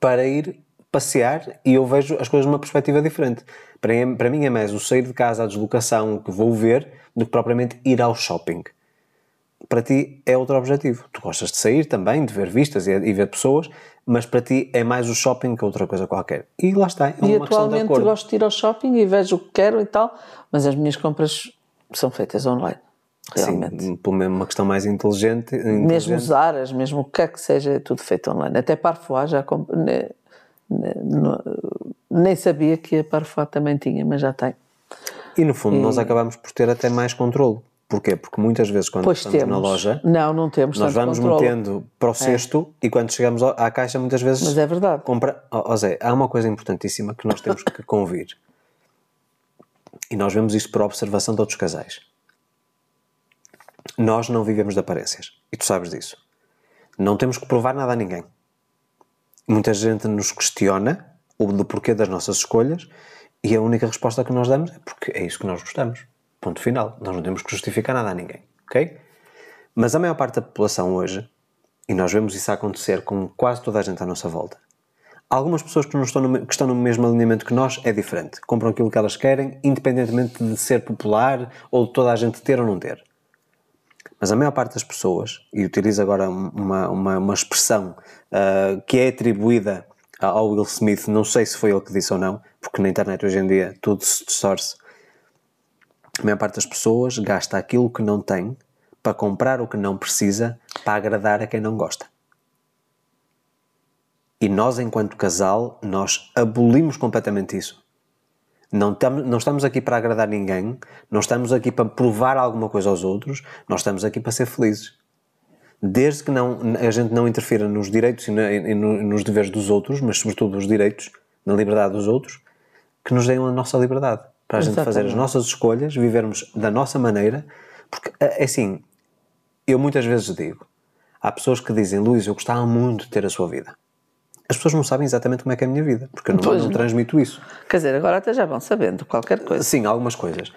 para ir passear e eu vejo as coisas de uma perspectiva diferente. Para, mim- para mim é mais o sair de casa, a deslocação que vou ver, do que propriamente ir ao shopping. Para ti é outro objetivo. Tu gostas de sair também, de ver vistas e, e ver pessoas, mas para ti é mais o shopping que outra coisa qualquer. E lá está, é E uma de atualmente acordo. gosto de ir ao shopping e vejo o que quero e tal, mas as minhas compras são feitas online. Realmente. Sim, por mesmo uma questão mais inteligente. mesmo inteligente. os aras, mesmo o que quer que seja, é tudo feito online. Até Parfois já comp... ne- ne- no- nem sabia que a Parfois também tinha, mas já tem. E no fundo nós acabamos por ter até mais controle. Porquê? Porque muitas vezes quando Pois estamos temos. na loja, Não, não temos Nós vamos controle. metendo para o cesto e quando chegamos à caixa muitas vezes Mas é verdade. compra. Ó ó Zé, há uma coisa importantíssima que nós temos que convir. E nós vemos isto por observação de outros casais. Nós não vivemos de aparências. E tu sabes disso. Não temos que provar nada a ninguém. Muita gente nos questiona o do porquê das nossas escolhas e a única resposta que nós damos é porque é isso que nós gostamos. Ponto final. Nós não temos que justificar nada a ninguém. Ok? Mas a maior parte da população hoje, e nós vemos isso acontecer com quase toda a gente à nossa volta, Algumas pessoas que, estão no, que estão no mesmo alinhamento que nós é diferente. Compram aquilo que elas querem, independentemente de ser popular ou de toda a gente ter ou não ter. Mas a maior parte das pessoas, e utilizo agora uma, uma, uma expressão uh, que é atribuída ao Will Smith, não sei se foi ele que disse ou não, porque na internet hoje em dia tudo se distorce. A maior parte das pessoas gasta aquilo que não tem para comprar o que não precisa para agradar a quem não gosta. E nós, enquanto casal, nós abolimos completamente isso. Não, não estamos aqui para agradar ninguém, não estamos aqui para provar alguma coisa aos outros, nós estamos aqui para ser felizes. Desde que não, a gente não interfira nos direitos e, e nos deveres dos outros, mas sobretudo nos direitos, na liberdade dos outros, que nos deem a nossa liberdade. Para a Exatamente. gente fazer as nossas escolhas, vivermos da nossa maneira, porque é, é assim, eu muitas vezes digo, há pessoas que dizem, Luís, eu gostava muito de ter a sua vida as pessoas não sabem exatamente como é que é a minha vida, porque eu não, não, não, transmito isso. Quer dizer, agora até já vão sabendo qualquer coisa. Sim, algumas coisas.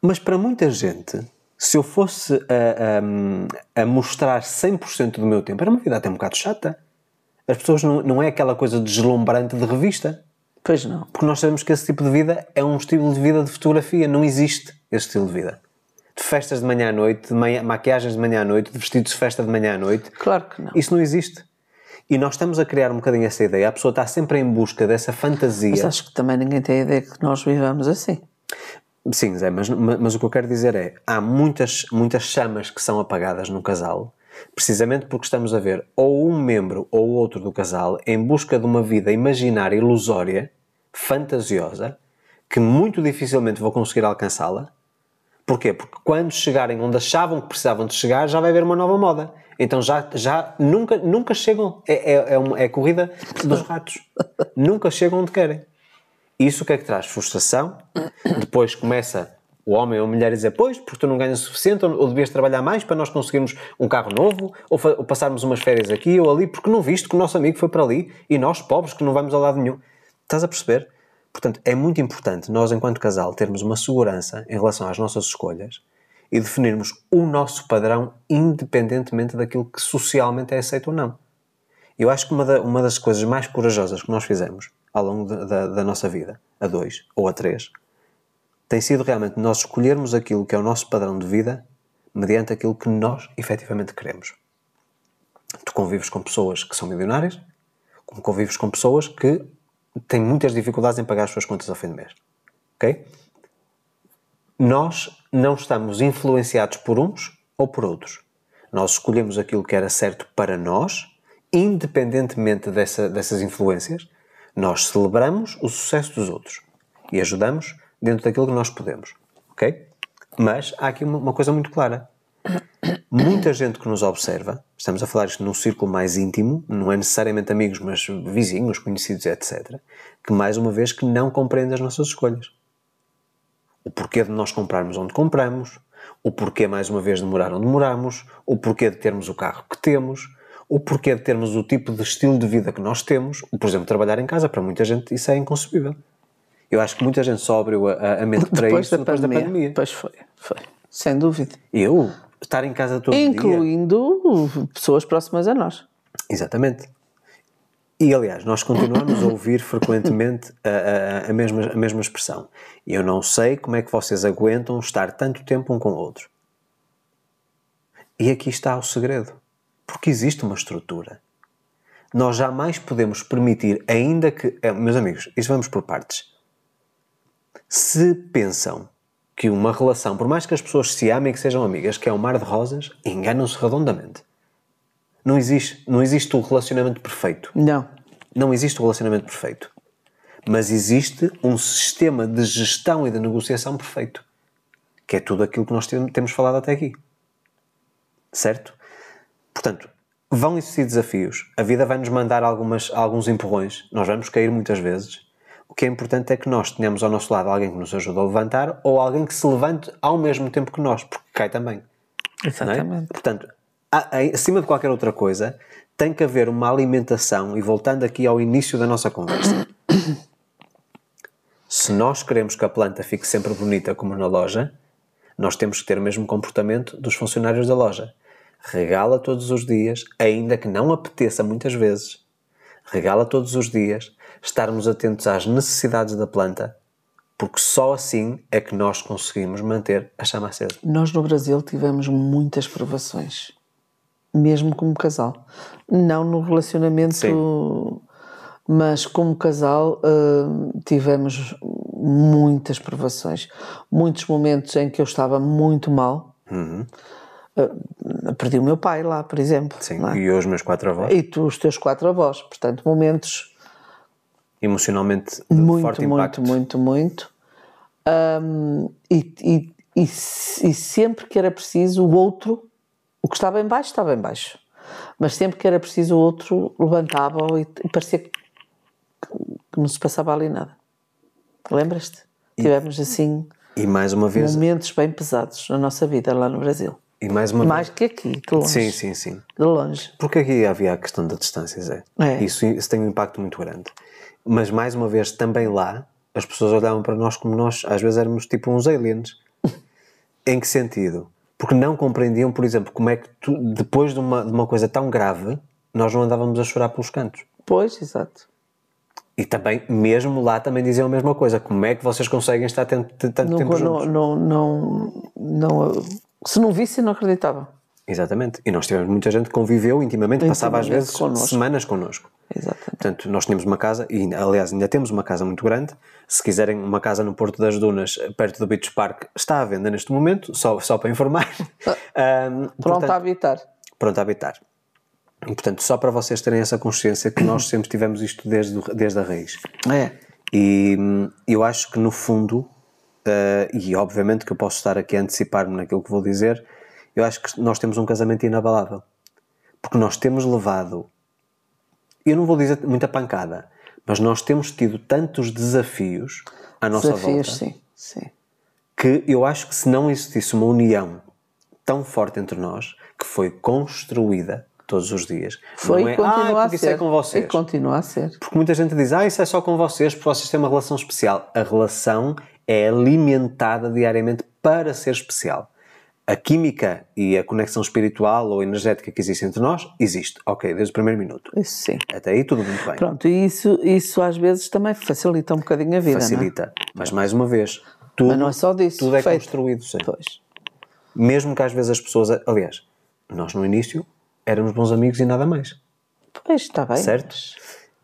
Mas para muita gente, se eu fosse a, a, a mostrar 100% do meu tempo, era uma vida até um bocado chata. As pessoas não, não é aquela coisa deslumbrante de revista. Pois não. Porque nós sabemos que esse tipo de vida é um estilo de vida de fotografia. Não existe esse estilo de vida. De festas de manhã à noite, de manhã, maquiagens de manhã à noite, de vestidos de festa de manhã à noite. Claro que não. Isso não existe. E nós estamos a criar um bocadinho essa ideia. A pessoa está sempre em busca dessa fantasia. Mas acho que também ninguém tem a ideia que nós vivamos assim. Sim, Zé, mas, mas o que eu quero dizer é: há muitas, muitas chamas que são apagadas no casal, precisamente porque estamos a ver ou um membro ou outro do casal em busca de uma vida imaginária, ilusória, fantasiosa, que muito dificilmente vou conseguir alcançá-la. Porquê? Porque quando chegarem onde achavam que precisavam de chegar, já vai haver uma nova moda. Então já, já nunca, nunca chegam. É, é, é, uma, é a corrida dos ratos. nunca chegam onde querem. Isso o que é que traz? Frustração. Depois começa o homem ou a mulher a dizer: Pois, porque tu não ganhas o suficiente, ou, ou devias trabalhar mais para nós conseguirmos um carro novo, ou, ou, passarmos umas férias aqui ou ali, porque não viste que o nosso amigo foi para ali e nós, pobres, que não vamos a lado nenhum. Estás a perceber? Portanto, é muito importante nós, enquanto casal, termos uma segurança em relação às nossas escolhas e definirmos o nosso padrão independentemente daquilo que socialmente é aceito ou não. Eu acho que uma, da, uma das coisas mais corajosas que nós fizemos ao longo da, da, da nossa vida, a dois ou a três, tem sido realmente nós escolhermos aquilo que é o nosso padrão de vida mediante aquilo que nós efetivamente queremos. Tu convives com pessoas que são milionárias, como convives com pessoas que têm muitas dificuldades em pagar as suas contas ao fim do mês. Ok? Nós não estamos influenciados por uns ou por outros. Nós escolhemos aquilo que era certo para nós, independentemente dessa, dessas influências. Nós celebramos o sucesso dos outros e ajudamos dentro daquilo que nós podemos. Ok? Mas há aqui uma, uma coisa muito clara. Muita gente que nos observa, estamos a falar isto num círculo mais íntimo, não é necessariamente amigos, mas vizinhos, conhecidos, etc., que mais uma vez que não compreende as nossas escolhas o porquê de nós comprarmos onde compramos, o porquê, mais uma vez, de morar onde moramos, o porquê de termos o carro que temos, o porquê de termos o tipo de estilo de vida que nós temos. Por exemplo, trabalhar em casa, para muita gente isso é inconcebível. Eu acho que muita gente só abriu a, a mente para *laughs* depois isso da depois pandemia. da pandemia. Pois foi, foi. Sem dúvida. Eu, estar em casa todo Incluindo dia. Incluindo pessoas próximas a nós. Exatamente. E aliás, nós continuamos a ouvir frequentemente a, a, a, mesma, a mesma expressão. Eu não sei como é que vocês aguentam estar tanto tempo um com o outro. E aqui está o segredo. Porque existe uma estrutura. Nós jamais podemos permitir, ainda que. É, meus amigos, isto vamos por partes. Se pensam que uma relação, por mais que as pessoas se amem e que sejam amigas, que é um mar de rosas, enganam-se redondamente. Não existe, não existe o relacionamento perfeito. Não. Não existe o relacionamento perfeito. Mas existe um sistema de gestão e de negociação perfeito. Que é tudo aquilo que nós temos falado até aqui. Certo? Portanto, vão existir desafios. A vida vai nos mandar algumas, alguns empurrões. Nós vamos cair muitas vezes. O que é importante é que nós tenhamos ao nosso lado alguém que nos ajude a levantar ou alguém que se levante ao mesmo tempo que nós, porque cai também. É? Exatamente. É? Portanto, acima de qualquer outra coisa, tem que haver uma alimentação, e voltando aqui ao início da nossa conversa, *coughs* se nós queremos que a planta fique sempre bonita como na loja, nós temos que ter o mesmo comportamento dos funcionários da loja. Regala todos os dias, ainda que não apeteça muitas vezes. regá-la todos os dias, estarmos atentos às necessidades da planta, porque só assim é que nós conseguimos manter a chama acesa. Nós no Brasil tivemos muitas provações, mesmo como casal. Não no relacionamento, Sim. mas como casal uh, tivemos muitas provações. Muitos momentos em que eu estava muito mal. Uhum. Uh, perdi o meu pai lá, por exemplo. Sim, é? e os meus quatro avós. E tu, os teus quatro avós. Portanto, momentos Emocionalmente muito, forte muito, impacto. muito, muito. Hum, e, e, e, e sempre que era preciso, o outro, o que estava em baixo, estava em baixo. Mas sempre que era preciso, o outro levantava e, e parecia que, que não se passava ali nada. Lembras-te? Tivemos assim E mais uma vez, momentos bem pesados na nossa vida lá no Brasil. e mais uma Mais que aqui, de longe. vez. Sim, sim, sim. De longe. Porque aqui havia a questão da distância, Zé. É. Isso, isso tem um impacto muito grande. Mas mais uma vez, também lá, as pessoas olhavam para nós como nós, às vezes éramos tipo uns aliens. *laughs* em que sentido? Porque não compreendiam, por exemplo, como é que tu, depois de uma, de uma coisa tão grave, nós não andávamos a chorar pelos cantos. Pois, exato. E também, mesmo lá, também diziam a mesma coisa. Como é que vocês conseguem estar tanto, tanto Não, tempo juntos? não, não, não, não, se não visse, não acreditava. Exatamente. E nós tivemos muita gente que conviveu intimamente, passava às vezes connosco. semanas connosco. Exatamente. Portanto, nós tínhamos uma casa, e aliás ainda temos uma casa muito grande. Se quiserem uma casa no Porto das Dunas, perto do Beach Park, está à venda neste momento, só, só para informar. *laughs* Ahm, Pronto portanto, a habitar. pronto a habitar. E, portanto, só para vocês terem essa consciência que nós sempre tivemos isto desde, desde a raiz. É. E hum, eu acho que no fundo, eh, e obviamente que eu posso estar aqui a antecipar-me naquilo que vou dizer, eu acho que nós temos um casamento inabalável. Porque nós temos levado, eu não vou dizer muita pancada, mas nós temos tido tantos desafios à nossa Desafios, volta sim. sim. que eu acho que se não existisse uma união tão forte entre nós, que foi construída todos os dias, Foi não e é, continua ah, a ser. isso é com vocês. E continua a ser. Porque muita gente diz, ah, isso é só com vocês, porque vocês têm uma relação especial. A relação é alimentada diariamente para ser especial. A química e a conexão espiritual ou energética que existe entre nós, existe. Ok, desde o primeiro minuto. Isso sim. Até aí tudo muito bem. Pronto, e isso, isso às vezes também facilita um bocadinho a vida, Facilita. Mas mais uma vez, tudo, Mas não é só disso, tudo é feito. construído. Sim. é? Pois. Mesmo que às vezes as pessoas... Aliás, nós no início éramos bons amigos e nada mais. Pois, está bem. Certo?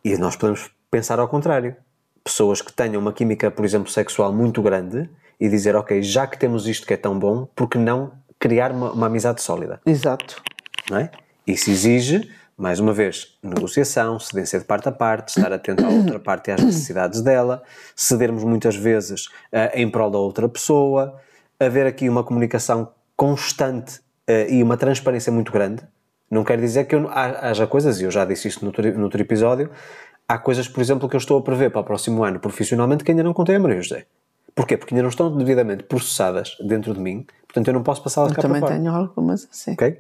E nós podemos pensar ao contrário. Pessoas que tenham uma química, por exemplo, sexual muito grande e dizer, ok, já que temos isto que é tão bom, por que não criar uma, uma amizade sólida? Exato. Não é? Isso exige, mais uma vez, negociação, cedência de parte a parte, estar atento à outra *clears throat* parte e às necessidades dela, cedermos muitas vezes eh, em prol da outra pessoa, haver aqui uma comunicação constante eh, e uma transparência muito grande. Não quer dizer que eu, haja coisas, e eu já disse isto no outro, no outro episódio, há coisas, por exemplo, que eu estou a prever para o próximo ano profissionalmente que ainda não contei a Maria José. Porquê? Porque ainda não estão devidamente processadas dentro de mim, portanto eu não posso passá-las cá para também fora. tenho algumas assim. Ok?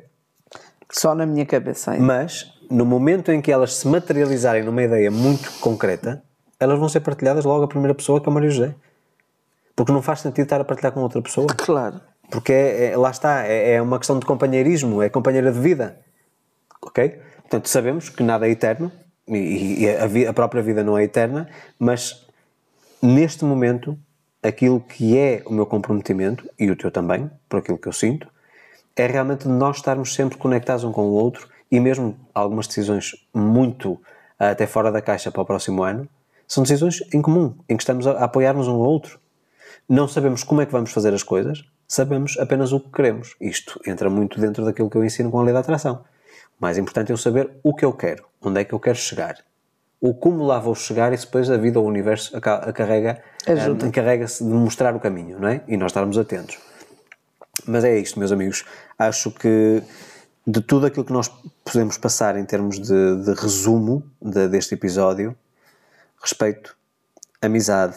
Só na minha cabeça ainda. Mas, no momento em que elas se materializarem numa ideia muito concreta, elas vão ser partilhadas logo à primeira pessoa, que é a Maria José. Porque não faz sentido estar a partilhar com outra pessoa. Claro. Porque é, é- lá está, é, é uma questão de companheirismo, é companheira de vida. Ok? Portanto, sabemos que nada é eterno e, e a, a própria vida não é eterna, mas neste momento, aquilo que é o meu comprometimento, e o teu também, por aquilo que eu sinto, é realmente nós estarmos sempre conectados um com o outro e mesmo algumas decisões muito ah, até fora da caixa para o próximo ano são decisões em comum, em que estamos a a apoiar-nos um ao outro. Não sabemos como é que vamos fazer as coisas, sabemos apenas o que queremos. Isto entra muito dentro daquilo que eu ensino com a lei da atração. O mais importante é eu saber o que eu quero, onde é que eu quero chegar. O como lá vou chegar, e depois a vida ou o universo Ajuda. ah, encarrega-se de mostrar o caminho, não é? E nós estarmos atentos. Mas é isto, meus amigos. Acho que de tudo aquilo que nós podemos passar em termos de, de resumo de- deste episódio, respeito, amizade,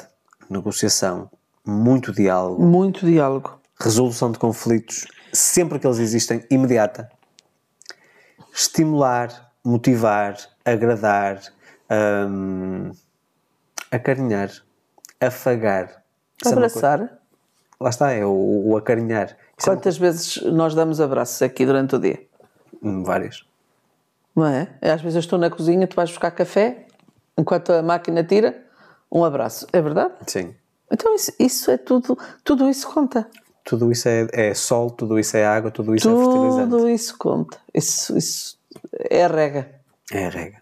negociação, muito diálogo, Muito diálogo. resolução de conflitos, sempre que eles existem, imediata. Estimular, motivar, agradar, hum, acarinhar, afagar. É Abraçar. Lá está, é o, o acarinhar. Isso é Quantas vezes nós damos abraços aqui durante o dia? Hum, Várias. Não é? Às vezes eu estou na cozinha, tu vais buscar café, enquanto a máquina tira, um abraço. É verdade? Sim. Então isso, isso é tudo, tudo isso conta. Tudo isso é, é sol, tudo isso é água, tudo isso é fertilizante. Tudo isso conta. Isso, isso é a rega. É a rega.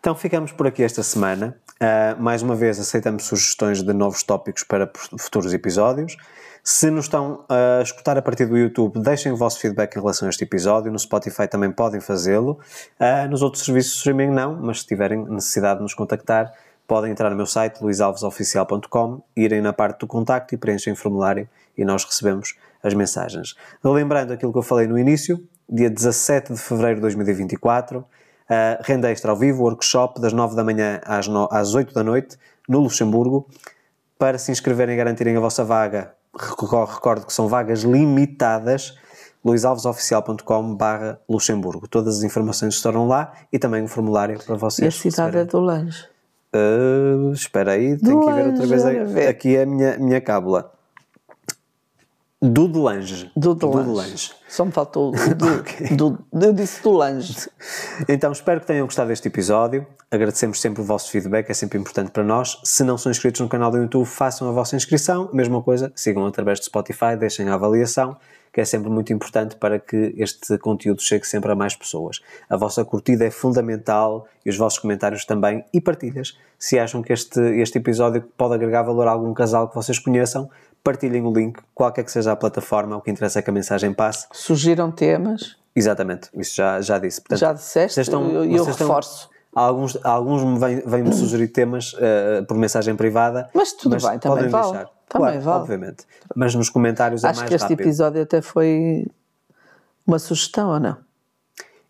Então ficamos por aqui esta semana. Uh, mais uma vez aceitamos sugestões de novos tópicos para futuros episódios. Se nos estão a escutar a partir do YouTube, deixem o vosso feedback em relação a este episódio. No Spotify também podem fazê-lo. Uh, nos outros serviços de streaming não, mas se tiverem necessidade de nos contactar, podem entrar no meu site luisalvesoficial.com, irem na parte do contacto e preenchem o formulário e nós recebemos as mensagens. Lembrando aquilo que eu falei no início, dia 17 de fevereiro de 2024, uh, renda extra ao vivo, workshop das 9 da manhã às, no, às 8 da noite, no Luxemburgo. Para se inscreverem e garantirem a vossa vaga, recordo que são vagas limitadas, luisalvesoficial.com barra Luxemburgo. Todas as informações estarão lá e também um formulário para vocês. E a cidade é do Lange. Uh, espera aí, tenho que ver outra vez. Aqui é a minha, minha cábula. Do de Lange. Do de Lange. Lange. Só me faltou do, *laughs* okay. do, Eu disse do Lange. Então, espero que tenham gostado deste episódio. Agradecemos sempre o vosso feedback, é sempre importante para nós. Se não são inscritos no canal do YouTube, façam a vossa inscrição. Mesma coisa, sigam através do Spotify, deixem a avaliação, que é sempre muito importante para que este conteúdo chegue sempre a mais pessoas. A vossa curtida é fundamental e os vossos comentários também e partilhas. Se acham que este, este episódio pode agregar valor a algum casal que vocês conheçam, partilhem o link, qualquer que seja a plataforma, o que interessa é que a mensagem passe. Sugiram temas? Exatamente, isso já, já disse. Portanto, já disseste, vocês estão, eu, eu reforço. Estão, alguns, alguns vêm, vêm-me sugerir temas uh, por mensagem privada. Mas tudo mas bem, também vale. Deixar. Também claro, vale. obviamente. Mas nos comentários Acho é mais que este rápido. episódio até foi uma sugestão, ou não?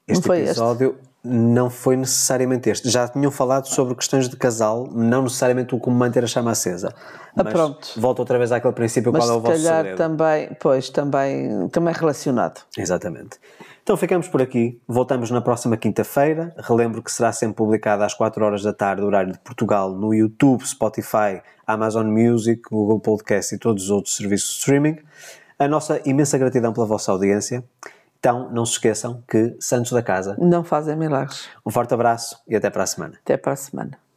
Este não episódio este? Não foi necessariamente este. Já tinham falado sobre questões de casal, não necessariamente o como manter a chama acesa. Ah, pronto. Volta outra vez àquele princípio Mas qual é o vosso calhar segredo. também, pois, também, também relacionado. Exatamente. Então ficamos por aqui. Voltamos na próxima quinta-feira. Relembro que será sempre publicada às 4 horas da tarde, horário de Portugal, no YouTube, Spotify, Amazon Music, Google Podcast e todos os outros serviços de streaming. A nossa imensa gratidão pela vossa audiência. Então, não se esqueçam que Santos da Casa não fazem milagres. Um forte abraço e até para a semana. Até para a semana.